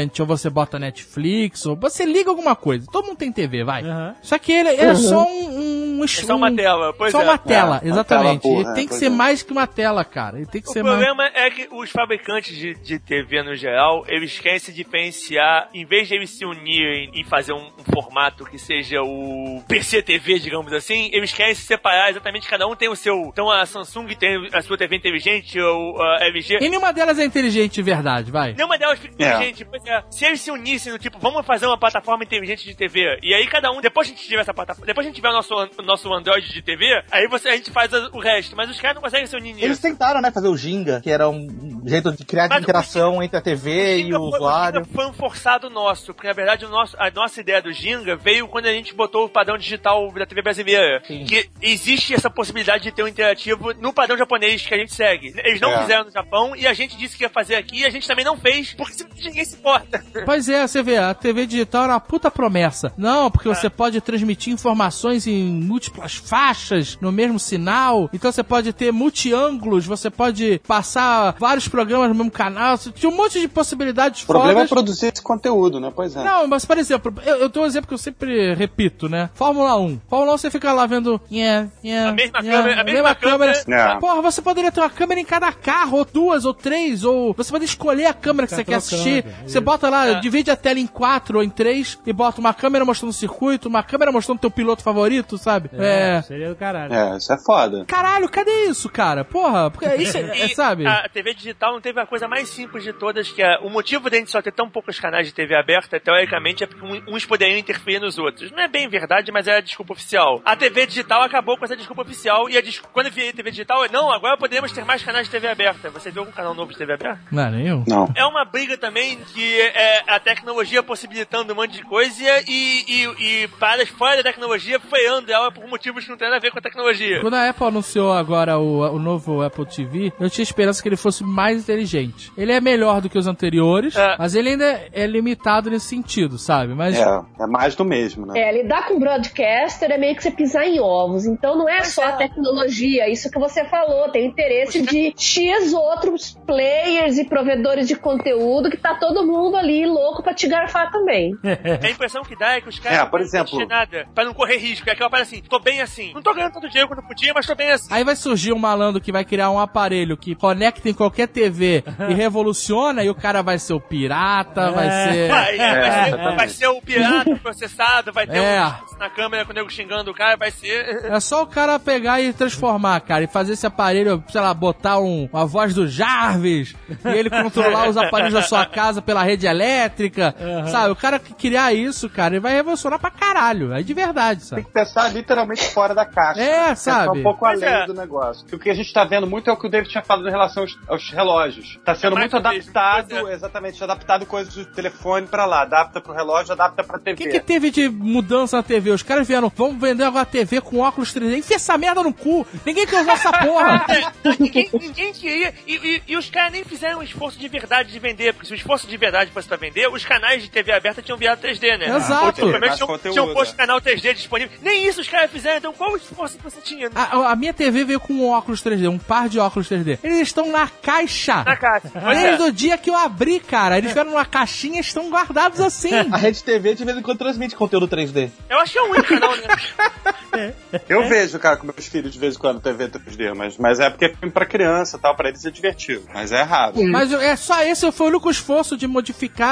F: Torrent, ou você bota Netflix, ou você liga alguma coisa. Todo mundo tem TV, vai.
A: Aham.
F: Só que ele é só um... um,
B: É só uma tela, pois
F: Só
B: é.
F: uma tela,
C: É, uma
F: exatamente.
C: tela
F: ele
C: burra,
F: tem que
C: pois
F: ser
C: é.
F: mais que uma tela, cara. Ele tem que
B: O
F: ser mais...
B: problema é que os fabricantes de, de TV no geral, eles querem se diferenciar, em vez de eles se unirem e fazer um, um formato que seja o PC TV, digamos assim, eles querem se separar exatamente, cada um tem o seu. Então a Samsung tem a sua TV inteligente, ou a LG.
F: E nenhuma delas é inteligente de verdade, vai.
B: Nenhuma delas fica
C: É.
B: inteligente. Pois é. Se eles se unissem, no tipo, vamos fazer uma plataforma inteligente de TV. E aí cada um, depois que a gente tiver essa plataforma, depois que a gente tiver o nosso, o nosso Android de TV, aí você, a gente faz o resto. Mas os caras não conseguem se unir nisso.
E: Eles tentaram, né, fazer o Ginga, que era um jeito de criar
B: Mas
E: interação entre a TV e
B: Ginga
E: o
B: foi-
E: usuário.
B: Ginga foi um forçado nosso, porque na verdade o nosso, a nossa ideia do Ginga veio quando a gente botou o padrão digital da TV brasileira.
E: Sim.
B: Que existe essa possibilidade de ter um interativo no padrão japonês que a gente segue. Eles não
C: É.
B: fizeram no Japão e a gente disse que ia fazer aqui e a gente também não fez, porque ninguém se importa.
F: Pois é, você vê, a TV digital era uma puta promessa. Não, porque você pode transmitir informações em múltiplas faixas no mesmo sinal. Então você pode ter multiângulos, você pode passar vários programas no mesmo canal. Você Tinha um monte de possibilidades
C: O problema é
F: fodas.
C: produzir esse conteúdo, né? Pois é.
F: Não, mas por exemplo, eu, eu dou um exemplo que eu sempre repito, né? Fórmula 1. Fórmula 1 você fica lá vendo. Yeah, yeah,
B: A mesma
F: yeah,
B: câmera- a mesma câmera.
C: É.
F: Porra, você poderia ter uma câmera em cada carro, ou duas, ou três, ou você pode escolher a câmera que você quer assistir. Você Você bota lá, divide a tela em quatro ou em três e bota uma câmera mostrando o circuito, uma câmera mostrando teu piloto favorito, sabe? É.
A: Seria do caralho.
C: É, isso é foda.
F: Caralho, cadê isso, cara? Porra, porque isso é, é, sabe?
B: A TV digital não teve a coisa mais simples de todas, que é o motivo de a gente só ter tão poucos canais de TV aberta, teoricamente, é porque um- uns poderiam interferir nos outros. Não é bem verdade, mas é a desculpa oficial. A TV digital acabou com essa desculpa oficial e a des... quando TV digital, não, agora podemos ter mais canais de TV aberta. Você viu algum canal novo de TV aberta?
F: Não é nenhum.
C: Não.
B: É uma briga também que é a tecnologia possibilitando um monte de coisa e, e, e paradas fora da tecnologia freando ela por motivos que não tem nada a ver com a tecnologia.
F: Quando a Apple anunciou agora o, o novo Apple TV, eu tinha esperança que ele fosse mais inteligente. Ele é melhor do que os anteriores,
B: É.
F: mas ele ainda é limitado nesse sentido, sabe? Mas
C: É, é mais do mesmo, né?
D: É, lidar com broadcaster é meio que você pisar em ovos. Então não é
B: Mas
D: só
B: é.
D: a tecnologia, isso que você falou. Tem interesse de X outros players e provedores de conteúdo que tá todo mundo ali louco pra te garfar também.
B: A impressão que dá é que os caras
C: É, por exemplo-
B: de nada pra não correr risco. É aquela parada assim, tô bem assim. Não tô ganhando todo dinheiro quando podia, mas tô bem assim.
F: Aí vai surgir um malandro que vai criar um aparelho que conecta em qualquer TV e revoluciona, e o cara vai ser o pirata, vai ser.
B: Vai, é, vai, ser, vai ser o pirata processado, vai ter
F: É.
B: um na câmera com o nego xingando o cara, vai ser.
F: É só o cara pegar e transformar, cara, e fazer esse aparelho, sei lá, botar um, uma voz do Jarvis, e ele controlar os aparelhos da sua casa pela rede elétrica, sabe? O cara que criar isso, cara, ele vai revolucionar pra caralho, aí de verdade,
C: Tem
F: sabe?
C: que pensar literalmente fora da caixa.
F: É,
C: Pensar
F: sabe?
C: um pouco além
B: é.
C: do negócio. E o que a gente tá vendo muito é o que o David tinha falado em relação aos, aos relógios. Tá sendo
B: É
C: muito
B: do mesmo,
C: adaptado,
B: pois é.
C: exatamente, adaptado coisas do telefone pra lá. Adapta pro relógio, adapta pra
F: O
C: TV.
F: que, que teve de mudança na TV? Os caras vieram, vamos vender agora a TV com óculos 3D. Enfia essa merda no cu! Ninguém quer usar essa porra!
B: É, ninguém, ninguém queria. E, e- e os caras nem fizeram um esforço de verdade de vender, porque se o esforço de verdade fosse pra vender, os canais de TV aberta tinham virado 3D, né?
F: Exato.
C: Mais
B: tinham, tinham posto
C: é.
B: canal 3D disponível. Nem isso os caras fizeram, então qual o esforço que você tinha?
F: A, a minha TV veio com um óculos 3D, um par de óculos 3D. Eles estão na caixa!
B: Na caixa. É.
F: Desde o dia que eu abri, cara. Eles vieram numa caixinha e estão guardados assim.
E: A Rede TV de vez em quando transmite conteúdo 3D.
B: Eu acho que é o único canal, né?
C: Eu vejo, cara, com meus filhos de vez em quando TV 3D, mas, mas é porque é filme pra criança e tal, pra eles é divertido. Mas é raro.
F: Mas é só esse foi o único esforço de modificar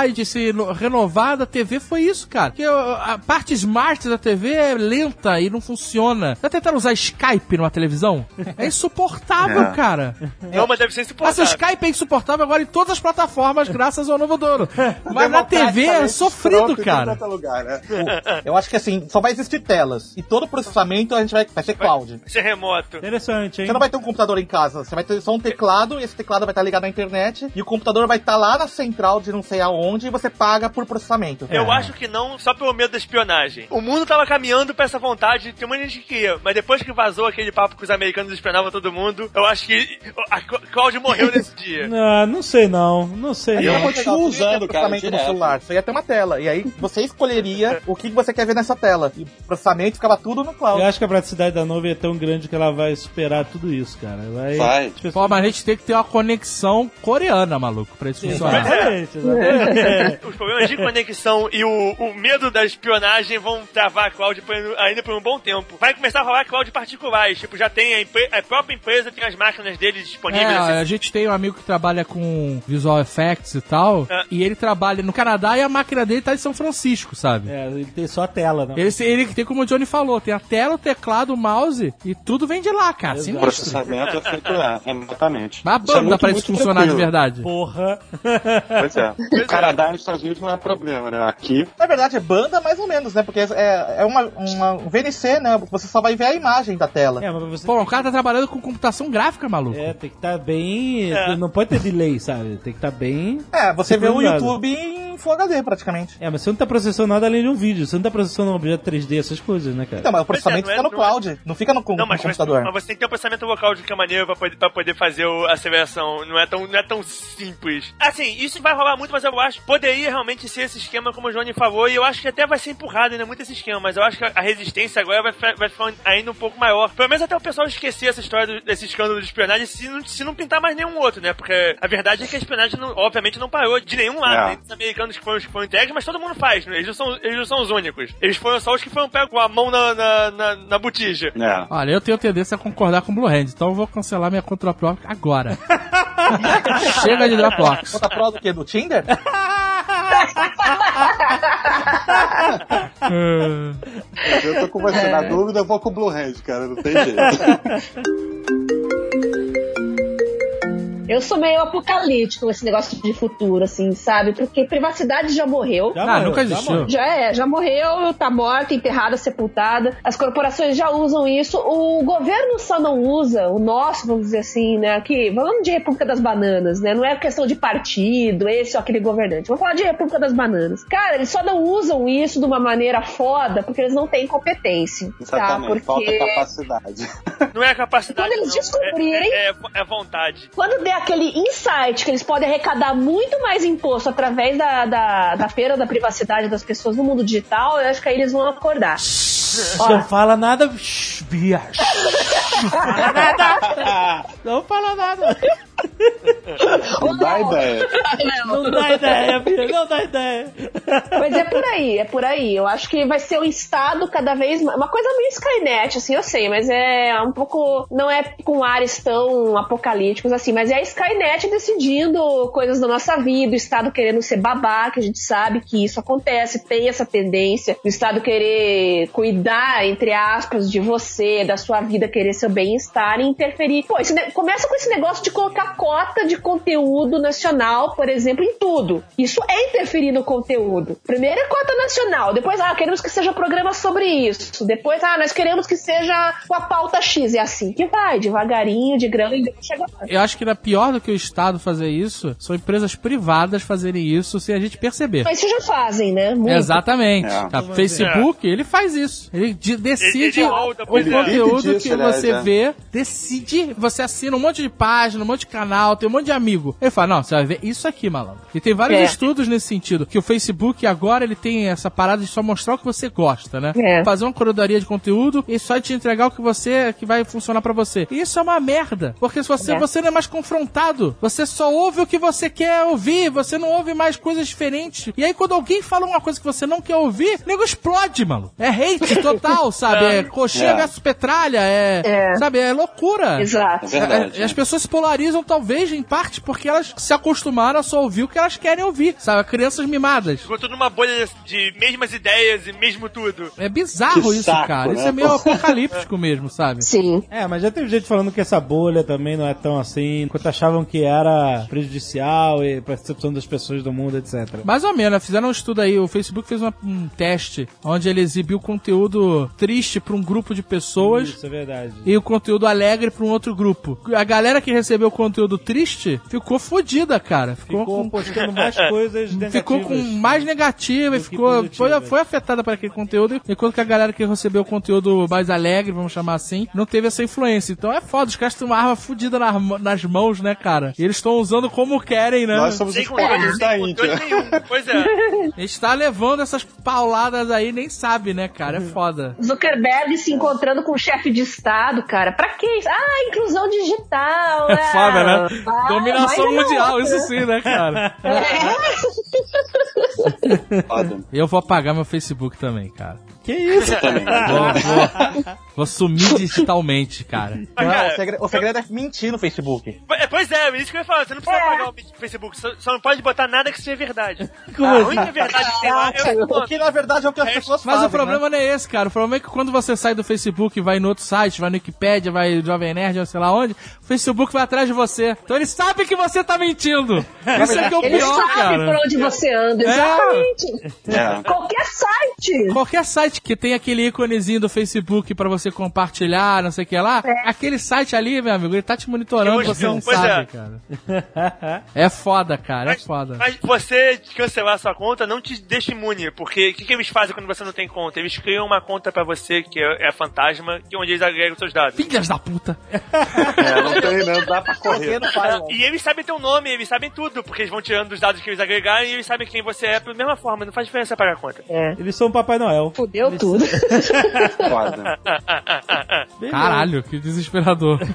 F: e de se no- renovar da TV foi isso, cara. Porque ó, a parte smart da TV é lenta e não funciona. Já tentaram usar Skype numa televisão? É insuportável,
C: É.
F: cara.
B: Não, mas deve ser
F: Mas o
B: insuportável.
F: Skype é insuportável agora em todas as plataformas, graças ao novo dono. Mas na TV é sofrido, cara.
C: lugar, né?
E: Eu acho que assim, só vai existir telas. E todo o processamento a gente vai, vai ser cloud.
B: Vai ser remoto.
A: Interessante, hein?
E: Você não vai ter um computador em casa, você vai ter só um teclado, e esse teclado vai estar ligado à internet, e o computador vai estar lá na central de não sei aonde, e você paga por processamento.
B: Eu acho que não, só pelo medo da espionagem. O mundo tava caminhando pra essa vontade, tem muita gente que queria, mas depois que vazou aquele papo que os americanos espionavam todo mundo, eu acho que a Cl- Cláudio morreu nesse dia.
A: Não, não sei não. Não sei
C: Eu
A: não.
C: continuo usando, cara,
E: processamento no
C: direto.
E: celular, você ia ter uma tela, e aí você escolheria o que você quer ver nessa tela. E o processamento ficava tudo no cloud.
A: Eu acho que a praticidade da nuvem é tão grande que ela vai superar tudo isso, cara. Vai.
C: Vai.
A: Pessoas-
F: Pô, mas a gente tem que ter uma conexão coreana, maluco, pra isso funcionar.
A: Exatamente,
B: Os problemas de conexão e o, o medo da espionagem vão travar a cloud ainda por um bom tempo. Vai começar a rolar cloud particulares, tipo, já tem a, empre- a própria empresa tem as máquinas deles disponíveis.
F: É,
B: assim,
F: a gente tem um amigo que trabalha com visual effects e tal,
B: É.
F: e ele trabalha no Canadá e a máquina dele tá em São Francisco, sabe?
A: É, ele tem só a tela, né?
F: Ele, ele tem, como o Johnny falou, tem a tela, o teclado, o mouse e tudo vem de lá, cara.
C: O
F: Sinistro.
C: processamento é feito lá, exatamente.
F: Mas a
C: é
F: banda
C: muito,
F: pra isso
C: muito
F: funcionar de
C: tranquilo.
F: verdade.
A: Porra.
C: Pois é. O Canadá e os Estados Unidos não é problema, né? Aqui,
E: Na verdade, é banda mais ou menos, né? Porque é, é uma, uma um VNC, né? Você só vai ver a imagem da tela.
A: É, mas você.
F: Pô, o cara tá trabalhando com computação gráfica, maluco.
A: É, tem que estar bem.
B: É.
A: Não pode ter delay, sabe? Tem que estar bem.
E: É, você vê o. YouTube em Full HD praticamente.
A: É, mas você não tá processando nada além de um vídeo. Você não tá processando um objeto 3D, essas coisas, né, cara?
E: Então, mas o processamento
B: Pois é,
E: fica no
B: não é-
E: cloud, não fica no,
B: Não,
E: no
B: mas, mas,
E: computador.
B: mas você tem que ter um processamento local de que maneira pra poder, pra poder fazer o- a aceleração. Não é, tão, não é tão simples. Assim, isso vai rolar muito, mas eu acho que poderia realmente ser esse esquema como o Johnny falou, e eu acho que até vai ser empurrado ainda muito esse esquema, mas eu acho que a resistência agora vai, ficar- vai ficar ainda um pouco maior. Pelo menos até o pessoal esquecer essa história do- desse escândalo de espionagem se não, se não pintar mais nenhum outro, né? Porque a verdade é que a espionagem, não- obviamente, não parou de nenhum lado.
C: É.
B: Tem os americanos que foram os que foram entregues, mas todo mundo faz, né? Eles não são, eles não são os únicos. Eles foram só os que foram pegos com a mão na, na, na, na botija.
C: é.
F: Olha, eu tenho tendência a concordar com o Blue Hand, então eu vou cancelar minha conta própria agora. Chega de Dropbox.
E: Conta pro do quê? Do Tinder?
F: É.
C: Eu tô com você. Na dúvida, eu vou com o Blue Hand, cara. Não tem jeito.
D: Eu sou meio apocalíptico com esse negócio de futuro, assim, sabe? Porque privacidade já morreu.
A: Já
F: Ah,
A: morreu,
F: nunca
A: já
F: existiu.
A: morreu.
D: Já é, já morreu, tá morta, enterrada, sepultada. As corporações já usam isso. O governo só não usa, o nosso, vamos dizer assim, né? Aqui, falando de República das Bananas, né? Não é questão de partido, esse ou aquele governante. Vamos falar de República das Bananas. Cara, eles só não usam isso de uma maneira foda porque eles não têm competência.
C: Exatamente.
D: Tá?
C: Falta
D: Porque
C: capacidade.
B: Não é capacidade.
D: Quando eles
B: não.
D: descobrirem-
B: É, é, é vontade.
D: quando der aquele insight que eles podem arrecadar muito mais imposto através da, da, da feira da privacidade das pessoas no mundo digital, eu acho que aí eles vão acordar.
A: Não fala nada, Bia. Não fala nada. Não fala nada.
C: Não dá ideia.
A: Não dá ideia, Bia. Não dá ideia.
D: Mas é por aí, é por aí. Eu acho que vai ser o Estado cada vez mais. Uma coisa meio Skynet, assim, eu sei, mas é um pouco. Não é com ares tão apocalípticos assim, mas é a Skynet decidindo coisas da nossa vida, o Estado querendo ser babá, que a gente sabe que isso acontece, tem essa tendência, o Estado querer cuidar, entre aspas, de você, da sua vida, querer seu bem-estar e interferir. Pô, começa com esse negócio de colocar cota de conteúdo nacional, por exemplo, em tudo. Isso é interferir no conteúdo. Primeiro é cota nacional, depois, ah, queremos que seja programa sobre isso. Depois, ah, nós queremos que seja com a pauta X. É assim que vai, devagarinho, de grão e chega lá.
F: Eu acho que era pior do que o Estado fazer isso, são empresas privadas fazerem isso sem a gente perceber.
D: Mas isso já fazem, né? Muito.
F: Exatamente.
C: É.
F: A Facebook, ele faz isso. Ele de- decide
B: Ele
F: o
B: pois é.
F: conteúdo
C: Vive disso,
F: que
C: aliás,
F: você
C: é.
F: vê, decide, você assina um monte de página, um monte de canal, tem um monte de amigo. Ele fala, não, você vai ver isso aqui, malandro. E tem vários
D: É.
F: estudos nesse sentido, que o Facebook agora ele tem essa parada de só mostrar o que você gosta, né?
D: É.
F: Fazer uma curadoria de conteúdo e só te entregar o que você, que vai funcionar pra você. E isso é uma merda, porque se você,
D: É.
F: você não é mais confrontado, você só ouve o que você quer ouvir, você não ouve mais coisas diferentes. E aí quando alguém fala uma coisa que você não quer ouvir, o nego explode, mano. É hate total, sabe? É coxinha
C: É.
F: versus petralha, é,
D: É.
F: sabe? É loucura.
D: Exato.
C: É verdade.
F: E as pessoas se polarizam, talvez, em parte, porque elas se acostumaram a só ouvir o que elas querem ouvir, sabe? Crianças mimadas.
B: Ficou tudo numa bolha de mesmas ideias e mesmo tudo.
F: É bizarro
C: Que
F: isso,
C: saco,
F: cara.
C: né?
F: Isso é meio apocalíptico mesmo, sabe?
D: Sim.
A: É, mas já teve gente falando que essa bolha também não é tão assim, enquanto achavam que era prejudicial e pra percepção das pessoas do mundo, etc.
F: Mais ou menos, fizeram um estudo aí, o Facebook fez uma- um teste onde ele exibiu conteúdo triste pra um grupo de pessoas
A: Isso é verdade.
F: e o conteúdo alegre pra um outro grupo. A galera que recebeu o conteúdo triste ficou fodida, cara. Ficou,
A: Ficou
F: com
A: postando mais coisas negativas.
F: Ficou com mais negativa e ficou, foi,
A: positivas.
F: foi afetada por aquele conteúdo, enquanto que a galera que recebeu o conteúdo mais alegre, vamos chamar assim, não teve essa influência. Então é foda, os caras têm uma arma fodida nas, mão- nas mãos, né, cara? E eles estão usando como querem, né?
C: Nós somos
B: Sem
C: os pobres da Índia.
B: Pois é.
F: Está levando essas pauladas aí, nem sabe, né, cara? É foda.
D: Zuckerberg se encontrando com o chefe de Estado, cara. Pra que isso? Ah, inclusão digital.
F: É foda, né?
D: Ah,
F: Dominação
D: mas é
F: mundial,
D: outra.
F: isso sim, né, cara?
C: Foda.
F: Eu vou apagar meu Facebook também, cara.
A: Que isso?
C: Também.
F: Vou, vou, vou sumir digitalmente, cara.
B: Mas,
E: Não,
B: cara,
E: o, segredo, o segredo é mentir no Facebook.
B: É, Pois é, isso que eu ia falar. Você não precisa
D: É.
B: apagar o Facebook. Só, só não pode botar nada que seja verdade.
A: Como
B: a
A: assim?
B: única verdade que tem lá é o
E: que na verdade é o que as
B: Mas
E: pessoas
F: Mas
E: fazem.
F: o problema não é esse, cara. O problema é que quando você sai do Facebook e vai no outro site, vai no Wikipedia, vai no Jovem Nerd, sei lá onde, o Facebook vai atrás de você. Então ele sabe que você tá mentindo. Isso é que é o
D: Ele
F: pior,
D: sabe
F: cara.
D: por onde você anda,
F: É.
D: exatamente.
C: É.
D: Qualquer site.
F: Qualquer site que tem aquele íconezinho do Facebook pra você compartilhar, não sei o que lá, aquele site ali, meu amigo, ele tá te monitorando, você não
B: pois
F: sabe,
B: é.
F: cara. É foda, cara, é
B: Mas,
F: foda.
B: mas você cancelar sua conta não te deixa imune, porque o que, que eles fazem quando você não tem conta? Eles criam uma conta pra você que é, é fantasma, que é onde eles agregam seus dados.
F: Filhas da puta.
C: É, não tem, não dá pra correr.
E: no firewall.
B: E eles sabem teu nome, eles sabem tudo, porque eles vão tirando dos dados que eles agregaram e eles sabem quem você é da mesma forma, não faz diferença pagar a conta.
D: É.
A: Eles são o Papai Noel.
D: Fudeu tudo.
C: Foda.
F: Caralho, que desesperador.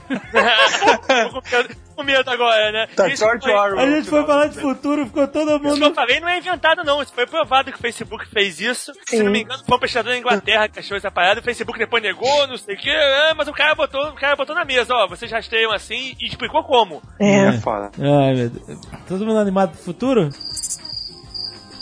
B: Tô com medo- agora, né?
C: Tá
B: Isso
C: George
B: foi-
C: Orwell.
A: A gente foi falar de futuro, ficou todo
B: Isso que eu
A: mundo.
B: falei não é inventado, não. Isso foi provado que o Facebook fez isso. Se não me engano, foi um pesquisador da Inglaterra que achou essa parada. O Facebook depois negou, não sei o quê. é, mas o cara botou, o cara botou na mesa, ó. Vocês rastreiam assim e explicou como.
D: É.
C: É foda.
A: Ai, meu Deus. Todo mundo animado pro futuro?